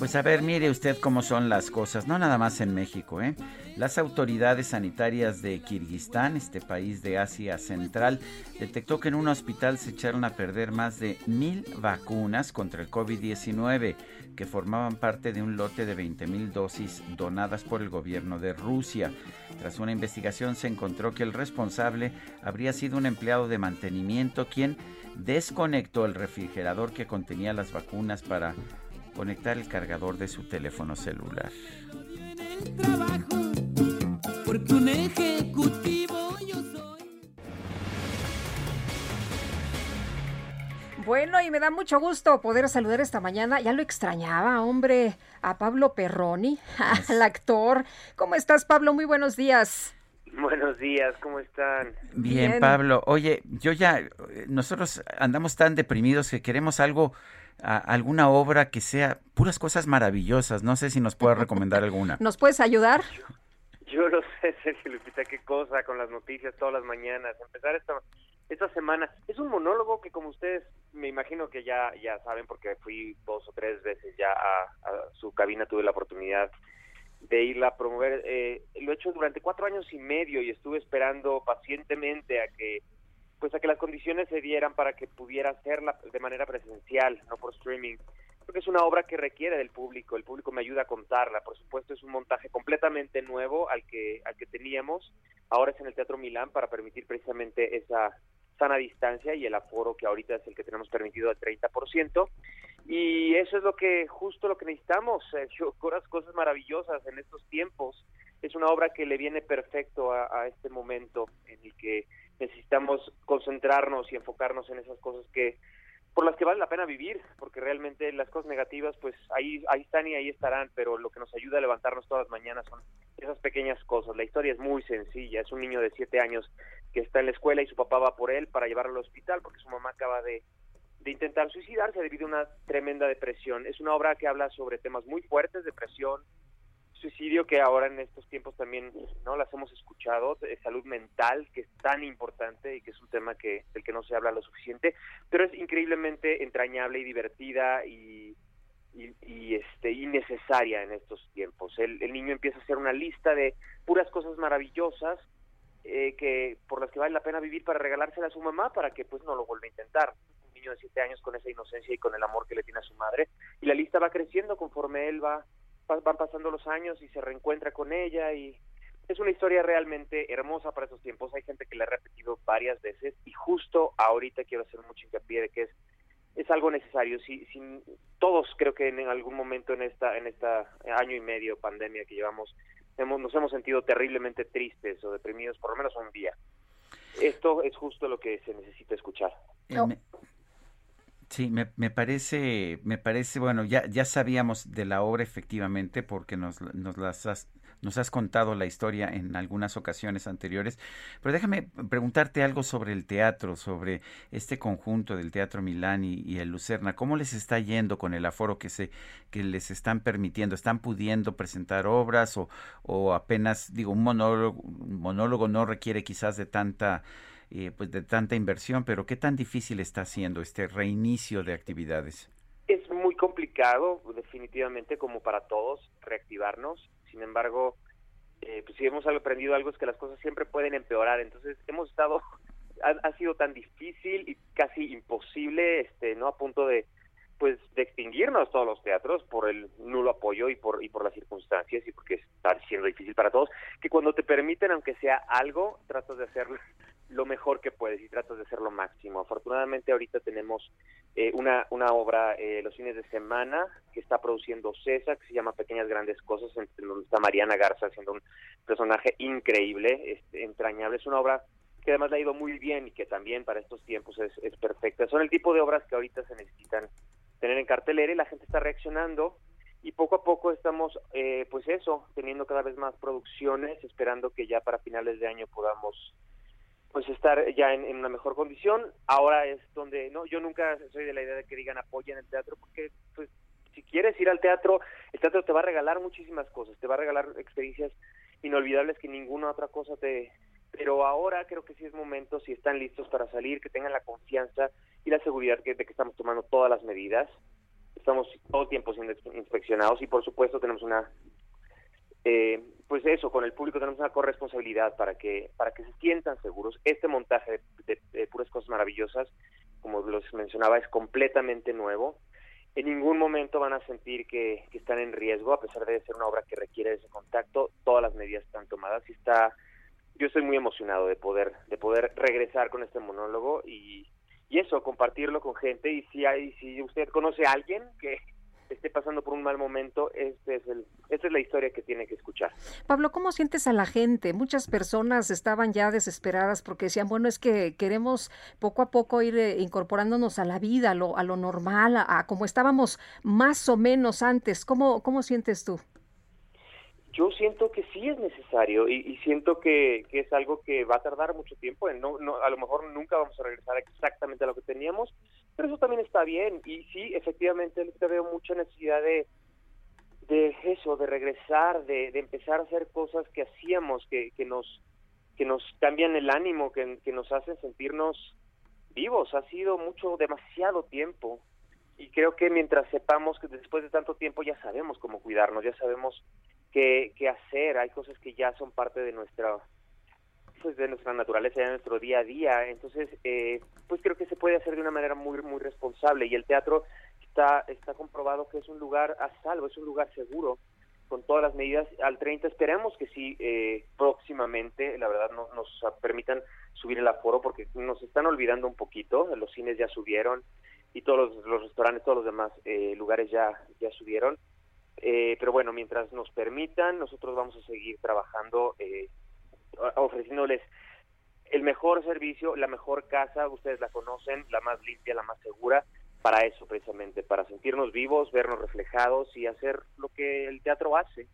Pues a ver, mire usted cómo son las cosas, no nada más en México, ¿eh? Las autoridades sanitarias de Kirguistán, este país de Asia Central, detectó que en un hospital se echaron a perder más de mil vacunas contra el COVID-19 que formaban parte de un lote de 20 mil dosis donadas por el gobierno de Rusia. Tras una investigación se encontró que el responsable habría sido un empleado de mantenimiento quien desconectó el refrigerador que contenía las vacunas para conectar el cargador de su teléfono celular. Porque un ejecutivo yo soy. Bueno, y me da mucho gusto poder saludar esta mañana. Ya lo extrañaba, hombre, a Pablo Perroni, *laughs* al actor. ¿Cómo estás, Pablo? Muy buenos días. Buenos días, ¿cómo están? Bien, Bien. Pablo. Oye, yo ya, eh, nosotros andamos tan deprimidos que queremos algo, a- alguna obra que sea puras cosas maravillosas. No sé si nos puedes recomendar alguna. ¿Nos puedes ayudar? Yo lo sé, Sergio Lupita, qué cosa con las noticias todas las mañanas. Empezar esta, esta semana. Es un monólogo que como ustedes me imagino que ya, ya saben porque fui dos o tres veces ya a, a su cabina, tuve la oportunidad de irla a promover. Eh, lo he hecho durante cuatro años y medio y estuve esperando pacientemente a que pues a que las condiciones se dieran para que pudiera hacerla de manera presencial, no por streaming. Porque es una obra que requiere del público, el público me ayuda a contarla, por supuesto es un montaje completamente nuevo al que al que teníamos, ahora es en el Teatro Milán para permitir precisamente esa sana distancia y el aforo que ahorita es el que tenemos permitido al 30%. Y eso es lo que, justo lo que necesitamos, *laughs* Sergio, cosas, cosas maravillosas en estos tiempos. Es una obra que le viene perfecto a, a este momento en el que necesitamos concentrarnos y enfocarnos en esas cosas que por las que vale la pena vivir, porque realmente las cosas negativas, pues ahí, ahí están y ahí estarán, pero lo que nos ayuda a levantarnos todas las mañanas son esas pequeñas cosas. La historia es muy sencilla, es un niño de siete años que está en la escuela y su papá va por él para llevarlo al hospital porque su mamá acaba de, de intentar suicidarse debido a una tremenda depresión. Es una obra que habla sobre temas muy fuertes, depresión, suicidio, que ahora en estos tiempos también no las hemos escuchado, salud mental, que es tan importante y que es un tema que del que no se habla lo suficiente, pero es increíblemente entrañable y divertida y, y, este y necesaria en estos tiempos. El, niño empieza a hacer una lista de puras cosas maravillosas eh, que por las que vale la pena vivir para regalársela a su mamá para que pues no lo vuelva a intentar. Un niño de siete años con esa inocencia y con el amor que le tiene a su madre y la lista va creciendo conforme él va van pasando los años y se reencuentra con ella y es una historia realmente hermosa para estos tiempos. Hay gente que la ha repetido varias veces y justo ahorita quiero hacer mucho hincapié de que es es algo necesario. Si, si todos creo que en algún momento en esta en esta año y medio pandemia que llevamos hemos, nos hemos sentido terriblemente tristes o deprimidos por lo menos un día. Esto es justo lo que se necesita escuchar. Me- Sí, me, me parece, me parece, bueno, ya, ya sabíamos de la obra efectivamente porque nos, nos, las has, nos has contado la historia en algunas ocasiones anteriores, pero déjame preguntarte algo sobre el teatro, sobre este conjunto del Teatro Milán y, y el Lucerna, ¿cómo les está yendo con el aforo que se, que les están permitiendo? ¿Están pudiendo presentar obras o, o apenas, digo, un monólogo, un monólogo no requiere quizás de tanta eh, pues de tanta inversión, pero ¿qué tan difícil está siendo este reinicio de actividades? Es muy complicado, definitivamente, como para todos, reactivarnos. Sin embargo, eh, pues si hemos aprendido algo es que las cosas siempre pueden empeorar. Entonces, hemos estado, *laughs* ha, ha sido tan difícil y casi imposible, este, no a punto de, pues, de extinguirnos todos los teatros por el nulo apoyo y por y por las circunstancias y porque está siendo difícil para todos, que cuando te permiten, aunque sea algo, tratas de hacerlo lo mejor que puedes y tratas de hacer lo máximo. Afortunadamente ahorita tenemos eh, una, una obra eh, los fines de semana que está produciendo César, que se llama Pequeñas Grandes Cosas, en, donde está Mariana Garza haciendo un personaje increíble, este, entrañable. Es una obra que además le ha ido muy bien y que también para estos tiempos es, es perfecta. Son el tipo de obras que ahorita se necesitan tener en cartelera y la gente está reaccionando y poco a poco estamos, eh, pues eso, teniendo cada vez más producciones, esperando que ya para finales de año podamos pues estar ya en, en, una mejor condición. Ahora es donde, no, yo nunca soy de la idea de que digan apoyen el teatro, porque pues si quieres ir al teatro, el teatro te va a regalar muchísimas cosas, te va a regalar experiencias inolvidables que ninguna otra cosa te... Pero ahora creo que sí es momento, si están listos para salir, que tengan la confianza y la seguridad que, de que estamos tomando todas las medidas. estamos todo el tiempo siendo inspeccionados y por supuesto tenemos una eh, pues eso, con el público tenemos una corresponsabilidad para que para que se sientan seguros. Este montaje de, puras cosas maravillosas, como los mencionaba, es completamente nuevo. En ningún momento van a sentir que, están en riesgo, a pesar de ser una obra que requiere ese contacto. Todas las medidas están tomadas y está. Yo estoy muy emocionado de poder de poder regresar con este monólogo y, y eso, compartirlo con gente. Y si hay, si usted conoce a alguien que esté pasando por un mal momento, este es el, esta es la historia que tiene que escuchar. Pablo, ¿cómo sientes a la gente? Muchas personas estaban ya desesperadas porque decían, bueno, es que queremos poco a poco ir eh, incorporándonos a la vida, a lo, a lo normal, a, como estábamos más o menos antes. ¿Cómo, cómo sientes tú? Yo siento que sí es necesario y, siento que, que, es algo que va a tardar mucho tiempo. No, no, a lo mejor nunca vamos a regresar exactamente a lo que teníamos, pero eso también está bien. Y sí, efectivamente, te veo mucha necesidad de, de eso, de regresar, de, empezar a hacer cosas que hacíamos, que, que, nos, que nos cambian el ánimo, que nos hacen sentirnos vivos. Ha sido mucho, demasiado tiempo. Y creo que mientras sepamos que después de tanto tiempo ya sabemos cómo cuidarnos, ya sabemos qué, qué hacer, hay cosas que ya son parte de nuestra pues de nuestra naturaleza, de nuestro día a día. Entonces, eh, pues creo que se puede hacer de una manera muy muy responsable. Y el teatro está está comprobado que es un lugar a salvo, es un lugar seguro con todas las medidas. Al 30 esperemos que sí eh, próximamente la verdad no, nos permitan subir el aforo porque nos están olvidando un poquito. Los cines ya subieron y todos los, restaurantes todos los demás eh, lugares ya ya subieron pero bueno mientras nos permitan nosotros vamos a seguir trabajando eh, ofreciéndoles el mejor servicio, la mejor casa, ustedes la conocen, la más limpia, la más segura, para eso precisamente, para sentirnos vivos, vernos reflejados y hacer lo que el teatro hace.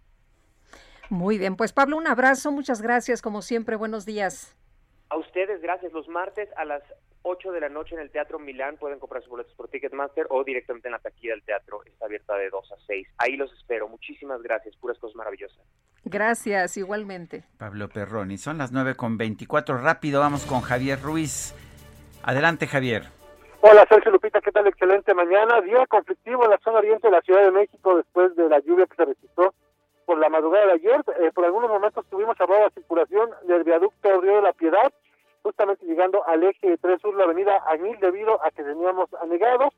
Muy bien, pues Pablo, un abrazo, muchas gracias, como siempre, buenos días. A ustedes, gracias. Los martes a las 8 de la noche en el Teatro Milán pueden comprar sus boletos por Ticketmaster o directamente en la taquilla del teatro. Está abierta de 2 a 6. Ahí los espero. Muchísimas gracias. Puras cosas maravillosas. Gracias, igualmente. Pablo Perroni. Son las 9 con 24. Rápido, vamos con Javier Ruiz. Adelante, Javier. Hola, Sergio Lupita. ¿Qué tal? Excelente mañana. Día conflictivo en la zona oriente de la Ciudad de México después de la lluvia que se registró por la madrugada de ayer. Eh, por algunos momentos tuvimos cerrada la circulación del viaducto Río de la Piedad justamente llegando al eje 3 Sur, la avenida Añil, debido a que teníamos anegados.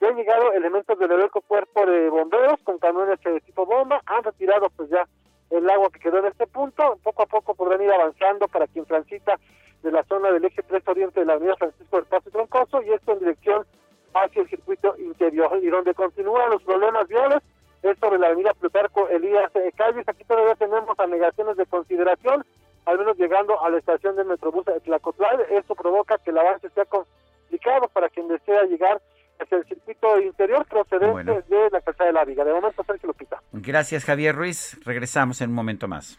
Ya han llegado elementos del heroico cuerpo de bomberos con camiones de tipo bomba, han retirado pues ya el agua que quedó en este punto, poco a poco podrán ir avanzando para quien transita de la zona del eje 3 Oriente de la avenida Francisco del Paso y Troncoso y esto en dirección hacia el circuito interior y donde continúan los problemas viales. Es sobre la avenida Plutarco Elías Calles, aquí todavía tenemos anegaciones de consideración al menos llegando a la estación del Metrobús de Tlacotlán. Esto provoca que el avance sea complicado para quien desea llegar hacia el circuito interior procedente de la Calzada de la Viga. De momento, Sergio Lupita. Gracias, Javier Ruiz. Regresamos en un momento más.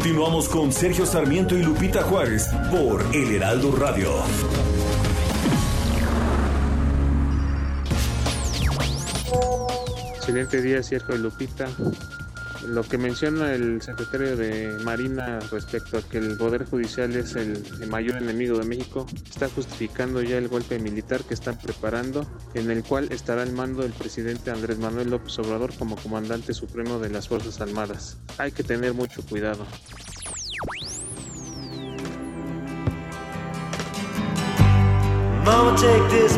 Continuamos con Sergio Sarmiento y Lupita Juárez por El Heraldo Radio. Excelente día, Sergio y Lupita. Lo que menciona el secretario de Marina respecto a que el Poder Judicial es el, mayor enemigo de México, está justificando ya el golpe militar que están preparando, en el cual estará el mando del presidente Andrés Manuel López Obrador como comandante supremo de las Fuerzas Armadas. Hay que tener mucho cuidado. Mama, take this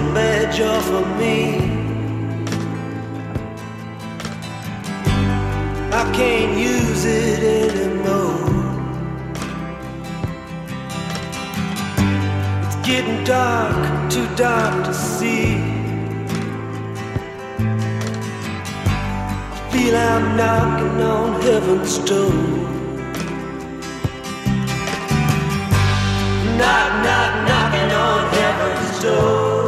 off of me. I can't use it anymore. It's getting dark, too dark to see. I feel I'm knocking on heaven's door. Knock, knock, knocking on heaven's door.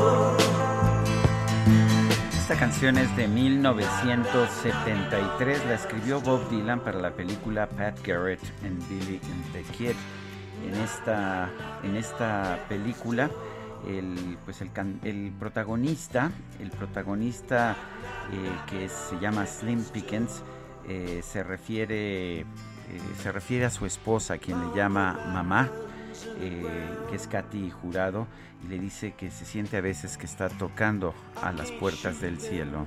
Esta canción es de 1973, la escribió Bob Dylan para la película Pat Garrett and Billy and the Kid. En esta, en esta película, el, pues el, el protagonista, el protagonista eh, que se llama Slim Pickens, eh, se refiere eh, se refiere a su esposa, quien le llama mamá, que es Katy Jurado, y le dice que se siente a veces que está tocando a las puertas del cielo.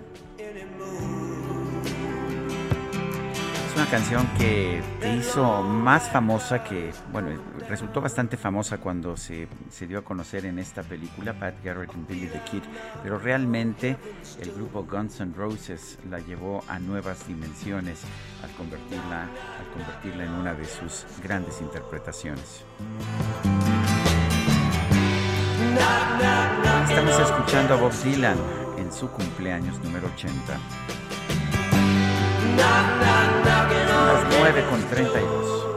Es una canción que te hizo más famosa que, bueno, resultó bastante famosa cuando se, se dio a conocer en esta película, Pat Garrett and Billy the Kid, pero realmente el grupo Guns N' Roses la llevó a nuevas dimensiones al convertirla, al convertirla en una de sus grandes interpretaciones. Estamos escuchando a Bob Dylan en su cumpleaños número 80. Las 9 con 32.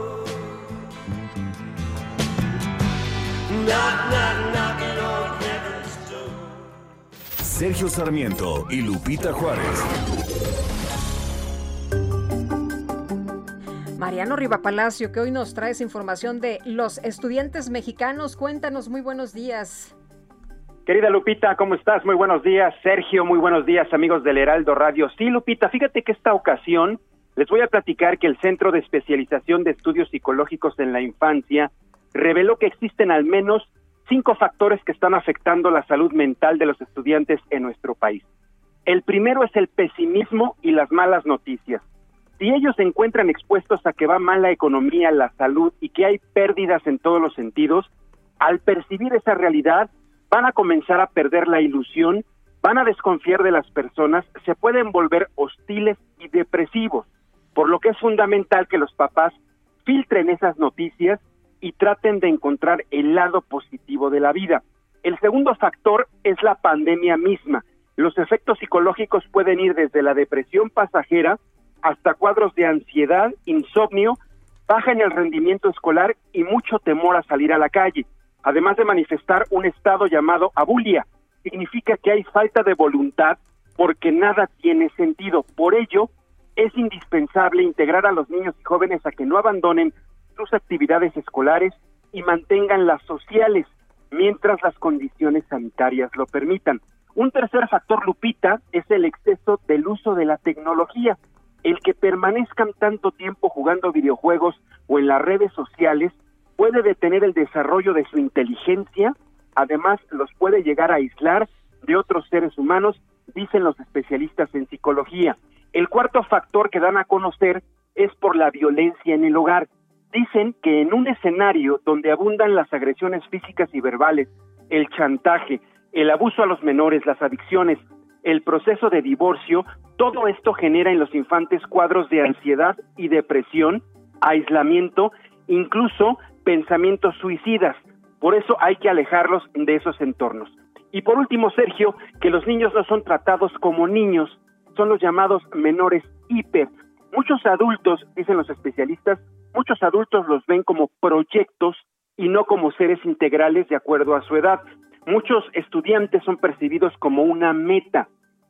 Sergio Sarmiento y Lupita Juárez. Mariano Riva Palacio, que hoy nos traes información de los estudiantes mexicanos. Cuéntanos, muy buenos días. Querida Lupita, ¿cómo estás? Muy buenos días. Sergio, muy buenos días, amigos del Heraldo Radio. Sí, Lupita, fíjate que esta ocasión les voy a platicar que el Centro de Especialización de Estudios Psicológicos en la Infancia reveló que existen al menos cinco factores que están afectando la salud mental de los estudiantes en nuestro país. El primero es el pesimismo y las malas noticias. Si ellos se encuentran expuestos a que va mal la economía, la salud y que hay pérdidas en todos los sentidos, al percibir esa realidad van a comenzar a perder la ilusión, van a desconfiar de las personas, se pueden volver hostiles y depresivos, por lo que es fundamental que los papás filtren esas noticias y traten de encontrar el lado positivo de la vida. El segundo factor es la pandemia misma. Los efectos psicológicos pueden ir desde la depresión pasajera hasta cuadros de ansiedad, insomnio, baja en el rendimiento escolar y mucho temor a salir a la calle, además de manifestar un estado llamado abulia. Significa que hay falta de voluntad porque nada tiene sentido. Por ello, es indispensable integrar a los niños y jóvenes a que no abandonen sus actividades escolares y mantengan las sociales mientras las condiciones sanitarias lo permitan. Un tercer factor, Lupita, es el exceso del uso de la tecnología. El que permanezcan tanto tiempo jugando videojuegos o en las redes sociales puede detener el desarrollo de su inteligencia, además los puede llegar a aislar de otros seres humanos, dicen los especialistas en psicología. El cuarto factor que dan a conocer es por la violencia en el hogar. Dicen que en un escenario donde abundan las agresiones físicas y verbales, el chantaje, el abuso a los menores, las adicciones, el proceso de divorcio, todo esto genera en los infantes cuadros de ansiedad y depresión, aislamiento, incluso pensamientos suicidas. Por eso hay que alejarlos de esos entornos. Y por último, Sergio, que los niños no son tratados como niños, son los llamados menores hiper. Muchos adultos, dicen los especialistas, muchos adultos los ven como proyectos y no como seres integrales de acuerdo a su edad. Muchos estudiantes son percibidos como una meta,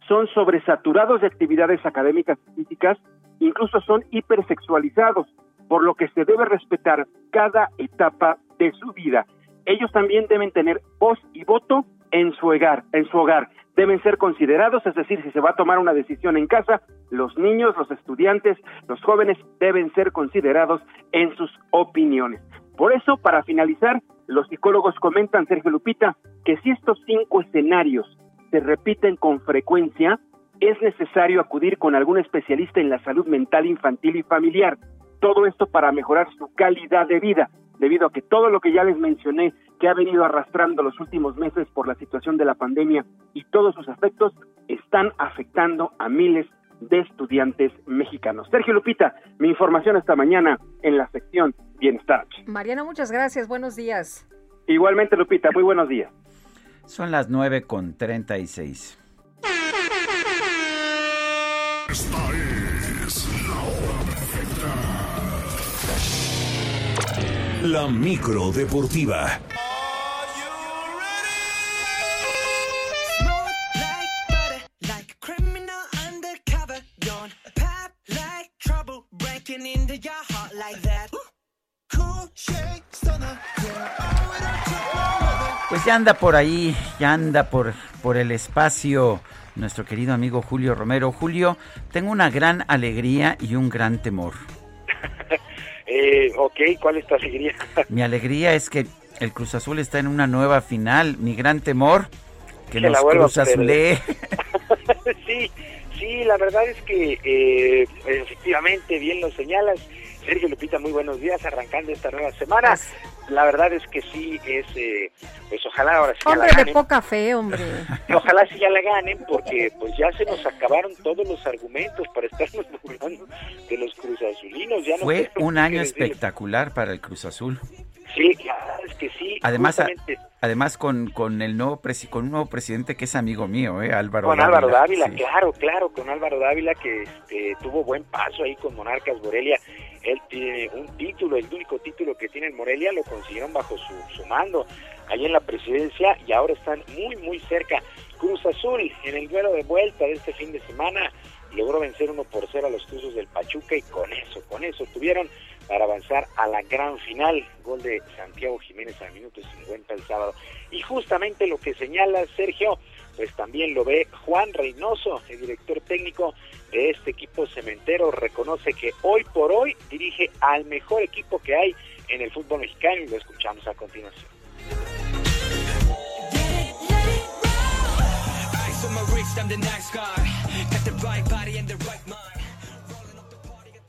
son sobresaturados de actividades académicas y físicas, incluso son hipersexualizados, por lo que se debe respetar cada etapa de su vida. Ellos también deben tener voz y voto en su hogar, en su hogar. Deben ser considerados, es decir, si se va a tomar una decisión en casa, los niños, los estudiantes, los jóvenes deben ser considerados en sus opiniones. Por eso, para finalizar, los psicólogos comentan, Sergio Lupita, que si estos cinco escenarios se repiten con frecuencia, es necesario acudir con algún especialista en la salud mental infantil y familiar. Todo esto para mejorar su calidad de vida, debido a que todo lo que ya les mencioné, que ha venido arrastrando los últimos meses por la situación de la pandemia y todos sus efectos, están afectando a miles de estudiantes mexicanos. Sergio Lupita, mi información esta mañana en la sección Bienestar. Mariano, muchas gracias. Buenos días. Igualmente, Lupita, muy buenos días. Son las 9 con 36. Esta es la hora perfecta. La micro deportiva. Looking into your heart like that. Cool shake stunner, yeah. Oh, it don't took no other. Pues ya anda por ahí, ya anda por, por el espacio nuestro querido amigo Julio Romero. Julio, tengo una gran alegría y un gran temor. *laughs* Eh, ok, ¿cuál es tu alegría? Mi alegría es que el Cruz Azul está en una nueva final. Mi gran temor, que, Que nos Cruz Azulee. *laughs* sí, sí, la verdad es que eh, efectivamente, bien lo señalas. Sergio Lupita, muy buenos días, arrancando esta nueva semana. La verdad es que sí, es, eh, pues ojalá ahora sí ya la Hombre de ganen. poca fe, hombre. *laughs* Ojalá sí ya la ganen, porque pues ya se nos acabaron todos los argumentos para estarnos *laughs* burlando de los Cruz Azulinos. Ya no Fue un año espectacular para el Cruz Azul. Sí, la verdad es que sí. Además, a- además con, con el nuevo presi- con un nuevo presidente que es amigo mío, eh, Álvaro. Con Álvaro Dávila, Dávila, sí. claro, claro, con Álvaro Dávila que este, tuvo buen paso ahí con Monarcas Morelia. Él tiene un título, el único título que tiene el Morelia lo consiguieron bajo su, su mando ahí en la presidencia y ahora están muy, muy cerca. Cruz Azul en el duelo de vuelta de este fin de semana logró vencer 1 por 0 a los Tuzos del Pachuca y con eso, con eso tuvieron para avanzar a la gran final. Gol de Santiago Jiménez al minuto 50 el sábado. Y justamente lo que señala Sergio, pues también lo ve Juan Reynoso, el director técnico de este equipo cementero, reconoce que hoy por hoy dirige al mejor equipo que hay en el fútbol mexicano y lo escuchamos a continuación.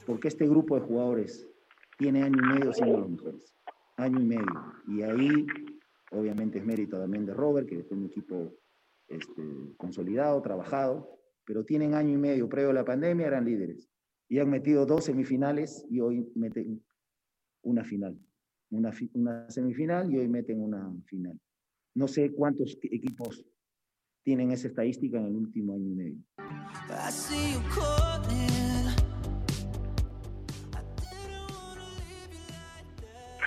Porque este grupo de jugadores tiene año y medio siendo los mejores. Año y medio. Y ahí, obviamente, es mérito también de Robert, que es un equipo este, consolidado, trabajado, pero tienen año y medio. Previo a la pandemia eran líderes. Y han metido dos semifinales y hoy meten una final. Una, fi- una semifinal y hoy meten una final. No sé cuántos equipos tienen esa estadística en el último año y medio.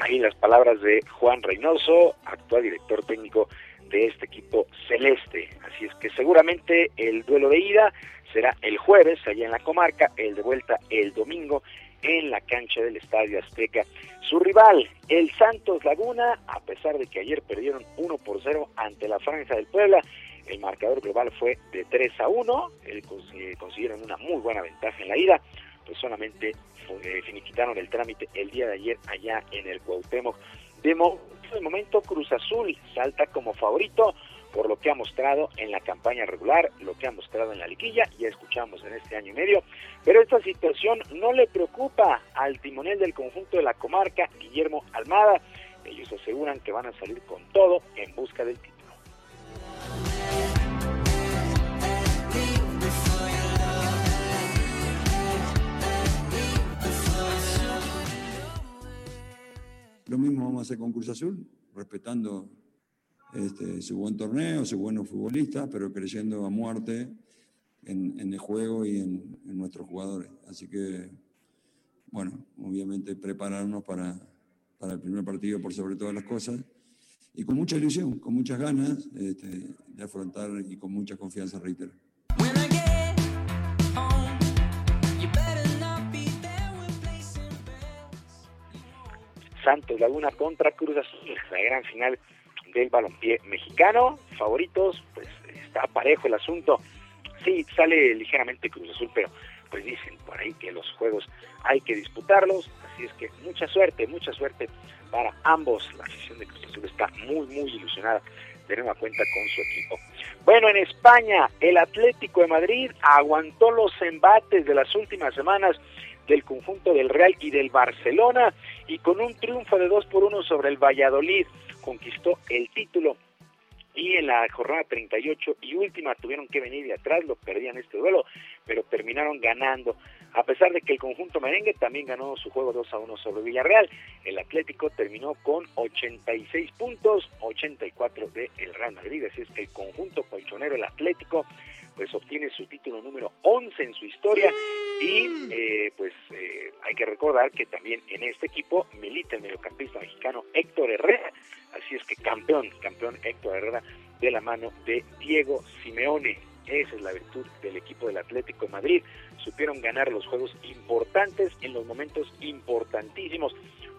Ahí las palabras de Juan Reynoso, actual director técnico de este equipo celeste. Así es que seguramente el duelo de ida será el jueves allá en la comarca, el de vuelta el domingo en la cancha del Estadio Azteca. Su rival, el Santos Laguna, a pesar de que ayer perdieron 1 por 0 ante la Franja del Puebla, el marcador global fue de 3 a 1, el, eh, consiguieron una muy buena ventaja en la ida, pues solamente eh, el trámite el día de ayer allá en el Cuauhtémoc. De, mo- de momento Cruz Azul salta como favorito por lo que ha mostrado en la campaña regular, lo que ha mostrado en la liguilla, ya escuchamos en este año y medio, pero esta situación no le preocupa al timonel del conjunto de la comarca, Guillermo Almada. Ellos aseguran que van a salir con todo en busca del título. Lo mismo vamos a hacer con Cruz Azul, respetando este, su buen torneo, sus buenos futbolistas, pero creyendo a muerte en, el juego y en, en nuestros jugadores. Así que, bueno, obviamente prepararnos para, para el primer partido por sobre todas las cosas y con mucha ilusión, con muchas ganas este, de afrontar y con mucha confianza, reitero. Santos Laguna contra Cruz Azul, la gran final del balompié mexicano. Favoritos, pues está parejo el asunto. Sí, sale ligeramente Cruz Azul, pero pues dicen por ahí que los juegos hay que disputarlos. Así es que mucha suerte, mucha suerte para ambos. La afición de Cruz Azul está muy, muy ilusionada de nueva cuenta con su equipo. Bueno, en España, el Atlético de Madrid aguantó los embates de las últimas semanas del conjunto del Real y del Barcelona y con un triunfo de 2 por 1 sobre el Valladolid conquistó el título y en la jornada 38 y última tuvieron que venir de atrás, lo perdían este duelo, pero terminaron ganando. A pesar de que el conjunto merengue también ganó su juego 2 a 1 sobre Villarreal, el Atlético terminó con 86 puntos, 84 de el Real Madrid, así es el conjunto colchonero, el Atlético, pues obtiene su título número 11 en su historia y eh, pues eh, hay que recordar que también en este equipo milita el mediocampista mexicano Héctor Herrera, así es que campeón, campeón Héctor Herrera de la mano de Diego Simeone. Esa es la virtud del equipo del Atlético de Madrid. Supieron ganar los juegos importantes en los momentos importantísimos.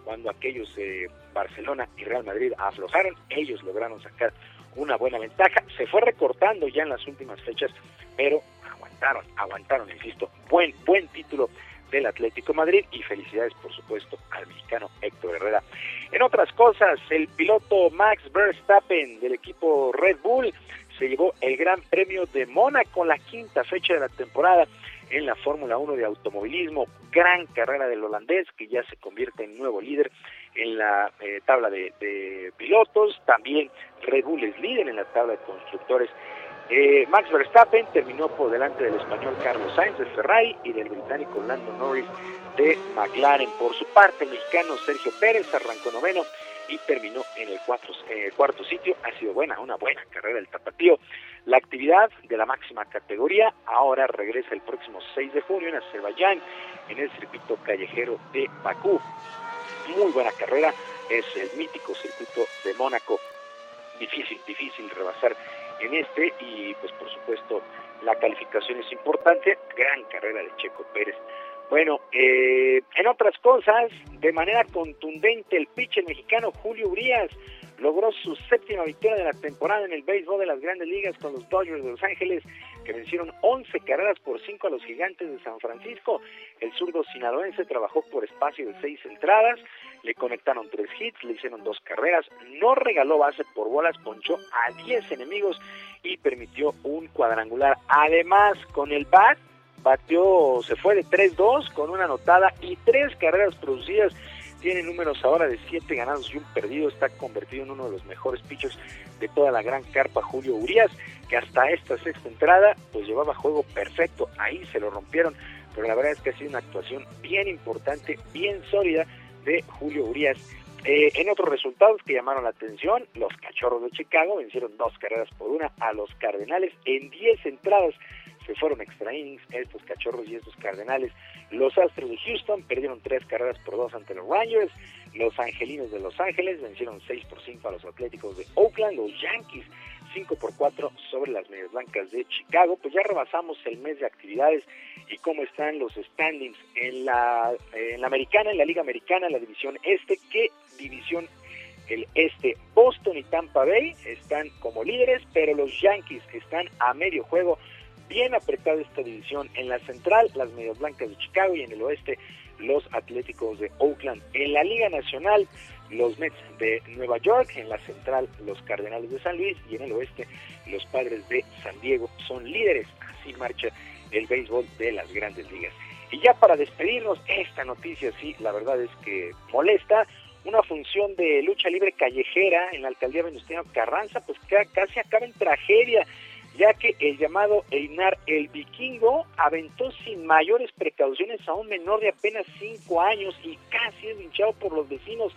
Cuando aquellos de Barcelona y Real Madrid aflojaron, ellos lograron sacar una buena ventaja. Se fue recortando ya en las últimas fechas, pero aguantaron, aguantaron, insisto. Buen, buen título del Atlético Madrid y felicidades por supuesto al mexicano Héctor Herrera. En otras cosas, el piloto Max Verstappen del equipo Red Bull se llevó el Gran Premio de Mónaco, la quinta fecha de la temporada en la Fórmula 1 de automovilismo. Gran carrera del holandés que ya se convierte en nuevo líder en la eh, tabla de, pilotos. También Red Bull es líder en la tabla de constructores. Eh, Max Verstappen terminó por delante del español Carlos Sainz de Ferrari y del británico Lando Norris de McLaren. Por su parte, el mexicano Sergio Pérez arrancó noveno y terminó en el cuatro, eh, cuarto sitio. Ha sido buena, una buena carrera del tapatío. La actividad de la máxima categoría ahora regresa el próximo 6 de junio en Azerbaiyán, en el circuito callejero de Bakú. Muy buena carrera, es el mítico circuito de Mónaco. Difícil, difícil rebasar en este y pues por supuesto la calificación es importante. Gran carrera de Checo Pérez. Bueno, eh, en otras cosas, de manera contundente, el pitcher mexicano Julio Urias logró su séptima victoria de la temporada en el béisbol de las grandes ligas con los Dodgers de Los Ángeles, que vencieron 11 carreras por 5 a los gigantes de San Francisco. El zurdo sinaloense trabajó por espacio de 6 entradas, le conectaron 3 hits, le hicieron 2 carreras, no regaló base por bolas, ponchó a 10 enemigos y permitió un cuadrangular. Además, con el bat, batió, se fue de 3-2 con una anotada y 3 carreras producidas. Tiene números ahora de 7 ganados y un perdido, está convertido en uno de los mejores pitchers de toda la gran carpa Julio Urias, que hasta esta sexta entrada pues llevaba juego perfecto, ahí se lo rompieron, pero la verdad es que ha sido una actuación bien importante, bien sólida de Julio Urias. Eh, en otros resultados que llamaron la atención, los Cachorros de Chicago vencieron dos carreras por una a los Cardenales en 10 entradas se fueron extra innings estos cachorros y estos cardenales. Los Astros de Houston perdieron tres carreras por dos ante los Rangers. Los Angelinos de Los Ángeles vencieron 6 por 5 a los Atléticos de Oakland. Los Yankees 5 por 4 sobre las Medias Blancas de Chicago. Pues ya rebasamos el mes de actividades y cómo están los standings en la, en la americana, en la Liga Americana, en la división este. ¿Qué división el este, Boston y Tampa Bay están como líderes, pero los Yankees están a medio juego bien apretada esta división. En la central, las Medias Blancas de Chicago y en el oeste, los Atléticos de Oakland. En la Liga Nacional, los Mets de Nueva York. En la central, los Cardenales de San Luis. Y en el oeste, los Padres de San Diego son líderes. Así marcha el béisbol de las grandes ligas. Y ya para despedirnos, esta noticia sí, la verdad es que molesta. Una función de lucha libre callejera en la alcaldía Venustiano Carranza, pues casi acaba en tragedia ya que el llamado Einar el Vikingo aventó sin mayores precauciones a un menor de apenas 5 años y casi es hinchado por los vecinos.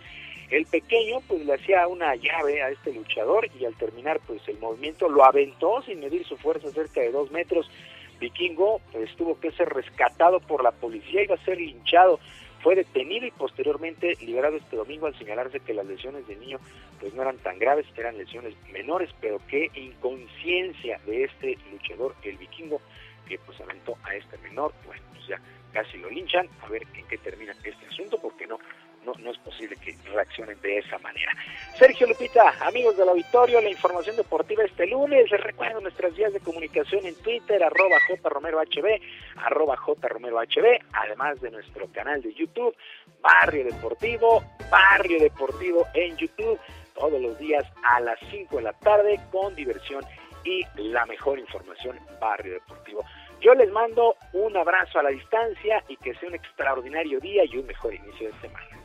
El pequeño pues le hacía una llave a este luchador y al terminar pues el movimiento lo aventó sin medir su fuerza cerca de 2 metros. Vikingo pues tuvo que ser rescatado por la policía, iba a ser linchado fue detenido y posteriormente liberado este domingo al señalarse que las lesiones del niño pues no eran tan graves, eran lesiones menores, pero que inconsciencia de este luchador, el vikingo, que pues aventó a este menor, bueno, pues ya casi lo linchan, a ver en qué termina este asunto, porque no no, no es posible que reaccionen de esa manera. Sergio Lupita, amigos del auditorio, la información deportiva este lunes. Les recuerdo nuestras vías de comunicación en Twitter, arroba jromerohb, arroba jromerohb, además de nuestro canal de YouTube, Barrio Deportivo, Barrio Deportivo en YouTube, todos los días a las 5 de la tarde con diversión y la mejor información, Barrio Deportivo. Yo les mando un abrazo a la distancia y que sea un extraordinario día y un mejor inicio de semana.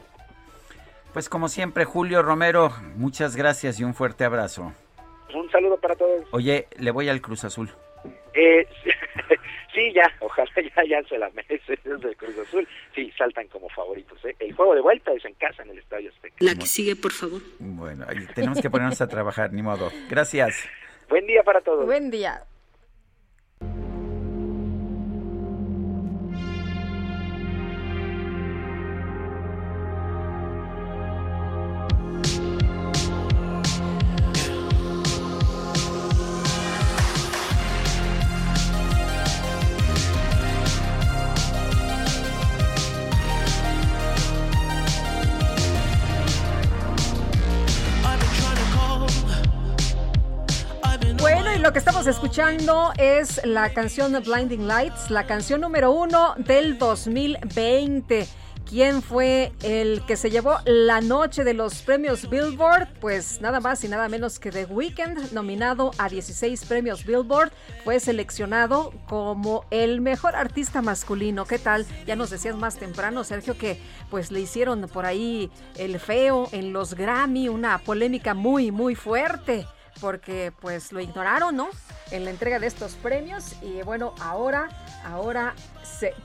Pues como siempre, Julio Romero, muchas gracias y un fuerte abrazo. Un saludo para todos. Oye, le voy al Cruz Azul. Eh, *laughs* sí, ya, ojalá ya, ya se la merece del Cruz Azul. Sí, saltan como favoritos. ¿eh? El juego de vuelta es en casa, en el Estadio Azteca. La que sigue, por favor. Bueno, tenemos que ponernos a trabajar, ni modo. Gracias. Buen día para todos. Buen día. Escuchando es la canción Blinding Lights, la canción número uno del 2020. ¿Quién fue el que se llevó la noche de los premios Billboard? Pues nada más y nada menos que The Weeknd, nominado a 16 premios Billboard, fue seleccionado como el mejor artista masculino. ¿Qué tal? Ya nos decías más temprano, Sergio, que pues le hicieron por ahí el feo en los Grammy, una polémica muy, muy fuerte porque pues lo ignoraron, ¿no? En la entrega de estos premios y bueno, ahora, ahora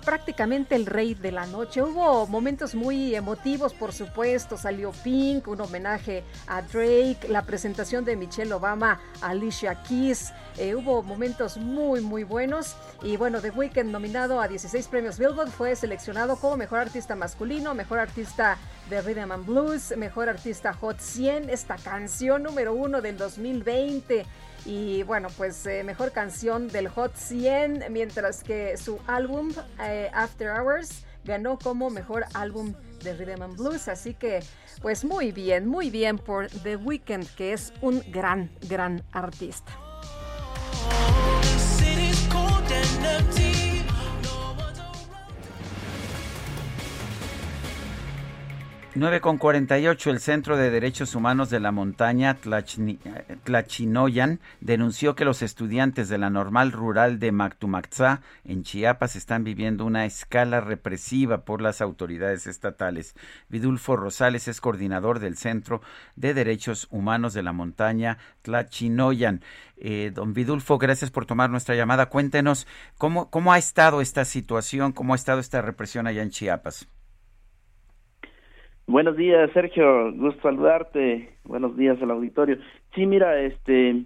prácticamente el rey de la noche. Hubo momentos muy emotivos, por supuesto, salió Pink, un homenaje a Drake, la presentación de Michelle Obama Alicia Keys, eh, hubo momentos muy, muy buenos y bueno, The Weeknd nominado a 16 premios Billboard fue seleccionado como mejor artista masculino, mejor artista de Rhythm and Blues, mejor artista Hot 100, esta canción número uno del 2020 y bueno, pues eh, mejor canción del Hot 100, mientras que su álbum eh, After Hours ganó como mejor álbum de Rhythm and Blues, así que pues muy bien, muy bien por The Weeknd, que es un gran, gran artista. 9 con 48, el Centro de Derechos Humanos de la Montaña Tlachinoyan denunció que los estudiantes de la normal rural de Mactumaxá en Chiapas están viviendo una escala represiva por las autoridades estatales. Vidulfo Rosales es coordinador del Centro de Derechos Humanos de la Montaña Tlachinoyan. Eh, don Vidulfo, gracias por tomar nuestra llamada. Cuéntenos cómo, cómo ha estado esta situación, cómo ha estado esta represión allá en Chiapas. Buenos días, Sergio. Gusto saludarte. Buenos días al auditorio. Sí, mira, este,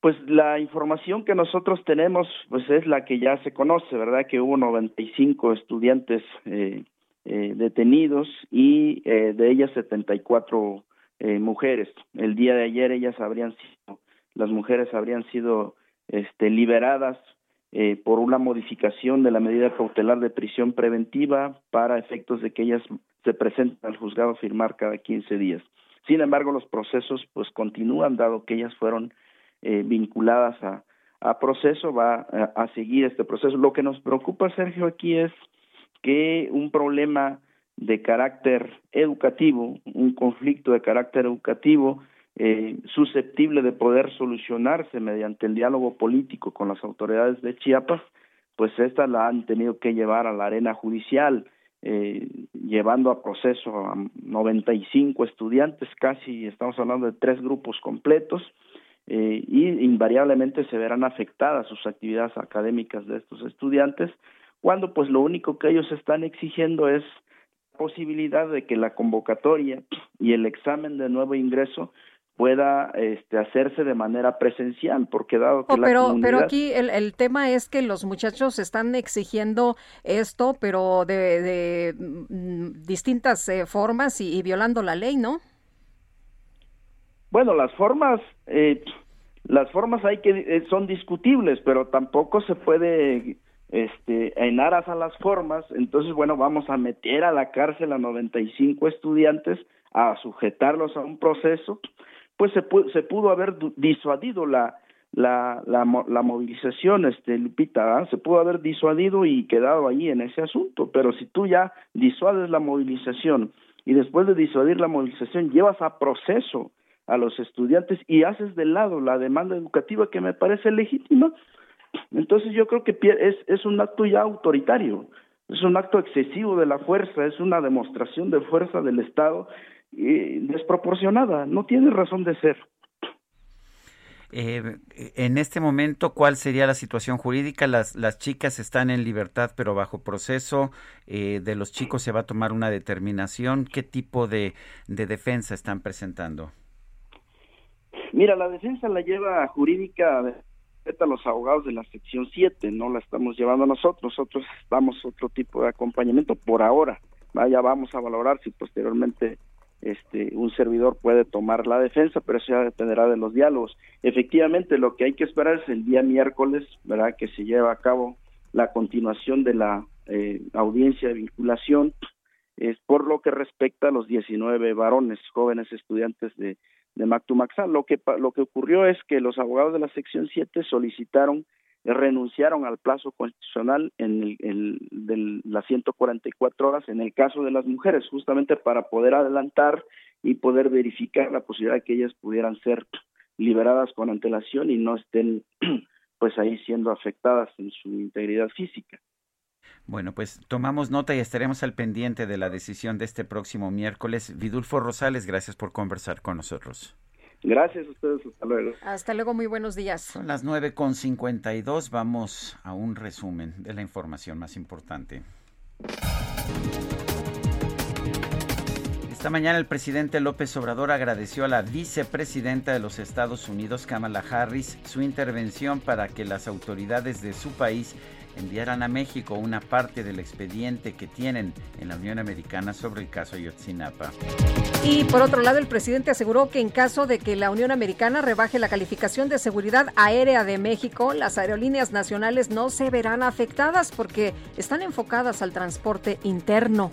pues la información que nosotros tenemos, pues es la que ya se conoce, ¿verdad? Que hubo 95 estudiantes eh, eh, detenidos y eh, de ellas 74 eh, mujeres. El día de ayer ellas habrían sido, las mujeres habrían sido, este, liberadas eh, por una modificación de la medida cautelar de prisión preventiva para efectos de que ellas se presenta al juzgado a firmar cada 15 días. Sin embargo, los procesos pues continúan, dado que ellas fueron eh, vinculadas a, a proceso, va a, a, seguir este proceso. Lo que nos preocupa, Sergio, aquí es que un problema de carácter educativo, un conflicto de carácter educativo, eh, susceptible de poder solucionarse mediante el diálogo político con las autoridades de Chiapas, pues esta la han tenido que llevar a la arena judicial eh, llevando a proceso a 95 estudiantes, casi estamos hablando de tres grupos completos, eh, y invariablemente se verán afectadas sus actividades académicas de estos estudiantes, cuando pues lo único que ellos están exigiendo es posibilidad de que la convocatoria y el examen de nuevo ingreso pueda este, hacerse de manera presencial, porque dado que oh, pero, la comunidad... Pero aquí el, el, tema es que los muchachos están exigiendo esto, pero de, de mm, distintas eh, formas y, y, violando la ley, ¿no? Bueno, las formas, eh, las formas hay que eh, son discutibles, pero tampoco se puede este, en aras a las formas, entonces, bueno, vamos a meter a la cárcel a 95 estudiantes, a sujetarlos a un proceso, pues se, pudo, se pudo haber disuadido la, la, la, la movilización, este, Lupita, se pudo haber disuadido y quedado ahí en ese asunto, pero si tú ya disuades la movilización y después de disuadir la movilización llevas a proceso a los estudiantes y haces de lado la demanda educativa que me parece legítima, entonces yo creo que es, es un acto ya autoritario, es un acto excesivo de la fuerza, es una demostración de fuerza del Estado eh, desproporcionada, no tiene razón de ser. Eh, en este momento, ¿cuál sería la situación jurídica? Las, las chicas están en libertad, pero bajo proceso. Eh, de los chicos se va a tomar una determinación. ¿Qué tipo de, de defensa están presentando? Mira, la defensa la lleva jurídica a los abogados de la sección 7, no la estamos llevando nosotros. Nosotros damos otro tipo de acompañamiento por ahora. Vaya, vamos a valorar si posteriormente este, un servidor puede tomar la defensa, pero eso ya dependerá de los diálogos. Efectivamente, lo que hay que esperar es el día miércoles, ¿verdad?, que se lleva a cabo la continuación de la eh, audiencia de vinculación, es por lo que respecta a los 19 varones, jóvenes estudiantes de, de Mactumaxán. Lo que, lo que ocurrió es que los abogados de la sección 7 solicitaron, renunciaron al plazo constitucional en el, de las 144 horas en el caso de las mujeres, justamente para poder adelantar y poder verificar la posibilidad de que ellas pudieran ser liberadas con antelación y no estén *clears throat* pues ahí siendo afectadas en su integridad física. Bueno, pues tomamos nota y estaremos al pendiente de la decisión de este próximo miércoles. Vidulfo Rosales, gracias por conversar con nosotros. Gracias a ustedes, hasta luego. Hasta luego, muy buenos días. Son las 9.52, vamos a un resumen de la información más importante. Esta mañana el presidente López Obrador agradeció a la vicepresidenta de los Estados Unidos, Kamala Harris, su intervención para que las autoridades de su país enviaran a México una parte del expediente que tienen en la Unión Americana sobre el caso Yotzinapa. Y por otro lado, el presidente aseguró que en caso de que la Unión Americana rebaje la calificación de seguridad aérea de México, las aerolíneas nacionales no se verán afectadas porque están enfocadas al transporte interno.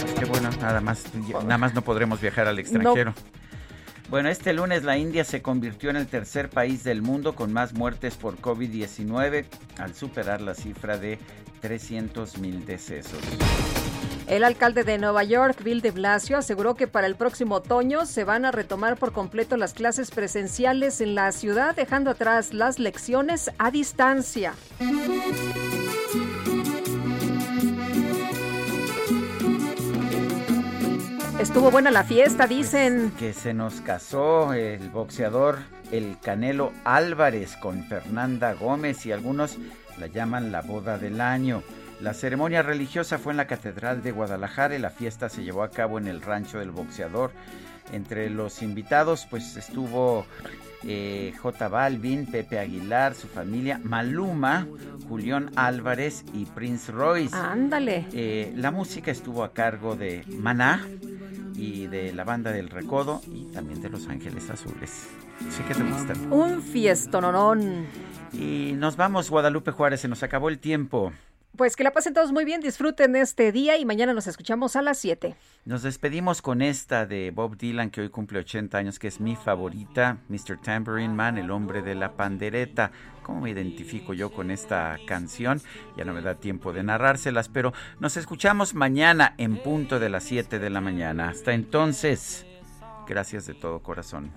Pues qué bueno, nada más, nada más no podremos viajar al extranjero. Bueno, este lunes la India se convirtió en el tercer país del mundo con más muertes por COVID-19 al superar la cifra de 300 mil decesos. El alcalde de Nueva York, Bill de Blasio, aseguró que para el próximo otoño se van a retomar por completo las clases presenciales en la ciudad, dejando atrás las lecciones a distancia. Estuvo buena la fiesta, dicen. Que se nos casó el boxeador El Canelo Álvarez con Fernanda Gómez y algunos la llaman la boda del año. La ceremonia religiosa fue en la Catedral de Guadalajara y la fiesta se llevó a cabo en el rancho del boxeador. Entre los invitados pues estuvo eh, J Balvin, Pepe Aguilar, su familia, Maluma, Julián Álvarez y Prince Royce. Ándale. Eh, la música estuvo a cargo de Maná y de la banda del Recodo y también de Los Ángeles Azules. Sé que te gustan. Un fiestononón. Y nos vamos, Guadalupe Juárez, se nos acabó el tiempo. Pues que la pasen todos muy bien, disfruten este día y mañana nos escuchamos a las 7. Nos despedimos con esta de Bob Dylan que hoy cumple 80 años, que es mi favorita, Mr. Tambourine Man, el hombre de la pandereta. ¿Cómo me identifico yo con esta canción? Ya no me da tiempo de narrárselas, pero nos escuchamos mañana en punto de las 7 de la mañana. Hasta entonces, gracias de todo corazón.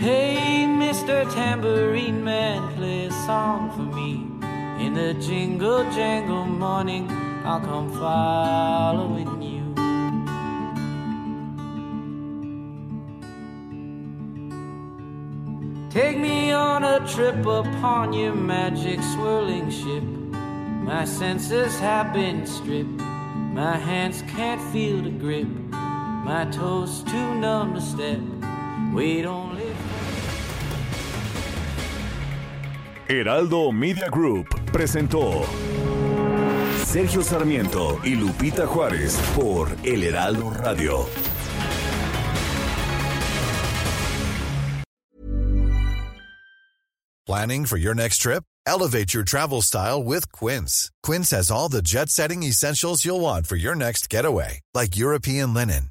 Hey, Mr. Tambourine Man, play a song for me. In the jingle jangle morning, I'll come following you. Take me on a trip upon your magic swirling ship. My senses have been stripped. My hands can't feel the grip. My toes too numb to step. Wait only. Heraldo Media Group presentó Sergio Sarmiento y Lupita Juárez por El Heraldo Radio. Planning for your next trip? Elevate your travel style with Quince. Quince has all the jet setting essentials you'll want for your next getaway, like European linen,